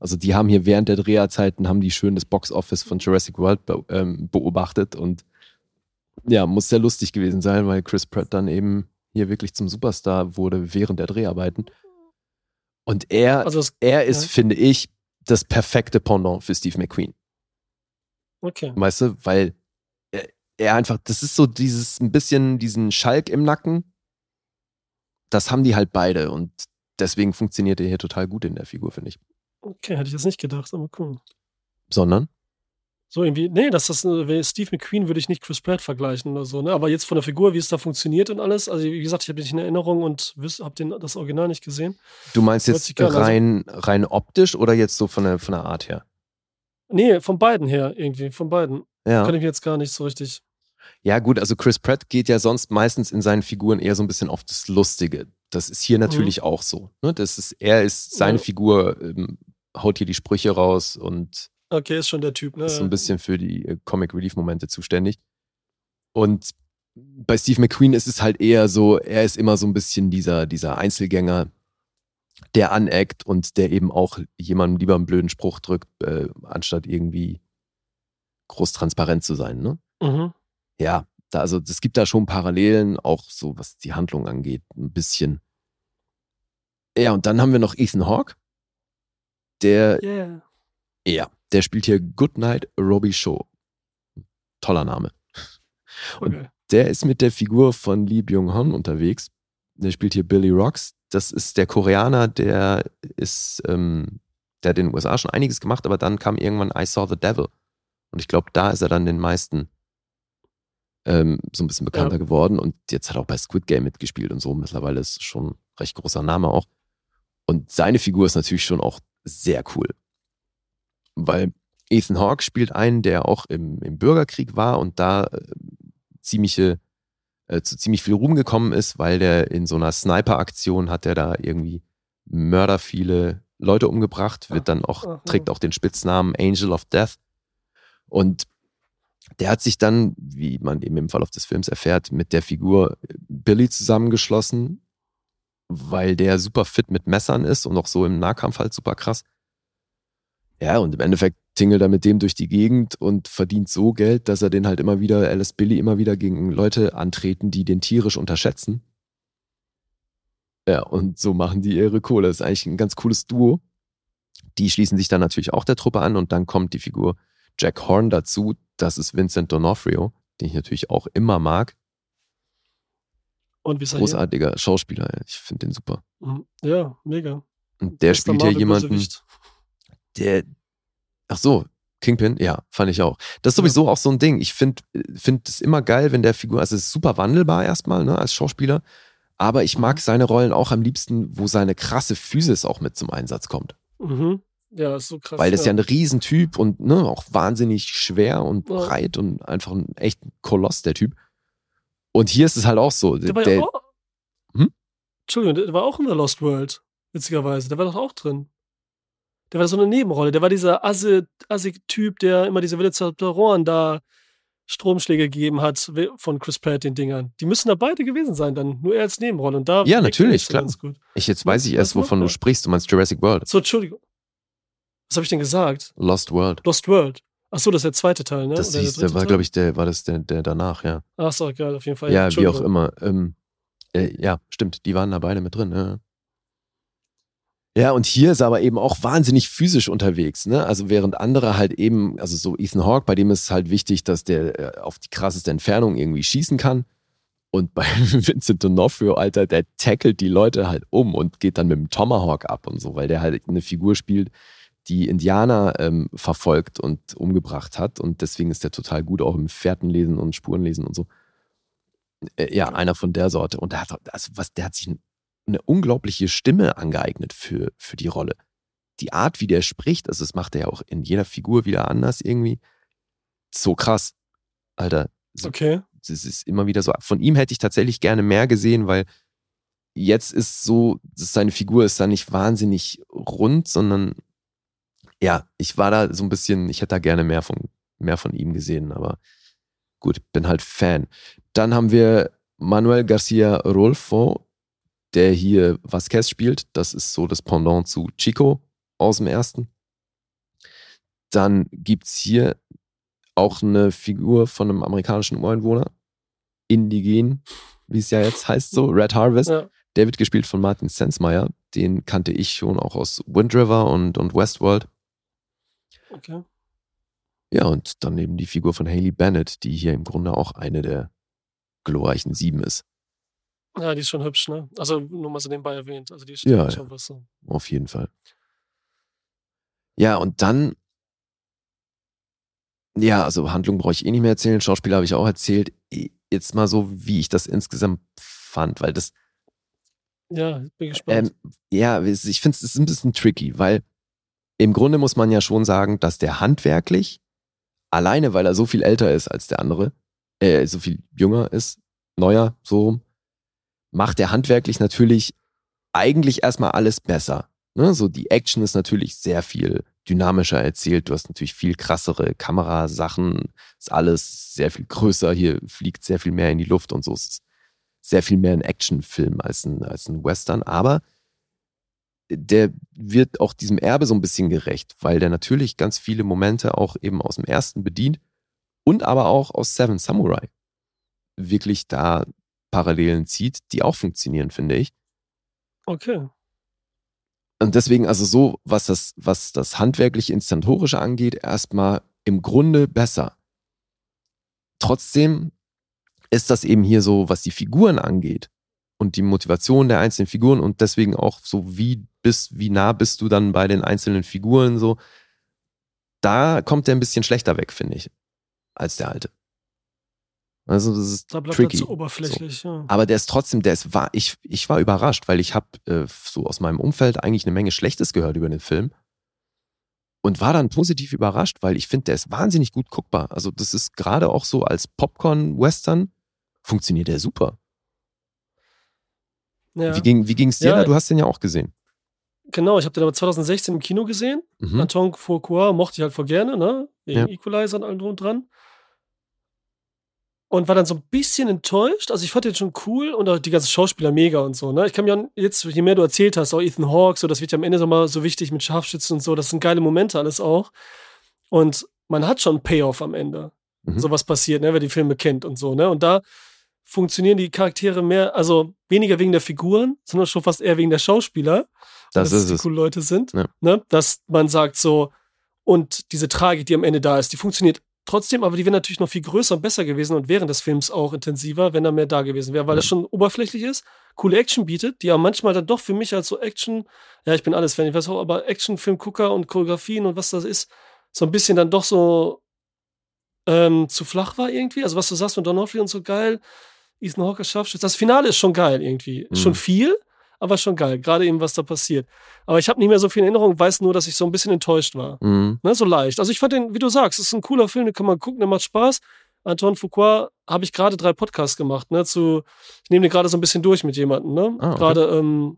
Also die haben hier während der Dreharzeiten, haben die schön das Box-Office von Jurassic World be ähm, beobachtet und ja, muss sehr lustig gewesen sein, weil Chris Pratt dann eben hier wirklich zum Superstar wurde während der Dreharbeiten. Und er, also es, er ist, ja. finde ich, das perfekte Pendant für Steve McQueen. Okay. Weißt du, weil er, er einfach, das ist so dieses ein bisschen diesen Schalk im Nacken. Das haben die halt beide und deswegen funktioniert er hier total gut in der Figur, finde ich. Okay, hätte ich jetzt nicht gedacht, aber cool. Sondern? So irgendwie, nee, dass das Steve McQueen würde ich nicht Chris Pratt vergleichen oder so, ne? Aber jetzt von der Figur, wie es da funktioniert und alles, also wie gesagt, ich habe nicht in Erinnerung und habe das Original nicht gesehen. Du meinst jetzt rein, also, rein optisch oder jetzt so von der, von der Art her? Nee, von beiden her irgendwie, von beiden. Ja. Kann ich mir jetzt gar nicht so richtig. Ja, gut, also Chris Pratt geht ja sonst meistens in seinen Figuren eher so ein bisschen auf das Lustige. Das ist hier natürlich mhm. auch so. Ne? Das ist, er ist, seine ja. Figur ähm, haut hier die Sprüche raus und Okay, ist schon der Typ, ne? Ist so ein bisschen für die äh, Comic Relief Momente zuständig. Und bei Steve McQueen ist es halt eher so, er ist immer so ein bisschen dieser, dieser Einzelgänger, der aneckt und der eben auch jemandem lieber einen blöden Spruch drückt, äh, anstatt irgendwie groß transparent zu sein. Ne? Mhm. Ja, da, also es gibt da schon Parallelen, auch so was die Handlung angeht, ein bisschen. Ja, und dann haben wir noch Ethan Hawke, der, Yeah. ja, der spielt hier Goodnight Robbie Show. Toller Name. Und Okay. Der ist mit der Figur von Lee Byung-hun unterwegs. Der spielt hier Billy Rocks. Das ist der Koreaner, der ist, ähm, der hat in den USA schon einiges gemacht, aber dann kam irgendwann I Saw the Devil. Und ich glaube, da ist er dann den meisten ähm, so ein bisschen bekannter Ja. geworden. Und jetzt hat er auch bei Squid Game mitgespielt und so. Mittlerweile ist schon ein recht großer Name auch. Und seine Figur ist natürlich schon auch sehr cool. Weil Ethan Hawke spielt einen, der auch im, im Bürgerkrieg war und da äh, ziemliche, äh, zu ziemlich viel Ruhm gekommen ist, weil der in so einer Sniper-Aktion hat er da irgendwie Mörder viele Leute umgebracht, wird dann auch, trägt auch den Spitznamen Angel of Death. Und der hat sich dann, wie man eben im Verlauf des Films erfährt, mit der Figur Billy zusammengeschlossen, weil der super fit mit Messern ist und auch so im Nahkampf halt super krass. Ja, und im Endeffekt tingelt er mit dem durch die Gegend und verdient so Geld, dass er den halt immer wieder, er lässt Billy immer wieder gegen Leute antreten, die den tierisch unterschätzen. Ja, und so machen die ihre Kohle. Das ist eigentlich ein ganz cooles Duo. Die schließen sich dann natürlich auch der Truppe an und dann kommt die Figur Jack Horn dazu. Das ist Vincent D'Onofrio, den ich natürlich auch immer mag. Und wie ist er hier? Großartiger Schauspieler. Ich finde den super. Mhm. Ja, mega. Und der spielt ja jemanden, der. Ach so, Kingpin, ja, fand ich auch. Das ist sowieso auch so ein Ding. Ich finde find es immer geil, wenn der Figur, also es ist super wandelbar erstmal, ne, als Schauspieler. Aber ich mag Mhm. seine Rollen auch am liebsten, wo seine krasse Physis auch mit zum Einsatz kommt. Mhm. Ja, ist so krass. Weil das ist ja ein Riesentyp und ne, auch wahnsinnig schwer und Ja. breit und einfach ein echt Koloss, der Typ. Und hier ist es halt auch so. Der war der, ja auch. Hm? Entschuldigung, der war auch in The Lost World, witzigerweise. Der war doch auch drin. Der war so eine Nebenrolle. Der war dieser Assig-Typ, der immer diese Velociraptoren da Stromschläge gegeben hat von Chris Pratt, den Dingern. Die müssen da beide gewesen sein, dann. Nur er als Nebenrolle. Und da Ja, natürlich, klar. Ganz gut. ich jetzt weiß ich erst, wovon du sprichst. Du meinst Jurassic World. So, Entschuldigung. Was habe ich denn gesagt? Lost World. Lost World. Ach so, das ist der zweite Teil, ne? Das Oder der hieß, der dritte war, glaube ich, der war das der, der danach, ja. Ach so, geil, auf jeden Fall. Ja, wie auch immer. Ähm, äh, ja, stimmt, die waren da beide mit drin. Ja. ja, und hier ist er aber eben auch wahnsinnig physisch unterwegs. Ne? Also während andere halt eben, also so Ethan Hawke, bei dem ist es halt wichtig, dass der äh, auf die krasseste Entfernung irgendwie schießen kann. Und bei Vincent D'Onofrio, Alter, der tackelt die Leute halt um und geht dann mit dem Tomahawk ab und so, weil der halt eine Figur spielt, die Indianer ähm, verfolgt und umgebracht hat. Und deswegen ist der total gut auch im Fährtenlesen und Spurenlesen und so. Äh, ja, einer von der Sorte. Und der hat, also was, der hat sich eine unglaubliche Stimme angeeignet für, für die Rolle. Die Art, wie der spricht, also das macht er ja auch in jeder Figur wieder anders irgendwie. So krass. Alter, so, Okay. das ist immer wieder so. Von ihm hätte ich tatsächlich gerne mehr gesehen, weil jetzt ist so, seine Figur ist da nicht wahnsinnig rund, sondern ja, ich war da so ein bisschen, ich hätte da gerne mehr von, mehr von ihm gesehen, aber gut, bin halt Fan. Dann haben wir Manuel Garcia Rolfo, der hier Vasquez spielt. Das ist so das Pendant zu Chico aus dem ersten. Dann gibt es hier auch eine Figur von einem amerikanischen Ureinwohner, indigen, wie es ja jetzt heißt, so, Red Harvest. Ja. Der wird gespielt von Martin Sensmeyer. Den kannte ich schon auch aus Wind River und, und Westworld. Okay. Ja, und dann eben die Figur von Haley Bennett, die hier im Grunde auch eine der glorreichen Sieben ist. Ja, die ist schon hübsch, ne? Also nur mal so nebenbei erwähnt. Also die ist Ja, schon was so. Auf jeden Fall. Ja, und dann. Ja, also Handlung brauche ich eh nicht mehr erzählen. Schauspieler habe ich auch erzählt. Jetzt mal so, wie ich das insgesamt fand, weil das Ja, bin gespannt. Ähm, ja, ich finde es ist ein bisschen tricky, weil im Grunde muss man ja schon sagen, dass der handwerklich, alleine weil er so viel älter ist als der andere, äh, so viel jünger ist, neuer, so rum, macht er handwerklich natürlich eigentlich erstmal alles besser. Ne? So die Action ist natürlich sehr viel dynamischer erzählt. Du hast natürlich viel krassere Kamerasachen. Ist alles sehr viel größer. Hier fliegt sehr viel mehr in die Luft und so. Es ist sehr viel mehr ein Actionfilm als ein, als ein Western. Aber der wird auch diesem Erbe so ein bisschen gerecht, weil der natürlich ganz viele Momente auch eben aus dem ersten bedient und aber auch aus Seven Samurai wirklich da Parallelen zieht, die auch funktionieren, finde ich. Okay. Und deswegen, also so, was das, was das handwerklich Instantorische angeht, erstmal im Grunde besser. Trotzdem ist das eben hier so, was die Figuren angeht und die Motivation der einzelnen Figuren und deswegen auch so, wie bist, wie nah bist du dann bei den einzelnen Figuren so, da kommt der ein bisschen schlechter weg, finde ich, als der alte. Also das ist Da bleibt tricky. er zu oberflächlich. Ja. Aber der ist trotzdem, der ist, war, ich, ich war überrascht, weil ich habe äh, so aus meinem Umfeld eigentlich eine Menge Schlechtes gehört über den Film. Und war dann positiv überrascht, weil ich finde, der ist wahnsinnig gut guckbar. Also, das ist gerade auch so als Popcorn-Western, funktioniert der super. Ja. Wie ging wie ging's dir Ja. da? Du hast den ja auch gesehen. Genau, ich habe den aber 2016 im Kino gesehen. Mhm. Anton Fuqua mochte ich halt voll gerne, ne? Wegen Ja. Equalizer und allem drum und dran. Und war dann so ein bisschen enttäuscht. Also ich fand den schon cool und auch die ganzen Schauspieler mega und so, ne? Ich kann mir auch jetzt, je mehr du erzählt hast, auch Ethan Hawke, so, das wird ja am Ende so mal so wichtig mit Scharfschützen und so, das sind geile Momente alles auch. Und man hat schon einen Payoff am Ende. Mhm. Sowas passiert, ne, wer die Filme kennt und so, ne? Und da funktionieren die Charaktere mehr, also weniger wegen der Figuren, sondern schon fast eher wegen der Schauspieler Das dass ist die es. coole Leute sind, Ja. ne? dass man sagt so, und diese Tragik, die am Ende da ist, die funktioniert trotzdem, aber die wäre natürlich noch viel größer und besser gewesen und während des Films auch intensiver, wenn da mehr da gewesen wäre, weil Ja. es schon oberflächlich ist, coole Action bietet, die aber manchmal dann doch für mich als so Action, ja, ich bin alles Fan, ich weiß auch, aber Actionfilmgucker und Choreografien und was das ist, so ein bisschen dann doch so ähm, zu flach war irgendwie. Also was du sagst mit Donofrio und so geil, Ethan Hawke als Scharfschütze, das Finale ist schon geil irgendwie. Mhm. Schon viel, aber schon geil. Gerade eben, was da passiert. Aber ich habe nicht mehr so viel in Erinnerung, weiß nur, dass ich so ein bisschen enttäuscht war. Mhm. Ne, so leicht. Also ich fand den, wie du sagst, ist ein cooler Film, den kann man gucken, der macht Spaß. Antoine Fuqua habe ich gerade drei Podcasts gemacht, ne, zu, ich nehme den gerade so ein bisschen durch mit jemandem, ne. Ah, okay. Gerade ähm,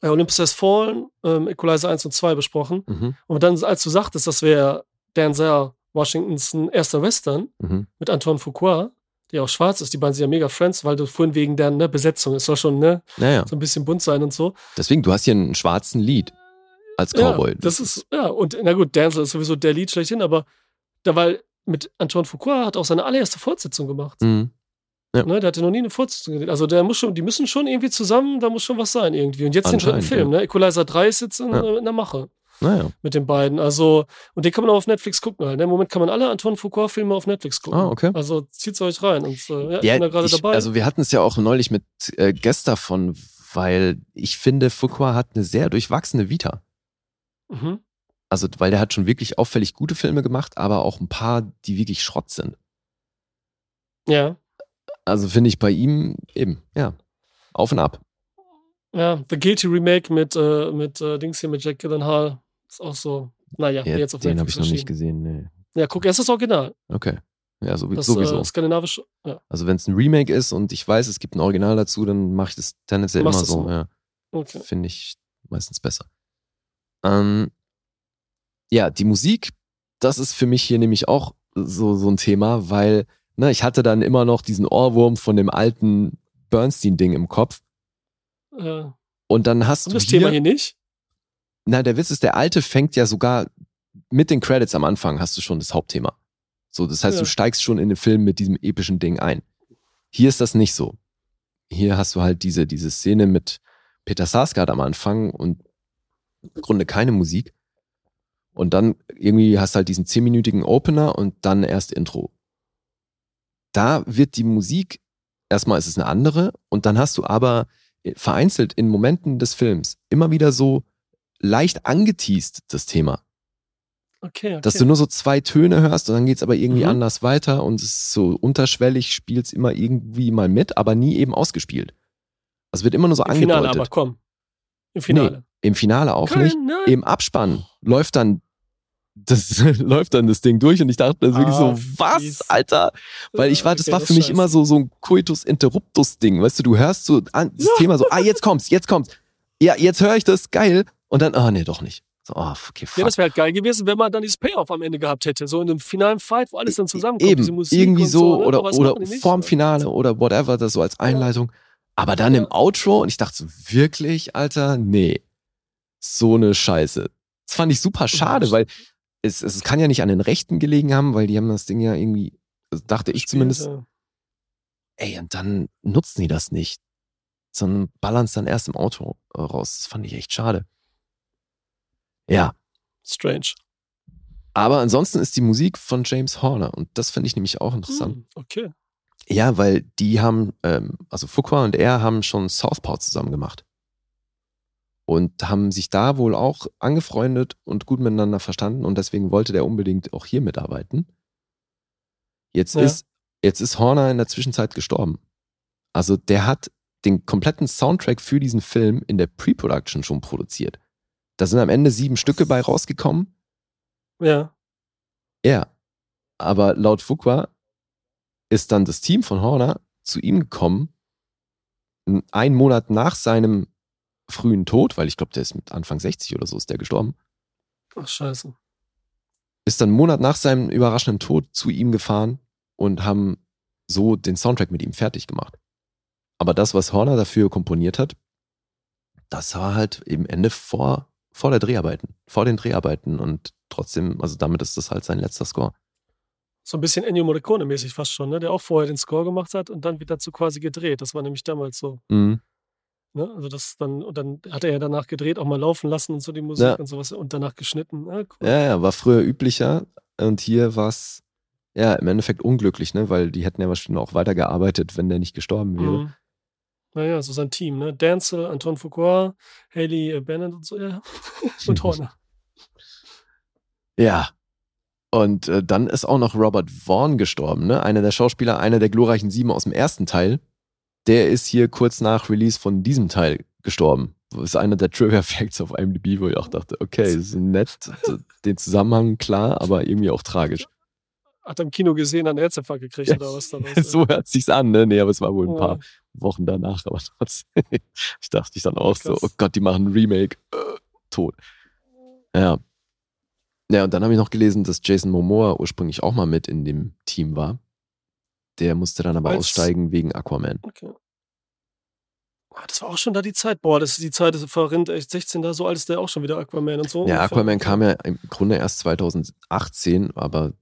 äh, Olympus Has Fallen, ähm, Equalizer 1 und 2 besprochen. Mhm. Und dann, als du sagtest, das wäre Denzel Washingtons erster Western Mhm. mit Antoine Fuqua, der auch schwarz ist, die beiden sind ja mega Friends, weil du vorhin wegen der ne, Besetzung, es soll schon ne, Naja, so ein bisschen bunt sein und so. deswegen, du hast hier einen schwarzen Lied als Cowboy. Ja, das ist, ja, und na gut, Denzel ist sowieso der Lied schlechthin, aber da, weil mit Antoine Fuqua hat auch seine allererste Fortsetzung gemacht. Mhm. Ja. Ne, der hatte noch nie eine Fortsetzung gesehen. Also der muss schon, die müssen schon irgendwie zusammen, da muss schon was sein irgendwie. Und jetzt den dritten Film, ja. ne? Equalizer 3 ist jetzt in, Ja. in der Mache Naja. mit den beiden. Also, und den kann man auch auf Netflix gucken halt. Ne? Im Moment kann man alle Antoine Fuqua-Filme auf Netflix gucken. Ah, okay. Also zieht's euch rein. Und äh, ja, ich bin da gerade dabei. Also wir hatten es ja auch neulich mit äh, Guest davon, weil ich finde, Fuqua hat eine sehr durchwachsene Vita. mhm. Also, weil der hat schon wirklich auffällig gute Filme gemacht, aber auch ein paar, die wirklich Schrott sind. Ja. Also finde ich bei ihm eben, ja, auf und ab. Ja, The Guilty Remake mit, äh, mit äh, Dings hier, mit Jack Gyllenhaal. Ist auch so, naja, Ja, jetzt auf den habe ich noch nicht gesehen. Nee. Ja, guck, erst das Original. Okay. Ja, sowie- Das sowieso. Äh, skandinavische, ja, also wenn es ein Remake ist und ich weiß, es gibt ein Original dazu, dann mache ich das tendenziell immer so. so. Ja. okay. Finde ich meistens besser. Ähm, ja, die Musik, das ist für mich hier nämlich auch so, so ein Thema, weil ne, ich hatte dann immer noch diesen Ohrwurm von dem alten Bernstein-Ding im Kopf. Äh, Und dann hast und du das hier, Thema hier nicht? Na, der Witz ist, der alte fängt ja sogar mit den Credits am Anfang hast du schon das Hauptthema. So, das heißt, Ja. du steigst schon in den Film mit diesem epischen Ding ein. Hier ist das nicht so. Hier hast du halt diese, diese Szene mit Peter Sarsgaard am Anfang und im Grunde keine Musik. Und dann irgendwie hast du halt diesen zehnminütigen Opener und dann erst Intro. Da wird die Musik, erstmal ist es eine andere und dann hast du aber vereinzelt in Momenten des Films immer wieder so leicht angeteased das Thema. Okay, okay. Dass du nur so zwei Töne hörst und dann geht's aber irgendwie Mhm. anders weiter und es ist so unterschwellig, spielt's immer irgendwie mal mit, aber nie eben ausgespielt. Also wird immer nur so Im Finale angedeutet. aber, komm. Im Finale. Im Finale auch Kein- nicht. Im Abspann läuft dann das läuft dann das Ding durch und ich dachte das ist wirklich Ah, so, was, fies. Alter? Weil ich war, das Okay, war das für mich ist immer so, so ein Coitus Interruptus Ding. Weißt du, du hörst so an, das Ja. Thema so, ah, jetzt kommt's, jetzt kommt's. Ja, jetzt höre ich das, geil. Und dann, ah, nee, doch nicht. So, oh, okay, fuck. Ja, das wäre halt geil gewesen, wenn man dann dieses Payoff am Ende gehabt hätte. So in einem finalen Fight, wo alles dann zusammenkommt. Eben, irgendwie und so, ne? oder, oder vorm Finale oder whatever, das so als Einleitung. Aber dann im Outro und ich dachte so, wirklich, Alter, nee. So eine Scheiße. Das fand ich super schade, weil es, es kann ja nicht an den Rechten gelegen haben, weil die haben das Ding ja irgendwie, also dachte ich zumindest, ja. ey, und dann nutzen die das nicht, sondern ballern es dann erst im Auto äh, raus. Das fand ich echt schade. Ja, Strange. aber ansonsten ist die Musik von James Horner und das finde ich nämlich auch interessant. Hm, okay. Ja, weil die haben, ähm, also Fuqua und er haben schon Southpaw zusammen gemacht. Und haben sich da wohl auch angefreundet und gut miteinander verstanden und deswegen wollte der unbedingt auch hier mitarbeiten. Jetzt, Ja. ist, jetzt ist Horner in der Zwischenzeit gestorben. Also der hat den kompletten Soundtrack für diesen Film in der Pre-Production schon produziert. Da sind am Ende sieben Stücke bei rausgekommen. Ja. Ja. Aber laut Fuqua ist dann das Team von Horner zu ihm gekommen, einen Monat nach seinem frühen Tod, weil ich glaube, der ist mit Anfang 60 oder so ist der gestorben, Ach, scheiße. ist dann einen Monat nach seinem überraschenden Tod zu ihm gefahren und haben so den Soundtrack mit ihm fertig gemacht. Aber das, was Horner dafür komponiert hat, das war halt im Ende vor, vor der Dreharbeiten, vor den Dreharbeiten und trotzdem, also damit ist das halt sein letzter Score. So ein bisschen Ennio Morricone-mäßig fast schon, ne? Der auch vorher den Score gemacht hat und dann wird dazu quasi gedreht. Das war nämlich damals so. Mhm. Ne? Also das dann, und dann hat er ja danach gedreht, auch mal laufen lassen und so die Musik Ja. und sowas und danach geschnitten. Ja, cool. Ja, ja, war früher üblicher und hier war es ja im Endeffekt unglücklich, ne? Weil die hätten ja wahrscheinlich auch weitergearbeitet, wenn der nicht gestorben wäre. Mhm. Naja, so sein Team, ne? Danzel, Anton Foucault, Haley äh, Bennett und so, ja. und Horner. Ja. Und äh, dann ist auch noch Robert Vaughn gestorben, ne? Einer der Schauspieler, einer der glorreichen Sieben aus dem ersten Teil. Der ist hier kurz nach Release von diesem Teil gestorben. Das ist einer der Trivia Facts auf IMDb, wo ich auch dachte, okay, ist nett, den Zusammenhang klar, aber irgendwie auch tragisch. Hat er im Kino gesehen, hat einen Herzinfarkt gekriegt Ja, oder was da los? so hört sich's an, ne? Nee, aber es war wohl ein paar Ja. Wochen danach, aber trotzdem. Ich dachte ich dann auch so, Krass. oh Gott, die machen ein Remake. Äh, tot. Ja. Ja, und dann habe ich noch gelesen, dass Jason Momoa ursprünglich auch mal mit in dem Team war. Der musste dann aber Als- aussteigen wegen Aquaman. Okay. Ah, Das war auch schon da die Zeit. Boah, das ist die Zeit, das verrinnt echt 16, da so alt ist der auch schon wieder Aquaman und so. Ja, ungefähr. Aquaman kam ja im Grunde erst 2018, aber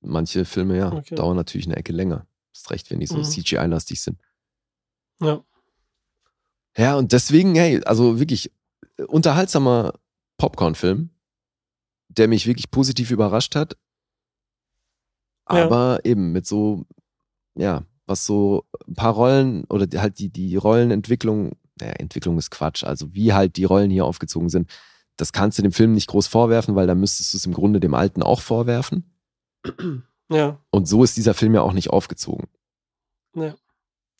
manche Filme ja Okay. dauern natürlich eine Ecke länger. Ist recht, wenn die so Mhm. CGI-lastig sind. Ja. Ja, und deswegen, hey, also wirklich äh, unterhaltsamer Popcorn-Film, der mich wirklich positiv überrascht hat. Ja. Aber eben mit so, ja, was so ein paar Rollen oder halt die, die Rollenentwicklung, naja, Entwicklung ist Quatsch, also wie halt die Rollen hier aufgezogen sind, das kannst du dem Film nicht groß vorwerfen, weil da müsstest du es im Grunde dem Alten auch vorwerfen. Ja. Und so ist dieser Film ja auch nicht aufgezogen. Ja.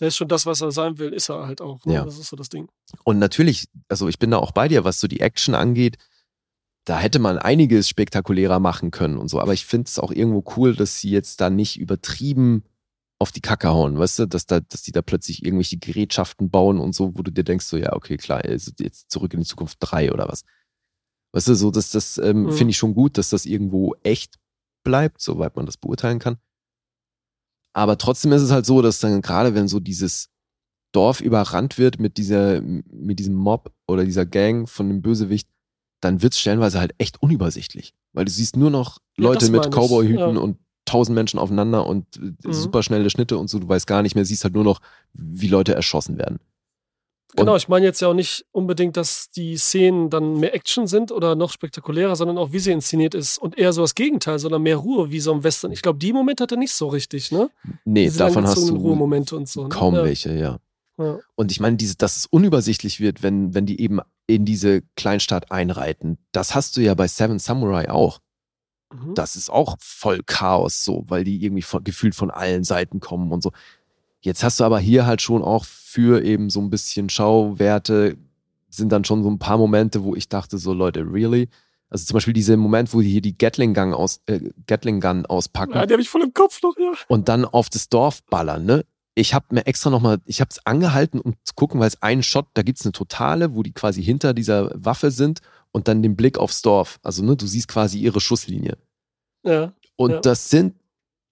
Der ist schon das, was er sein will, ist er halt auch. Ne? Ja. Das ist so das Ding. Und natürlich, also ich bin da auch bei dir, was so die Action angeht. Da hätte man einiges spektakulärer machen können und so. Aber ich finde es auch irgendwo cool, dass sie jetzt da nicht übertrieben auf die Kacke hauen, weißt du, dass, da, dass die da plötzlich irgendwelche Gerätschaften bauen und so, wo du dir denkst, so, ja, okay, klar, jetzt zurück in die Zukunft 3 oder was. Weißt du, so, dass das ähm, Mhm. finde ich schon gut, dass das irgendwo echt bleibt, soweit man das beurteilen kann. Aber trotzdem ist es halt so, dass dann gerade wenn so dieses Dorf überrannt wird mit dieser, mit diesem Mob oder dieser Gang von dem Bösewicht, dann wird es stellenweise halt echt unübersichtlich. Weil du siehst nur noch Ja, Leute das mit Cowboyhüten ja. und tausend Menschen aufeinander und äh, Mhm. super schnelle Schnitte und so, du weißt gar nicht mehr, siehst halt nur noch, wie Leute erschossen werden. Genau, ich meine jetzt ja auch nicht unbedingt, dass die Szenen dann mehr Action sind oder noch spektakulärer, sondern auch wie sie inszeniert ist und eher so das Gegenteil, sondern mehr Ruhe wie so im Western. Ich glaube, die Momente hat er nicht so richtig, ne? Nee, Diese davon hast du Ruhemomente und so. Ne? kaum ja. welche, ja. Ja. Und ich meine, diese, dass es unübersichtlich wird, wenn, wenn die eben in diese Kleinstadt einreiten, das hast du ja bei Seven Samurai auch. Mhm. Das ist auch voll Chaos so, weil die irgendwie von, gefühlt von allen Seiten kommen und so. Jetzt hast du aber hier halt schon auch für eben so ein bisschen Schauwerte, sind dann schon so ein paar Momente, wo ich dachte, so Leute, really? Also zum Beispiel dieser Moment, wo die hier die Gatling Gun, aus, äh, Gatling Gun auspacken Ja, die habe ich voll im Kopf noch, ja. und dann auf das Dorf ballern, ne? Ich habe mir extra nochmal, ich habe es angehalten, um zu gucken, weil es einen Shot, da gibt's eine Totale, wo die quasi hinter dieser Waffe sind und dann den Blick aufs Dorf. Also, ne, du siehst quasi ihre Schusslinie. Ja. Und Ja. das sind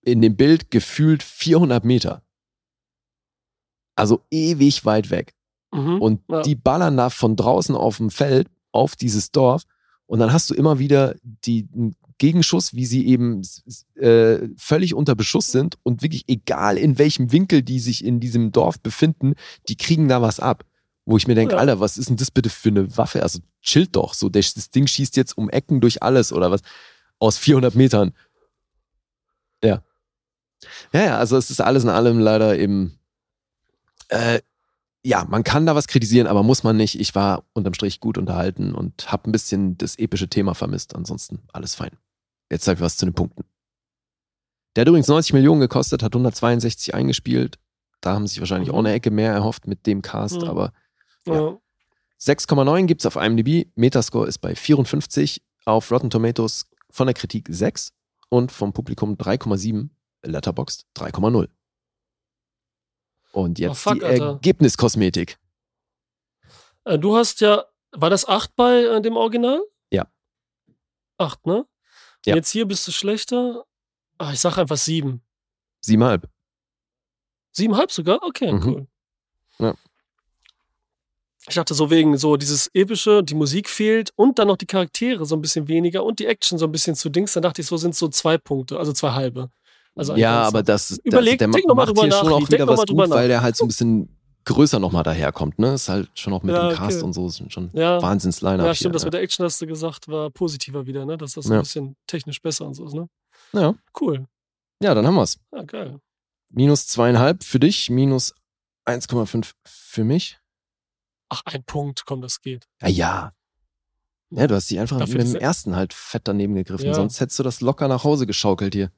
in dem Bild gefühlt 400 Meter. Also ewig weit weg. Mhm. Und Ja. die ballern da von draußen auf dem Feld auf dieses Dorf. Und dann hast du immer wieder die Gegenschuss, wie sie eben äh, völlig unter Beschuss sind und wirklich egal in welchem Winkel die sich in diesem Dorf befinden, die kriegen da was ab. Wo ich mir denke, Ja. Alter, was ist denn das bitte für eine Waffe? Also chillt doch. So, das, das Ding schießt jetzt um Ecken durch alles oder was? Aus 400 Metern. Ja. Ja, ja, also es ist alles in allem leider eben äh, ja, man kann da was kritisieren, aber muss man nicht. Ich war unterm Strich gut unterhalten und habe ein bisschen das epische Thema vermisst. Ansonsten alles fein. Jetzt sag ich was zu den Punkten. Der hat übrigens 90 Millionen gekostet, hat 162 eingespielt. Da haben sich wahrscheinlich Mhm. auch eine Ecke mehr erhofft mit dem Cast, Mhm. aber ja. 6,9 gibt's auf IMDb. Metascore ist bei 54. Auf Rotten Tomatoes von der Kritik 6 und vom Publikum 3,7. Letterboxd 3,0. Und jetzt fuck, die Alter. Ergebniskosmetik. Äh, Du hast ja, war das 8 bei äh, dem Original? Ja. 8, ne? Ja. Jetzt hier bist du schlechter. Ah, ich sag einfach 7. Siebenhalb. 7,5 sogar? Okay, Mhm. cool. Ja. Ich dachte so wegen so dieses epische, die Musik fehlt und dann noch die Charaktere so ein bisschen weniger und die Action so ein bisschen zu Dings. Dann dachte ich, so sind so zwei Punkte, also zwei halbe. Also ja, aber das, das Überleg- der noch mal macht hier schon nach, auch Lied. wieder was gut, weil nach. der halt so ein bisschen größer nochmal daherkommt, ne? Ist halt schon auch mit Ja, dem Cast okay. und so, ist schon Ja. Wahnsinns-Line-Up Ja, hier, stimmt, das ja. mit der Action hast du gesagt, war positiver wieder, ne? Dass das so Ja. ein bisschen technisch besser und so ist, ne? Ja. Cool. ja, dann haben wir's. Ja, geil. Minus zweieinhalb für dich, minus 1,5 für mich. Ach, ein Punkt, komm, das geht. Ja, ja. Ja, du hast dich einfach Dafür mit dem ersten halt fett daneben gegriffen. Ja. Sonst hättest du das locker nach Hause geschaukelt hier.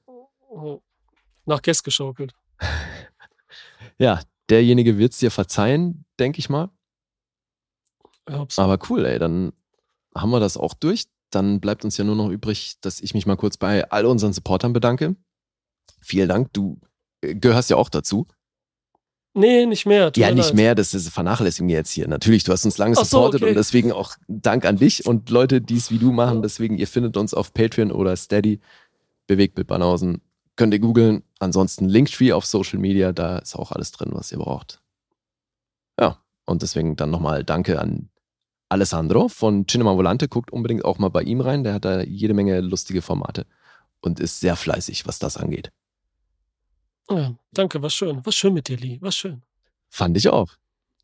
Nach Guest geschaukelt. Ja, derjenige wird's dir verzeihen, denke ich mal. Hab's. Aber cool, ey, dann haben wir das auch durch. Dann bleibt uns ja nur noch übrig, dass ich mich mal kurz bei all unseren Supportern bedanke. Vielen Dank, du äh, gehörst ja auch dazu. Nee, nicht mehr. ja, nicht leid. mehr, das ist vernachlässigen wir jetzt hier. Natürlich, du hast uns lange Ach so, supportet okay. und deswegen auch Dank an dich und Leute, die es wie du machen. Deswegen, ihr findet uns auf Patreon oder Steady. Bewegtbild Banausen. Könnt ihr googeln. Ansonsten Linktree auf Social Media, da ist auch alles drin, was ihr braucht. Ja, und deswegen dann nochmal Danke an Alessandro von Cinema Volante. Guckt unbedingt auch mal bei ihm rein. Der hat da jede Menge lustige Formate und ist sehr fleißig, was das angeht. Ja, danke, war schön. War schön mit dir, Lee. War schön. Fand ich auch.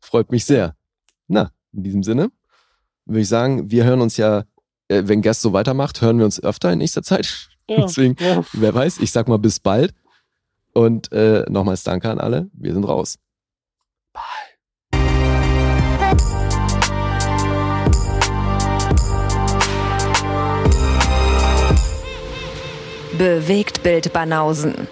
Freut mich sehr. Na, in diesem Sinne würde ich sagen, wir hören uns ja, äh, wenn Gast so weitermacht, hören wir uns öfter in nächster Zeit. Ja, Deswegen, ja. wer weiß, ich sag mal bis bald. Und äh, nochmals Danke an alle. Wir sind raus. Bewegt Bild Banausen.